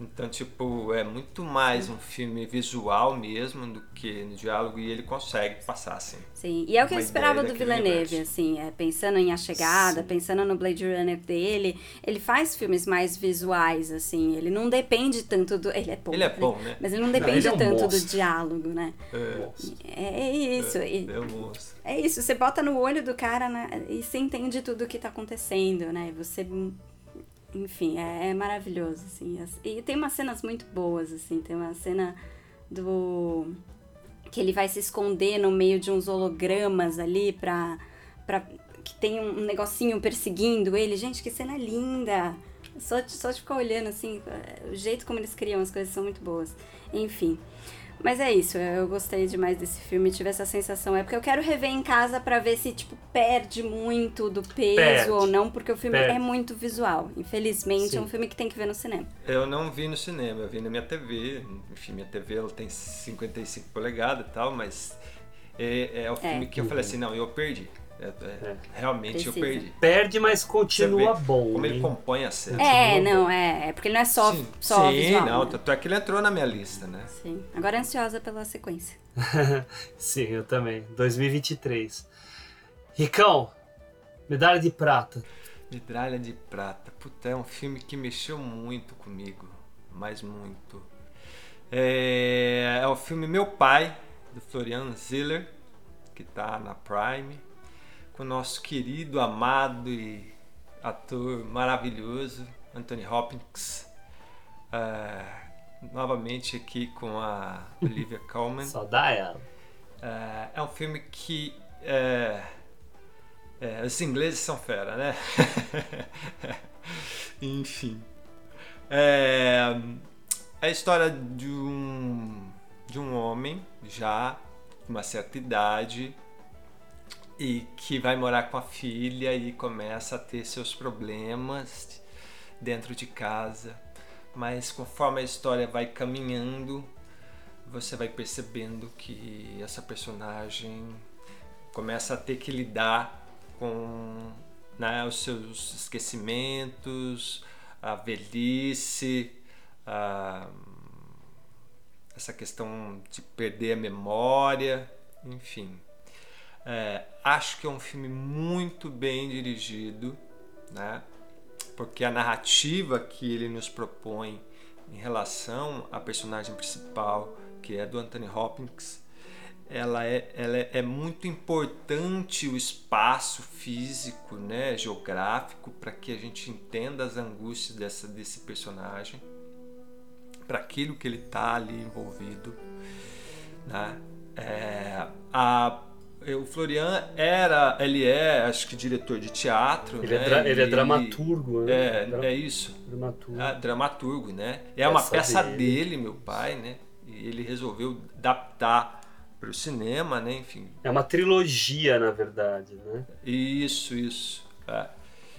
Então, tipo, é muito mais um filme visual mesmo do que no diálogo e ele consegue passar assim. Sim, e é o que eu esperava do Villeneuve, universo. assim, é, pensando em A Chegada, pensando no Blade Runner dele, ele faz filmes mais visuais, assim, ele não depende tanto do... Ele é bom, Ele é né? bom, né? Mas ele não ele depende é um tanto do monstro. diálogo, né? É, É, é isso, e- é um monstro. é isso, você bota no olho do cara né, e você entende tudo o que tá acontecendo, né? Você. Enfim, é, é maravilhoso, assim. As- E tem umas cenas muito boas, assim. Tem uma cena do. que ele vai se esconder no meio de uns hologramas ali pra. pra que tem um negocinho perseguindo ele. Gente, que cena linda! Só só de ficar olhando, assim, o jeito como eles criam as coisas são muito boas. Enfim. Mas é isso, eu gostei demais desse filme, tive essa sensação. É porque eu quero rever em casa pra ver se, tipo, perde muito do peso Perde. ou não, porque o filme Perde. é muito visual. Infelizmente, é um Sim. filme que tem que ver no cinema. Eu não vi no cinema, eu vi na minha TV. Enfim, minha TV ela tem 55 polegadas e tal, mas é, é o filme que eu falei assim, não, eu perdi. É, é, Realmente eu Precisa. perdi. Perde, mas Você continua bom. Como ele hein? compõe a cena. É, não, é, é porque ele não é só, Sim, só sim visual. não, né? tanto é que ele entrou na minha lista, né? Sim. Agora ansiosa pela sequência. Sim, eu também. 2023. Ricão, medalha de prata. Medalha de Prata. Puta, é um filme que mexeu muito comigo. Mas muito. É, é o filme Meu Pai, do Florian Ziller, que tá na Prime. O nosso querido, amado e ator maravilhoso, Anthony Hopkins. É, novamente aqui com a Olivia Colman. Só dá ela. É, é um filme que. É, é, os ingleses são fera, né? Enfim. É, é a história de um, de um homem já de uma certa idade e que vai morar com a filha e começa a ter seus problemas dentro de casa. Mas conforme a história vai caminhando, você vai percebendo que essa personagem começa a ter que lidar com né, os seus esquecimentos, a velhice, a, essa questão de perder a memória, enfim. É, acho que é um filme muito bem dirigido, né? porque a narrativa que ele nos propõe em relação à personagem principal, que é do Anthony Hopkins, ela é, ela é, é muito importante o espaço físico, né, geográfico, para que a gente entenda as angústias dessa, desse personagem, para aquilo que ele está ali envolvido. Né? É, a o Florian era, ele é, acho que diretor de teatro, ele né? É dra ele é dramaturgo, né? É, Dra é isso. Dramaturgo. É, dramaturgo, né? É peça uma peça dele. dele. meu pai, né? E ele resolveu adaptar para o cinema, né? Enfim. É uma trilogia, na verdade, né? Isso, isso. É.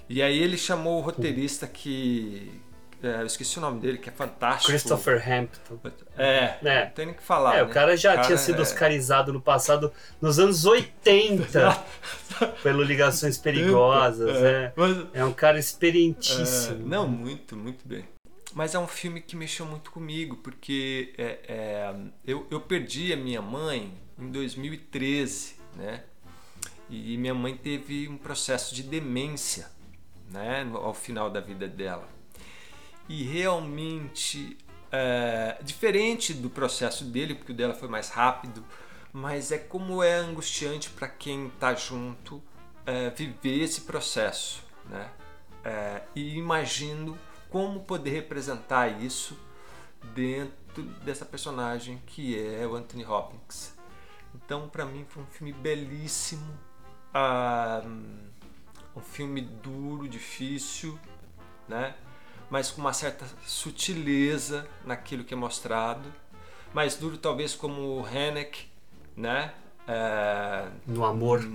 E aí ele chamou o roteirista que é, eu esqueci o nome dele, que é fantástico. Christopher Hampton. É, é. não tem nem que falar. É, né? o cara já o cara tinha sido é... oscarizado no passado, nos anos 80, pelo Ligações Perigosas. É, é. Mas... é um cara experientíssimo. É, não, muito, muito bem. Mas é um filme que mexeu muito comigo, porque eu, eu perdi a minha mãe em 2013, né? E minha mãe teve um processo de demência, né? Ao final da vida dela e realmente é, diferente do processo dele, porque o dela foi mais rápido, mas é como é angustiante para quem está junto é, viver esse processo, né? É, e imagino como poder representar isso dentro dessa personagem que é o Anthony Hopkins. Então, para mim, foi um filme belíssimo, ah, um filme duro, difícil, né? Mas com uma certa sutileza naquilo que é mostrado. Mais duro talvez como o Henneck, né? É, no amor.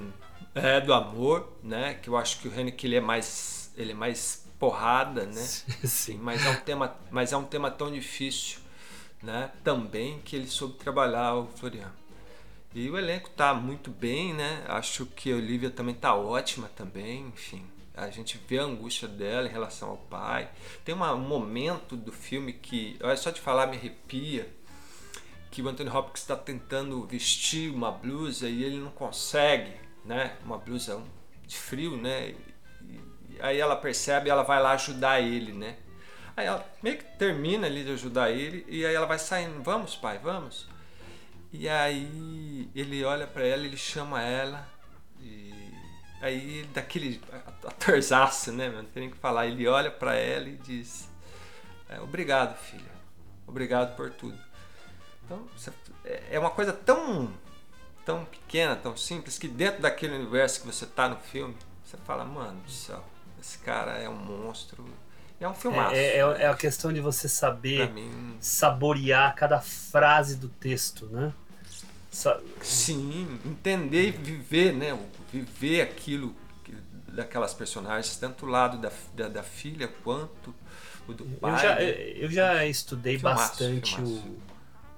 É, do amor, né? Que eu acho que o Henneck ele é mais, ele é mais porrada, né? Sim. Mas é um tema, mas é um tema tão difícil, né? Também que ele soube trabalhar o Florian. E o elenco tá muito bem, né? Acho que a Olivia também tá ótima também, enfim. A gente vê a angústia dela em relação ao pai. Tem uma, um momento do filme que, olha, só de falar me arrepia, que o Anthony Hopkins está tentando vestir uma blusa e ele não consegue, né? Uma blusa de frio, né? E, aí ela percebe e ela vai lá ajudar ele, né? Aí ela meio que termina ali de ajudar ele e aí ela vai saindo, vamos pai, vamos. E aí ele olha para ela, ele chama ela Aí, daquele atorzaço, né, Não tem nem que falar. Ele olha para ela e diz: é, Obrigado, filha. Obrigado por tudo. Então, é, é uma coisa tão, tão pequena, tão simples, que dentro daquele universo que você tá no filme, você fala: Mano do céu, esse cara é um monstro. É um filmaço. É, é, é a questão de você saber mim... saborear cada frase do texto, né? Sim, entender e viver, né? Viver aquilo daquelas personagens, tanto o lado da, da, da filha quanto o do pai. Eu já, né? eu já estudei filmaço, bastante filmaço.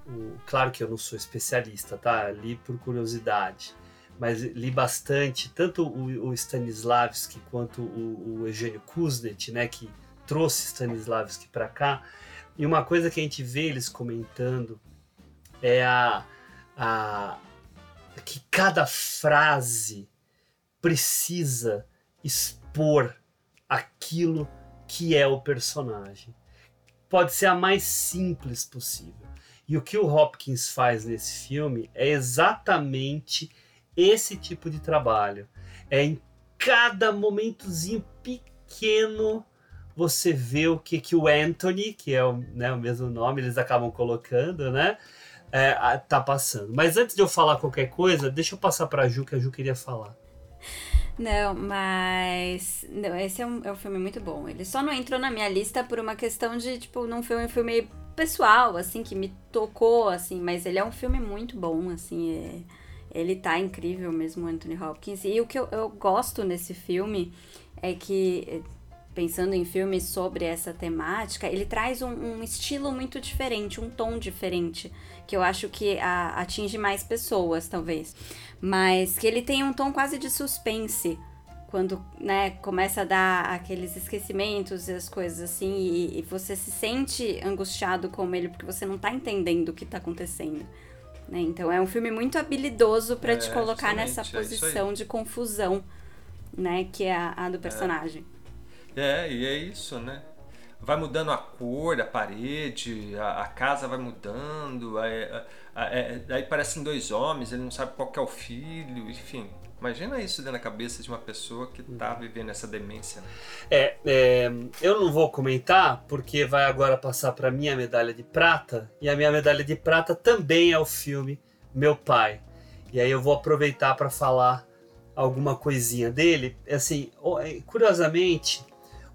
O, o. Claro que eu não sou especialista, tá? Li por curiosidade. Mas li bastante, tanto o, o Stanislavski quanto o, o Eugênio Kuznet, né? Que trouxe Stanislavski para cá. E uma coisa que a gente vê eles comentando é a a, que cada frase precisa expor aquilo que é o personagem. Pode ser a mais simples possível. E o que o Hopkins faz nesse filme é exatamente esse tipo de trabalho. É em cada momentozinho pequeno você vê o que, que o Anthony, que é o, né, o mesmo nome, eles acabam colocando, né? É, tá passando. Mas antes de eu falar qualquer coisa, deixa eu passar pra Ju, que a Ju queria falar. Não, mas. Não, esse é um, é um filme muito bom. Ele só não entrou na minha lista por uma questão de, tipo, não foi um filme pessoal, assim, que me tocou, assim, mas ele é um filme muito bom, assim. É, ele tá incrível mesmo, Anthony Hopkins. E o que eu, eu gosto nesse filme é que pensando em filmes sobre essa temática, ele traz um, um, estilo muito diferente, um tom diferente, que eu acho que a, atinge mais pessoas, talvez. Mas que ele tem um tom quase de suspense. Quando né, começa a dar aqueles esquecimentos e as coisas assim, e, e você se sente angustiado com ele porque você não tá entendendo o que tá acontecendo. Né? Então é um filme muito habilidoso para é, te colocar nessa é posição é de confusão, né? Que é a, a do personagem. É, e é isso, né? Vai mudando a cor da parede, a, a casa vai mudando, aí, aí parecem dois homens, ele não sabe qual é o filho, enfim. Imagina isso dentro da cabeça de uma pessoa que está uhum. vivendo essa demência. Né? É, é, eu não vou comentar porque vai agora passar para minha medalha de prata e a minha medalha de prata também é o filme Meu Pai. E aí eu vou aproveitar para falar alguma coisinha dele. Assim, é, curiosamente,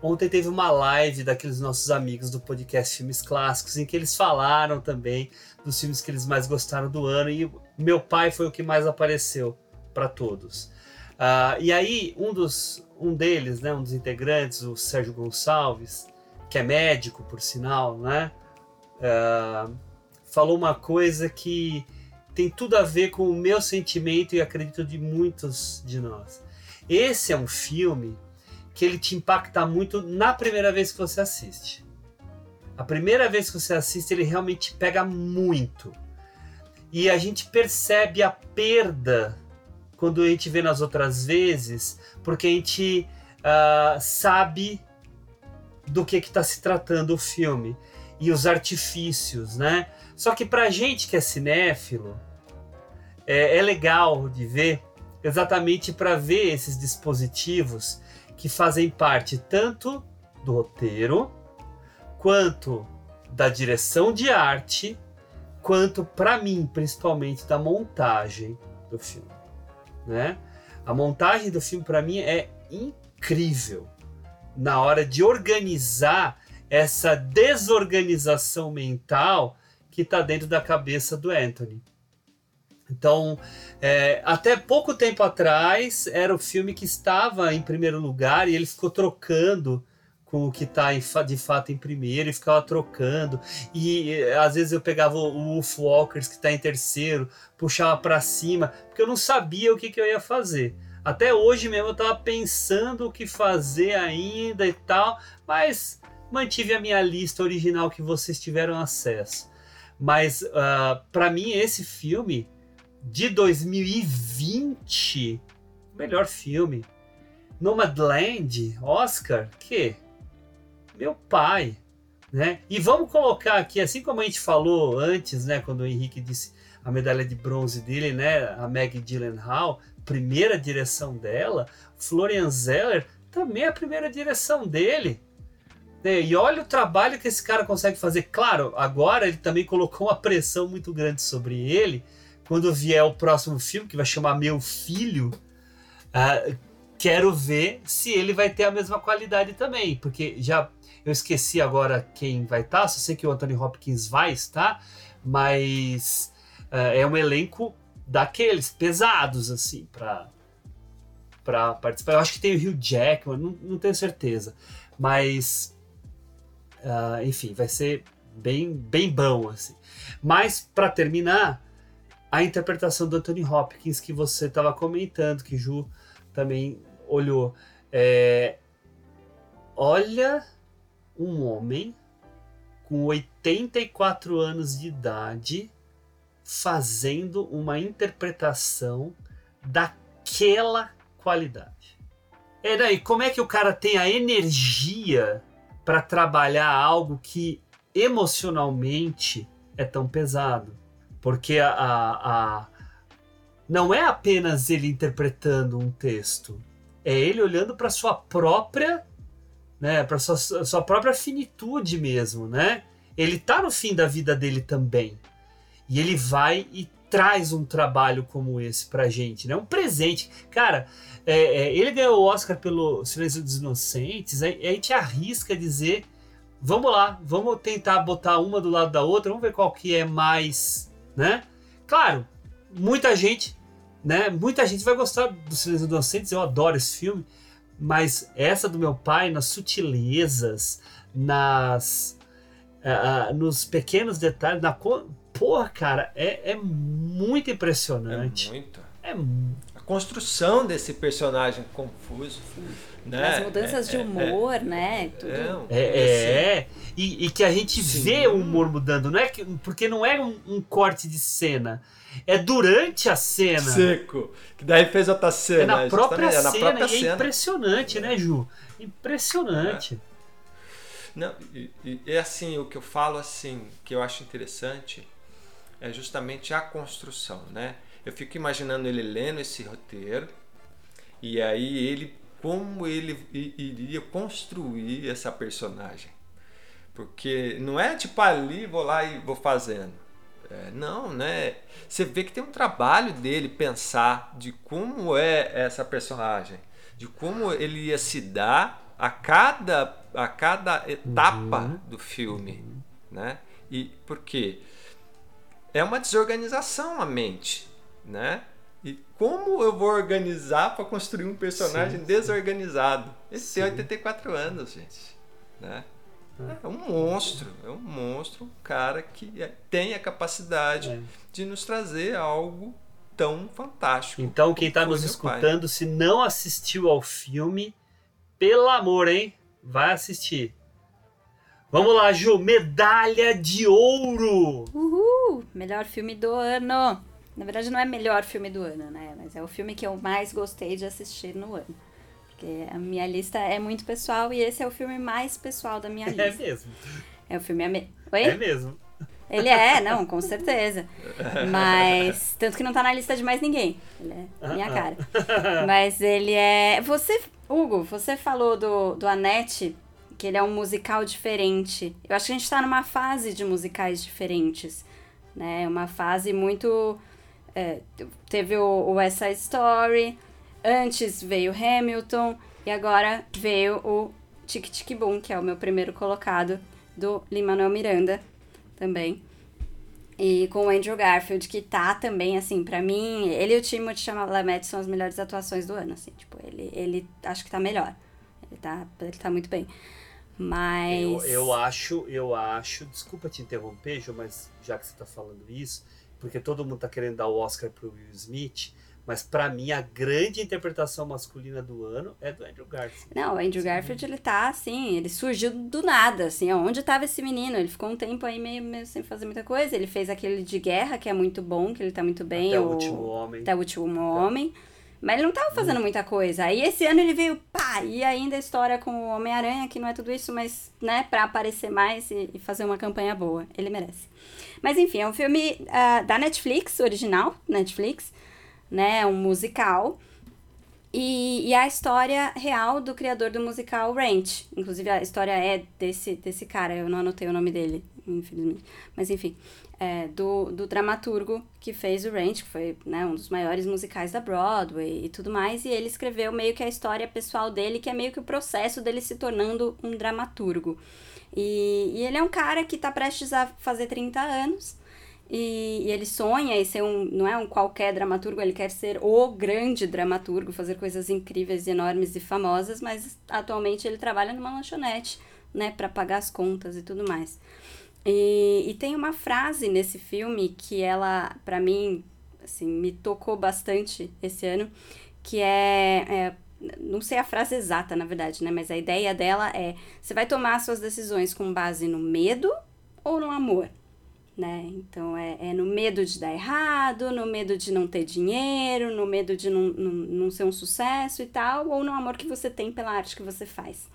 Ontem teve uma live daqueles nossos amigos do podcast Filmes Clássicos, em que eles falaram também dos filmes que eles mais gostaram do ano, e meu pai foi o que mais apareceu para todos. Uh, e aí, um, dos, um deles, né, um dos integrantes, o Sérgio Gonçalves, que é médico, por sinal, né, uh, falou uma coisa que tem tudo a ver com o meu sentimento e acredito de muitos de nós. Esse é um filme que ele te impacta muito na primeira vez que você assiste. A primeira vez que você assiste, ele realmente pega muito. E a gente percebe a perda quando a gente vê nas outras vezes, porque a gente uh, sabe do que está se tratando o filme e os artifícios, né? Só que pra gente que é cinéfilo, é, é legal de ver exatamente para ver esses dispositivos que fazem parte tanto do roteiro, quanto da direção de arte, quanto para mim, principalmente da montagem do filme, né? A montagem do filme para mim é incrível na hora de organizar essa desorganização mental que está dentro da cabeça do Anthony. Então, é, até pouco tempo atrás, era o filme que estava em primeiro lugar e ele ficou trocando com o que está de fato em primeiro e ficava trocando. E às vezes eu pegava o Wolf Walkers, que está em terceiro, puxava para cima, porque eu não sabia o que, que eu ia fazer. Até hoje mesmo eu estava pensando o que fazer ainda e tal, mas mantive a minha lista original que vocês tiveram acesso. Mas uh, ah, para mim esse filme de 2020, melhor filme. Nomadland, Oscar, que? Meu pai, né? E vamos colocar aqui, assim como a gente falou antes, né, quando o Henrique disse a medalha de bronze dele, né, a Maggie Gyllenhaal, primeira direção dela, Florian Zeller também a primeira direção dele. Né? E olha o trabalho que esse cara consegue fazer. Claro, agora ele também colocou uma pressão muito grande sobre ele, quando vier o próximo filme, que vai chamar Meu Filho, uh, quero ver se ele vai ter a mesma qualidade também, porque já eu esqueci agora quem vai estar, só sei que o Anthony Hopkins vai estar, mas uh, é um elenco daqueles pesados assim para para participar. Eu acho que tem o Hugh Jackman, não, não tenho certeza, mas uh, enfim, vai ser bem bem bom assim. Mas para terminar, a interpretação do Anthony Hopkins que você estava comentando, que Ju também olhou. É, olha um homem com 84 anos de idade fazendo uma interpretação daquela qualidade. E daí, como é que o cara tem a energia para trabalhar algo que emocionalmente é tão pesado? Porque a, a, a não é apenas ele interpretando um texto, é ele olhando para sua própria, né, para sua, sua própria finitude mesmo, né? Ele tá no fim da vida dele também. E ele vai e traz um trabalho como esse pra gente, né? Um presente. Cara, é, é, ele ganhou o Oscar pelo Silêncio dos Inocentes, aí a gente arrisca dizer, vamos lá, vamos tentar botar uma do lado da outra, vamos ver qual que é mais, né? Claro, muita gente, né? Muita gente vai gostar do Silêncio dos Inocentes, eu adoro esse filme, mas essa do meu pai, nas sutilezas, nas... Uh, nos pequenos detalhes, na porra, cara, é, é muito impressionante. É muito. É a construção desse personagem confuso. Né? As mudanças é, de humor, é, né? Tudo. É, é, e, e, que a gente Sim. vê o humor mudando, não é que, porque não é um, um, corte de cena. É durante a cena. Seco. Que daí fez outra cena. É na própria cena. É, na própria e cena. é impressionante, né, Ju? Impressionante. Não, e, e é assim, o que eu falo assim, que eu acho interessante, é justamente a construção, né? Eu fico imaginando ele lendo esse roteiro e aí ele como ele iria construir essa personagem, porque não é tipo ali vou lá e vou fazendo, é, não, né? Você vê que tem um trabalho dele pensar de como é essa personagem, de como ele ia se dar a cada a cada etapa uhum. do filme, né? E por quê? é uma desorganização a mente, né? Como eu vou organizar para construir um personagem sim, desorganizado? Esse sim. tem 84 anos, gente, né? É um monstro, é um monstro, um cara que é, tem a capacidade é. de nos trazer algo tão fantástico. Então, quem está nos escutando, pai. se não assistiu ao filme, pelo amor, hein? Vai assistir. Vamos lá, Ju, medalha de ouro! Uhul! Melhor filme do ano. Na verdade, não é melhor filme do ano, né? Mas é o filme que eu mais gostei de assistir no ano. Porque a minha lista é muito pessoal e esse é o filme mais pessoal da minha é lista. É mesmo. É o filme. Ame... Oi? É mesmo. Ele é, não, com certeza. Mas. Tanto que não tá na lista de mais ninguém. Ele é minha cara. Mas ele é. Você, Hugo, você falou do, do Anete que ele é um musical diferente. Eu acho que a gente está numa fase de musicais diferentes, né? Uma fase muito... É, teve o, o West Side Story, antes veio Hamilton e agora veio o Tic Tic Boom, que é o meu primeiro colocado, do Lin-Manuel Miranda também. E com o Andrew Garfield, que tá também, assim, para mim, ele e o Timothée Chalamet são as melhores atuações do ano, assim, tipo, ele, ele acho que tá melhor. Ele tá, ele tá muito bem. Mas. Eu, eu acho, eu acho. Desculpa te interromper, Ju, mas já que você tá falando isso, porque todo mundo tá querendo dar o Oscar pro Will Smith. Mas para mim a grande interpretação masculina do ano é do Andrew Garfield. Não, o Andrew Garfield ele tá assim, ele surgiu do nada, assim, onde tava esse menino? Ele ficou um tempo aí meio, meio sem fazer muita coisa. Ele fez aquele de guerra que é muito bom, que ele tá muito bem. Até o, o último homem. Até o último homem. Mas ele não tava fazendo muita coisa. Aí esse ano ele veio, pá, e ainda a história com o Homem-Aranha, que não é tudo isso, mas, né, pra aparecer mais e, e, fazer uma campanha boa. Ele merece. Mas enfim, é um filme uh, da Netflix, original, Netflix, né, é um musical. E, e a história real do criador do musical Ranch. Inclusive, a história é desse, desse cara, eu não anotei o nome dele, infelizmente. Mas enfim é, do, do dramaturgo que fez o Ranch, que foi né, um dos maiores musicais da Broadway e tudo mais, e ele escreveu meio que a história pessoal dele, que é meio que o processo dele se tornando um dramaturgo. E, e ele é um cara que está prestes a fazer 30 anos, e, e, ele sonha em ser um, não é um qualquer dramaturgo, ele quer ser o grande dramaturgo, fazer coisas incríveis, enormes e famosas, mas atualmente ele trabalha numa lanchonete, né, para pagar as contas e tudo mais. E, e tem uma frase nesse filme que ela, para mim, assim, me tocou bastante esse ano, que é, é, não sei a frase exata, na verdade, né? Mas a ideia dela é: você vai tomar suas decisões com base no medo ou no amor? Né? Então é, é no medo de dar errado, no medo de não ter dinheiro, no medo de não, não, não ser um sucesso e tal, ou no amor que você tem pela arte que você faz.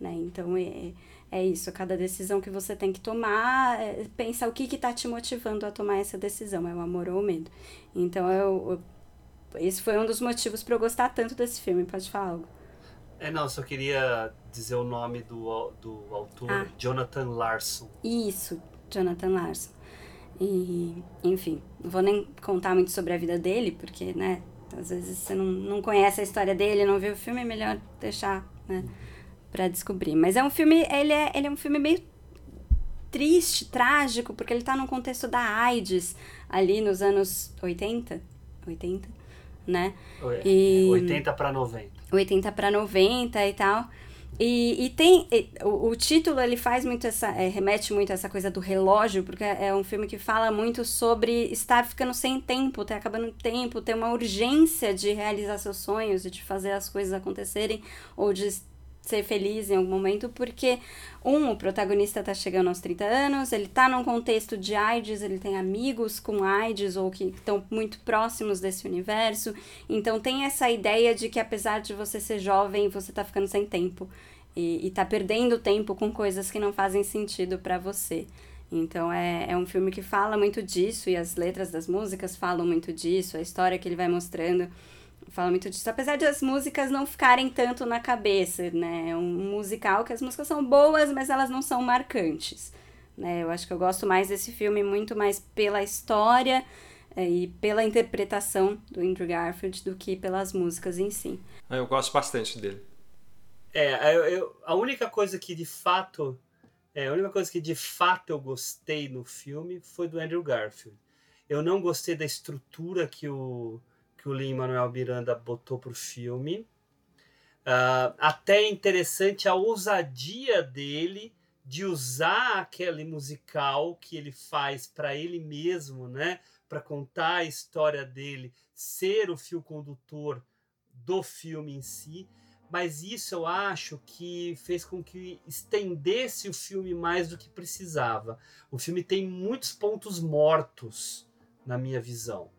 Né? Então é, é isso, cada decisão que você tem que tomar, é, pensa o que está te motivando a tomar essa decisão, é o amor ou o medo. Então eu, eu esse foi um dos motivos para eu gostar tanto desse filme. Pode falar algo. É, não, só queria dizer o nome do, do autor, Ah. Jonathan Larson. Isso, Jonathan Larson. E, enfim, não vou nem contar muito sobre a vida dele, porque, né, às vezes você não, não conhece a história dele, não viu o filme, é melhor deixar, né, pra descobrir. Mas é um filme, ele é, ele é um filme meio triste, trágico, porque ele tá num contexto da AIDS, ali nos anos 80, 80, né? É, E- 80 para 90. 80 para 90 e tal. E, e tem. e- o, o título ele faz muito essa. é, remete muito a essa coisa do relógio, porque é um filme que fala muito sobre estar ficando sem tempo, ter acabando tempo, ter uma urgência de realizar seus sonhos e de fazer as coisas acontecerem, ou de ser feliz em algum momento, porque, um, o protagonista tá chegando aos 30 anos, ele tá num contexto de AIDS, ele tem amigos com AIDS ou que estão muito próximos desse universo, então tem essa ideia de que apesar de você ser jovem, você tá ficando sem tempo. E, e tá perdendo tempo com coisas que não fazem sentido pra você. Então é, é um filme que fala muito disso e as letras das músicas falam muito disso, a história que ele vai mostrando fala muito disso. Apesar de as músicas não ficarem tanto na cabeça, né? É um musical que as músicas são boas, mas elas não são marcantes. Né? Eu acho que eu gosto mais desse filme muito mais pela história eh, e pela interpretação do Andrew Garfield do que pelas músicas em si. Ah, Eu gosto bastante dele. É, eu, eu- a única coisa que de fato. É, a única coisa que de fato eu gostei no filme foi do Andrew Garfield. Eu não gostei da estrutura que o, que o Lin-Manuel Miranda botou pro filme. Ah, até é interessante a ousadia dele de usar aquele musical que ele faz para ele mesmo, né? Para contar a história dele, ser o fio condutor do filme em si mas isso eu acho que fez com que estendesse o filme mais do que precisava. O filme tem muitos pontos mortos, na minha visão.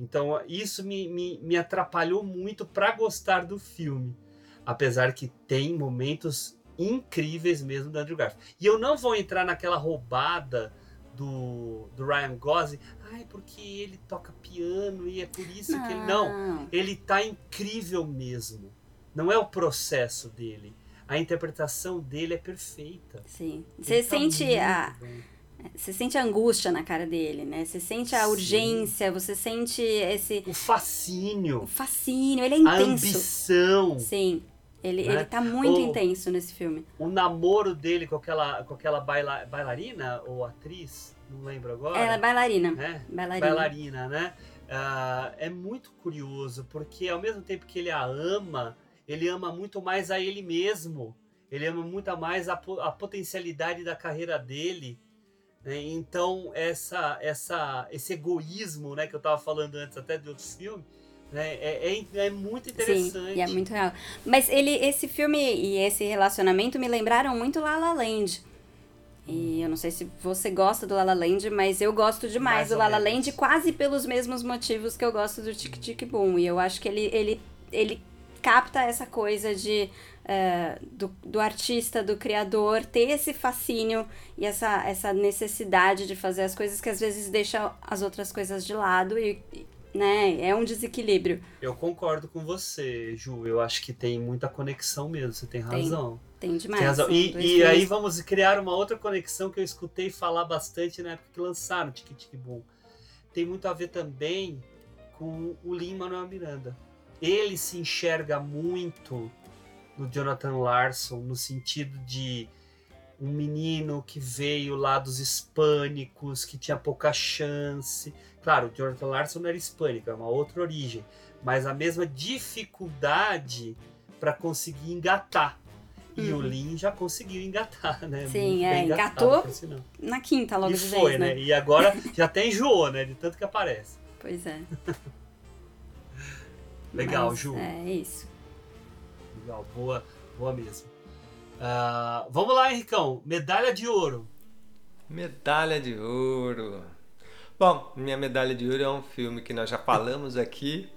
Então isso me, me, me atrapalhou muito para gostar do filme. Apesar que tem momentos incríveis mesmo do Andrew Garfield. E eu não vou entrar naquela roubada do, do Ryan Gosling. Ai, porque ele toca piano e é por isso que ele. Não, ele tá incrível mesmo. Não é o processo dele. A interpretação dele é perfeita. Sim. Você tá sente a, bem. Você sente a angústia na cara dele, né? Você sente a Sim. urgência, você sente esse O fascínio, o fascínio, ele é a intenso. ambição, Sim. Ele, Né? ele tá muito Ou- intenso nesse filme. o namoro dele com aquela, com aquela baila, bailarina ou atriz, não lembro agora. Ela é bailarina. né? Bailarina. bailarina, né? Ah, é muito curioso, porque ao mesmo tempo que ele a ama, ele ama muito mais a ele mesmo. Ele ama muito mais a, a potencialidade da carreira dele. Né? Então, essa, essa, esse egoísmo né, que eu estava falando antes até de outros filmes, né, é, é, é muito interessante. Sim, é muito real. Mas ele, esse filme e esse relacionamento me lembraram muito La La Land. E eu não sei se você gosta do La La Land, mas eu gosto demais Mais do La La. Land quase pelos mesmos motivos que eu gosto do Tic Tic Boom. E eu acho que ele, ele, ele capta essa coisa de eh, do, do artista, do criador, ter esse fascínio e essa, essa necessidade de fazer as coisas que às vezes deixa as outras coisas de lado e, né, é um desequilíbrio. Eu concordo com você, Ju. Eu acho que tem muita conexão mesmo, você tem Tem. razão. Tem demais. Tem razão. E, e aí vamos criar uma outra conexão que eu escutei falar bastante na época que lançaram Tic Tic Boom. Tem muito a ver também com o Lin Manuel Miranda. Ele se enxerga muito no Jonathan Larson no sentido de um menino que veio lá dos hispânicos, que tinha pouca chance. Claro, o Jonathan Larson não era hispânico, é uma outra origem, mas a mesma dificuldade para conseguir engatar. E Uhum. o Lin já conseguiu engatar, né? Sim, é, engatou na quinta logo E de foi, vez, né? né? E agora já até enjoou, né? De tanto que aparece. Pois é. Legal, Mas, Ju. É isso. Legal, boa, boa mesmo. Ah, vamos lá, Henricão. Medalha de ouro. Medalha de ouro. Bom, minha medalha de ouro é um filme que nós já falamos aqui,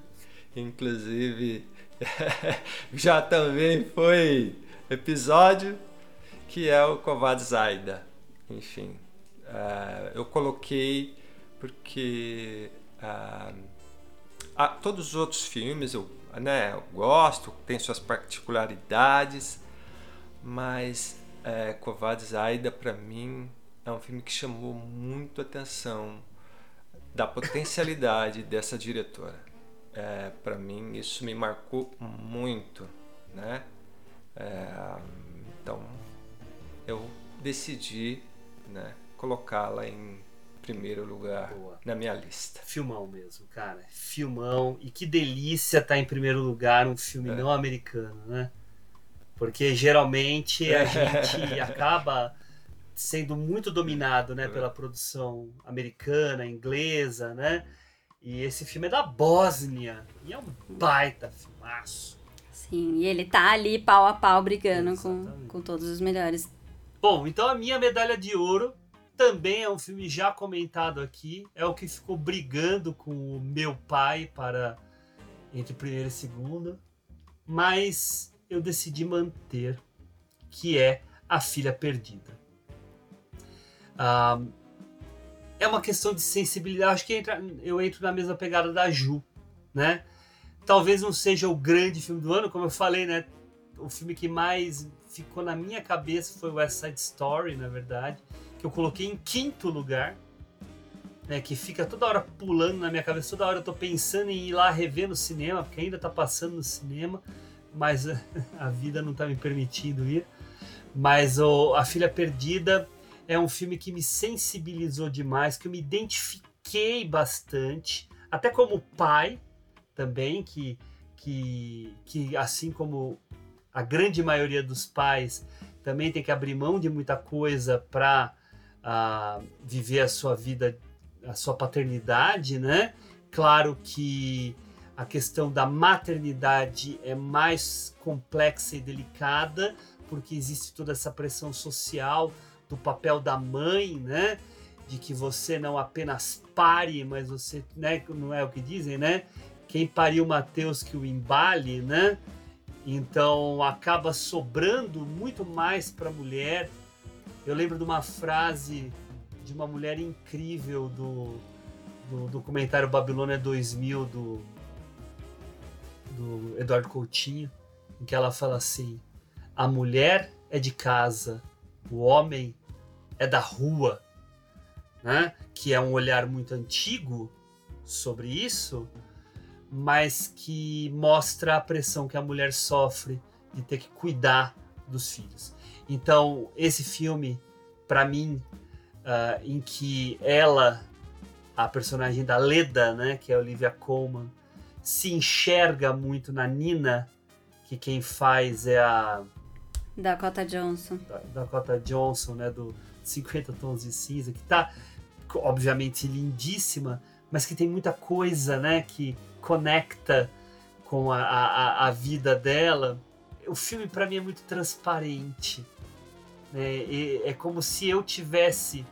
inclusive já também foi episódio, que é o Kovad Zaida. Enfim, ah, eu coloquei porque ah, todos os outros filmes eu, né, eu gosto, tem suas particularidades, mas é, Covardes Aida para mim é um filme que chamou muito atenção da potencialidade dessa diretora. É, para mim isso me marcou muito, né? É, então eu decidi, né, colocá-la em primeiro lugar Boa. na minha lista. Filmão mesmo, cara. Filmão. E que delícia estar em primeiro lugar um filme É. não americano, né? Porque geralmente a gente acaba sendo muito dominado né, pela produção americana, inglesa, né? E esse filme é da Bósnia. E é um baita filmaço. Sim, e ele tá ali pau a pau brigando com, com todos os melhores. Bom, então a minha medalha de ouro também é um filme já comentado aqui. É o que ficou brigando com o meu pai para entre primeiro e segundo. Mas eu decidi manter, que é A Filha Perdida. Ah, é uma questão de sensibilidade. Acho que entra- eu entro na mesma pegada da Ju, né? Talvez não seja o grande filme do ano, como eu falei, né? O filme que mais ficou na minha cabeça foi West Side Story, na verdade, que eu coloquei em quinto lugar, né? Que fica toda hora pulando na minha cabeça, toda hora eu tô pensando em ir lá rever no cinema, porque ainda tá passando no cinema, mas a vida não tá me permitindo ir. Mas o A Filha Perdida é um filme que me sensibilizou demais, que eu me identifiquei bastante, até como pai também, que, que, que assim como a grande maioria dos pais também tem que abrir mão de muita coisa para viver a sua vida, a sua paternidade, né? Claro que a questão da maternidade é mais complexa e delicada, porque existe toda essa pressão social do papel da mãe, né? De que você não apenas pare, mas você, né? Não é o que dizem, né? Quem pariu Mateus que o embale, né? Então acaba sobrando muito mais para a mulher. Eu lembro de uma frase de uma mulher incrível do, do documentário Babilônia 2000 do, do Eduardo Coutinho, em que ela fala assim: a mulher é de casa, o homem é da rua, né? Que é um olhar muito antigo sobre isso, mas que mostra a pressão que a mulher sofre de ter que cuidar dos filhos. Então, esse filme, para mim, ah, em que ela, a personagem da Leda, né, que é a Olivia Colman, se enxerga muito na Nina, que quem faz é a Dakota Johnson. da Dakota Johnson, né, do 50 Tons de Cinza, que tá obviamente lindíssima, mas que tem muita coisa, né, que conecta com a, a, a vida dela. O filme para mim é muito transparente, E é como se eu tivesse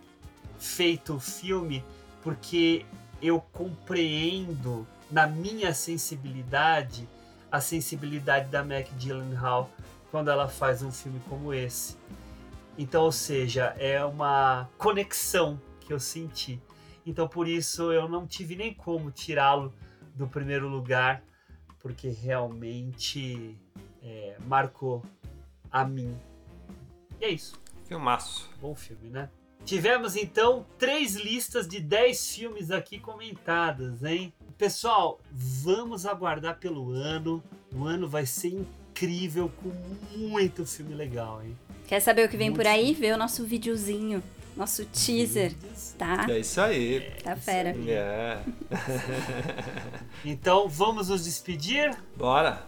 feito o filme porque eu compreendo na minha sensibilidade a sensibilidade da Mac Gyllenhaal quando ela faz um filme como esse. Então, ou seja, é uma conexão que eu senti. Então, por isso, eu não tive nem como tirá-lo do primeiro lugar, porque realmente é, marcou a mim. E é isso. Filmaço. Bom filme, né? Tivemos então três listas de 10 filmes aqui comentadas, hein? Pessoal, vamos aguardar pelo ano. O ano vai ser incrível com muito filme legal, hein? Quer saber o que vem Muito por aí? Vê o nosso videozinho, nosso teaser, tá? É isso aí. Tá fera. É. Então vamos nos despedir. Bora.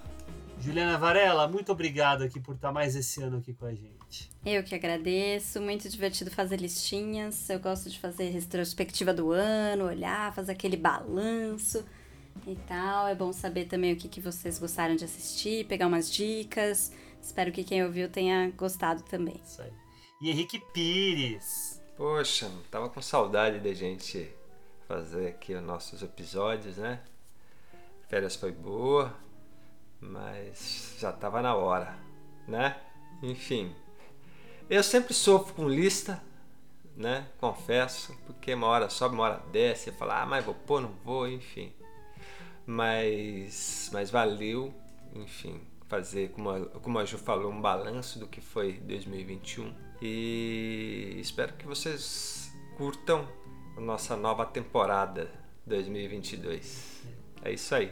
Juliana Varela, muito obrigado aqui por estar mais esse ano aqui com a gente. Eu que agradeço, muito divertido fazer listinhas. Eu gosto de fazer retrospectiva do ano, olhar, fazer aquele balanço e tal. É bom saber também o que, que vocês gostaram de assistir, pegar umas dicas. Espero que quem ouviu tenha gostado também. Isso aí. E Henrique Pires. Poxa, tava com saudade da gente fazer aqui os nossos episódios, né? Férias foi boa, mas já tava na hora, né? Enfim, eu sempre sofro com lista, né? Confesso, porque uma hora sobe, uma hora desce, e fala, ah, mas vou pôr, não vou, enfim. Mas, mas valeu, enfim, fazer, como a, como a Ju falou, um balanço do que foi 2021. E espero que vocês curtam a nossa nova temporada 2022. É isso aí.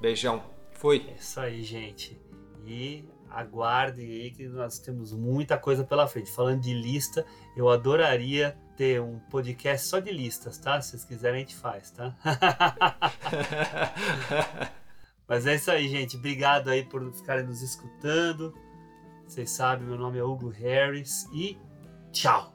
Beijão. Fui. É isso aí, gente. E aguardem aí que nós temos muita coisa pela frente. Falando de lista, eu adoraria ter um podcast só de listas, tá? Se vocês quiserem, a gente faz, tá? Mas é isso aí, gente. Obrigado aí por ficarem nos escutando. Vocês sabem, meu nome é Hugo Harris e tchau!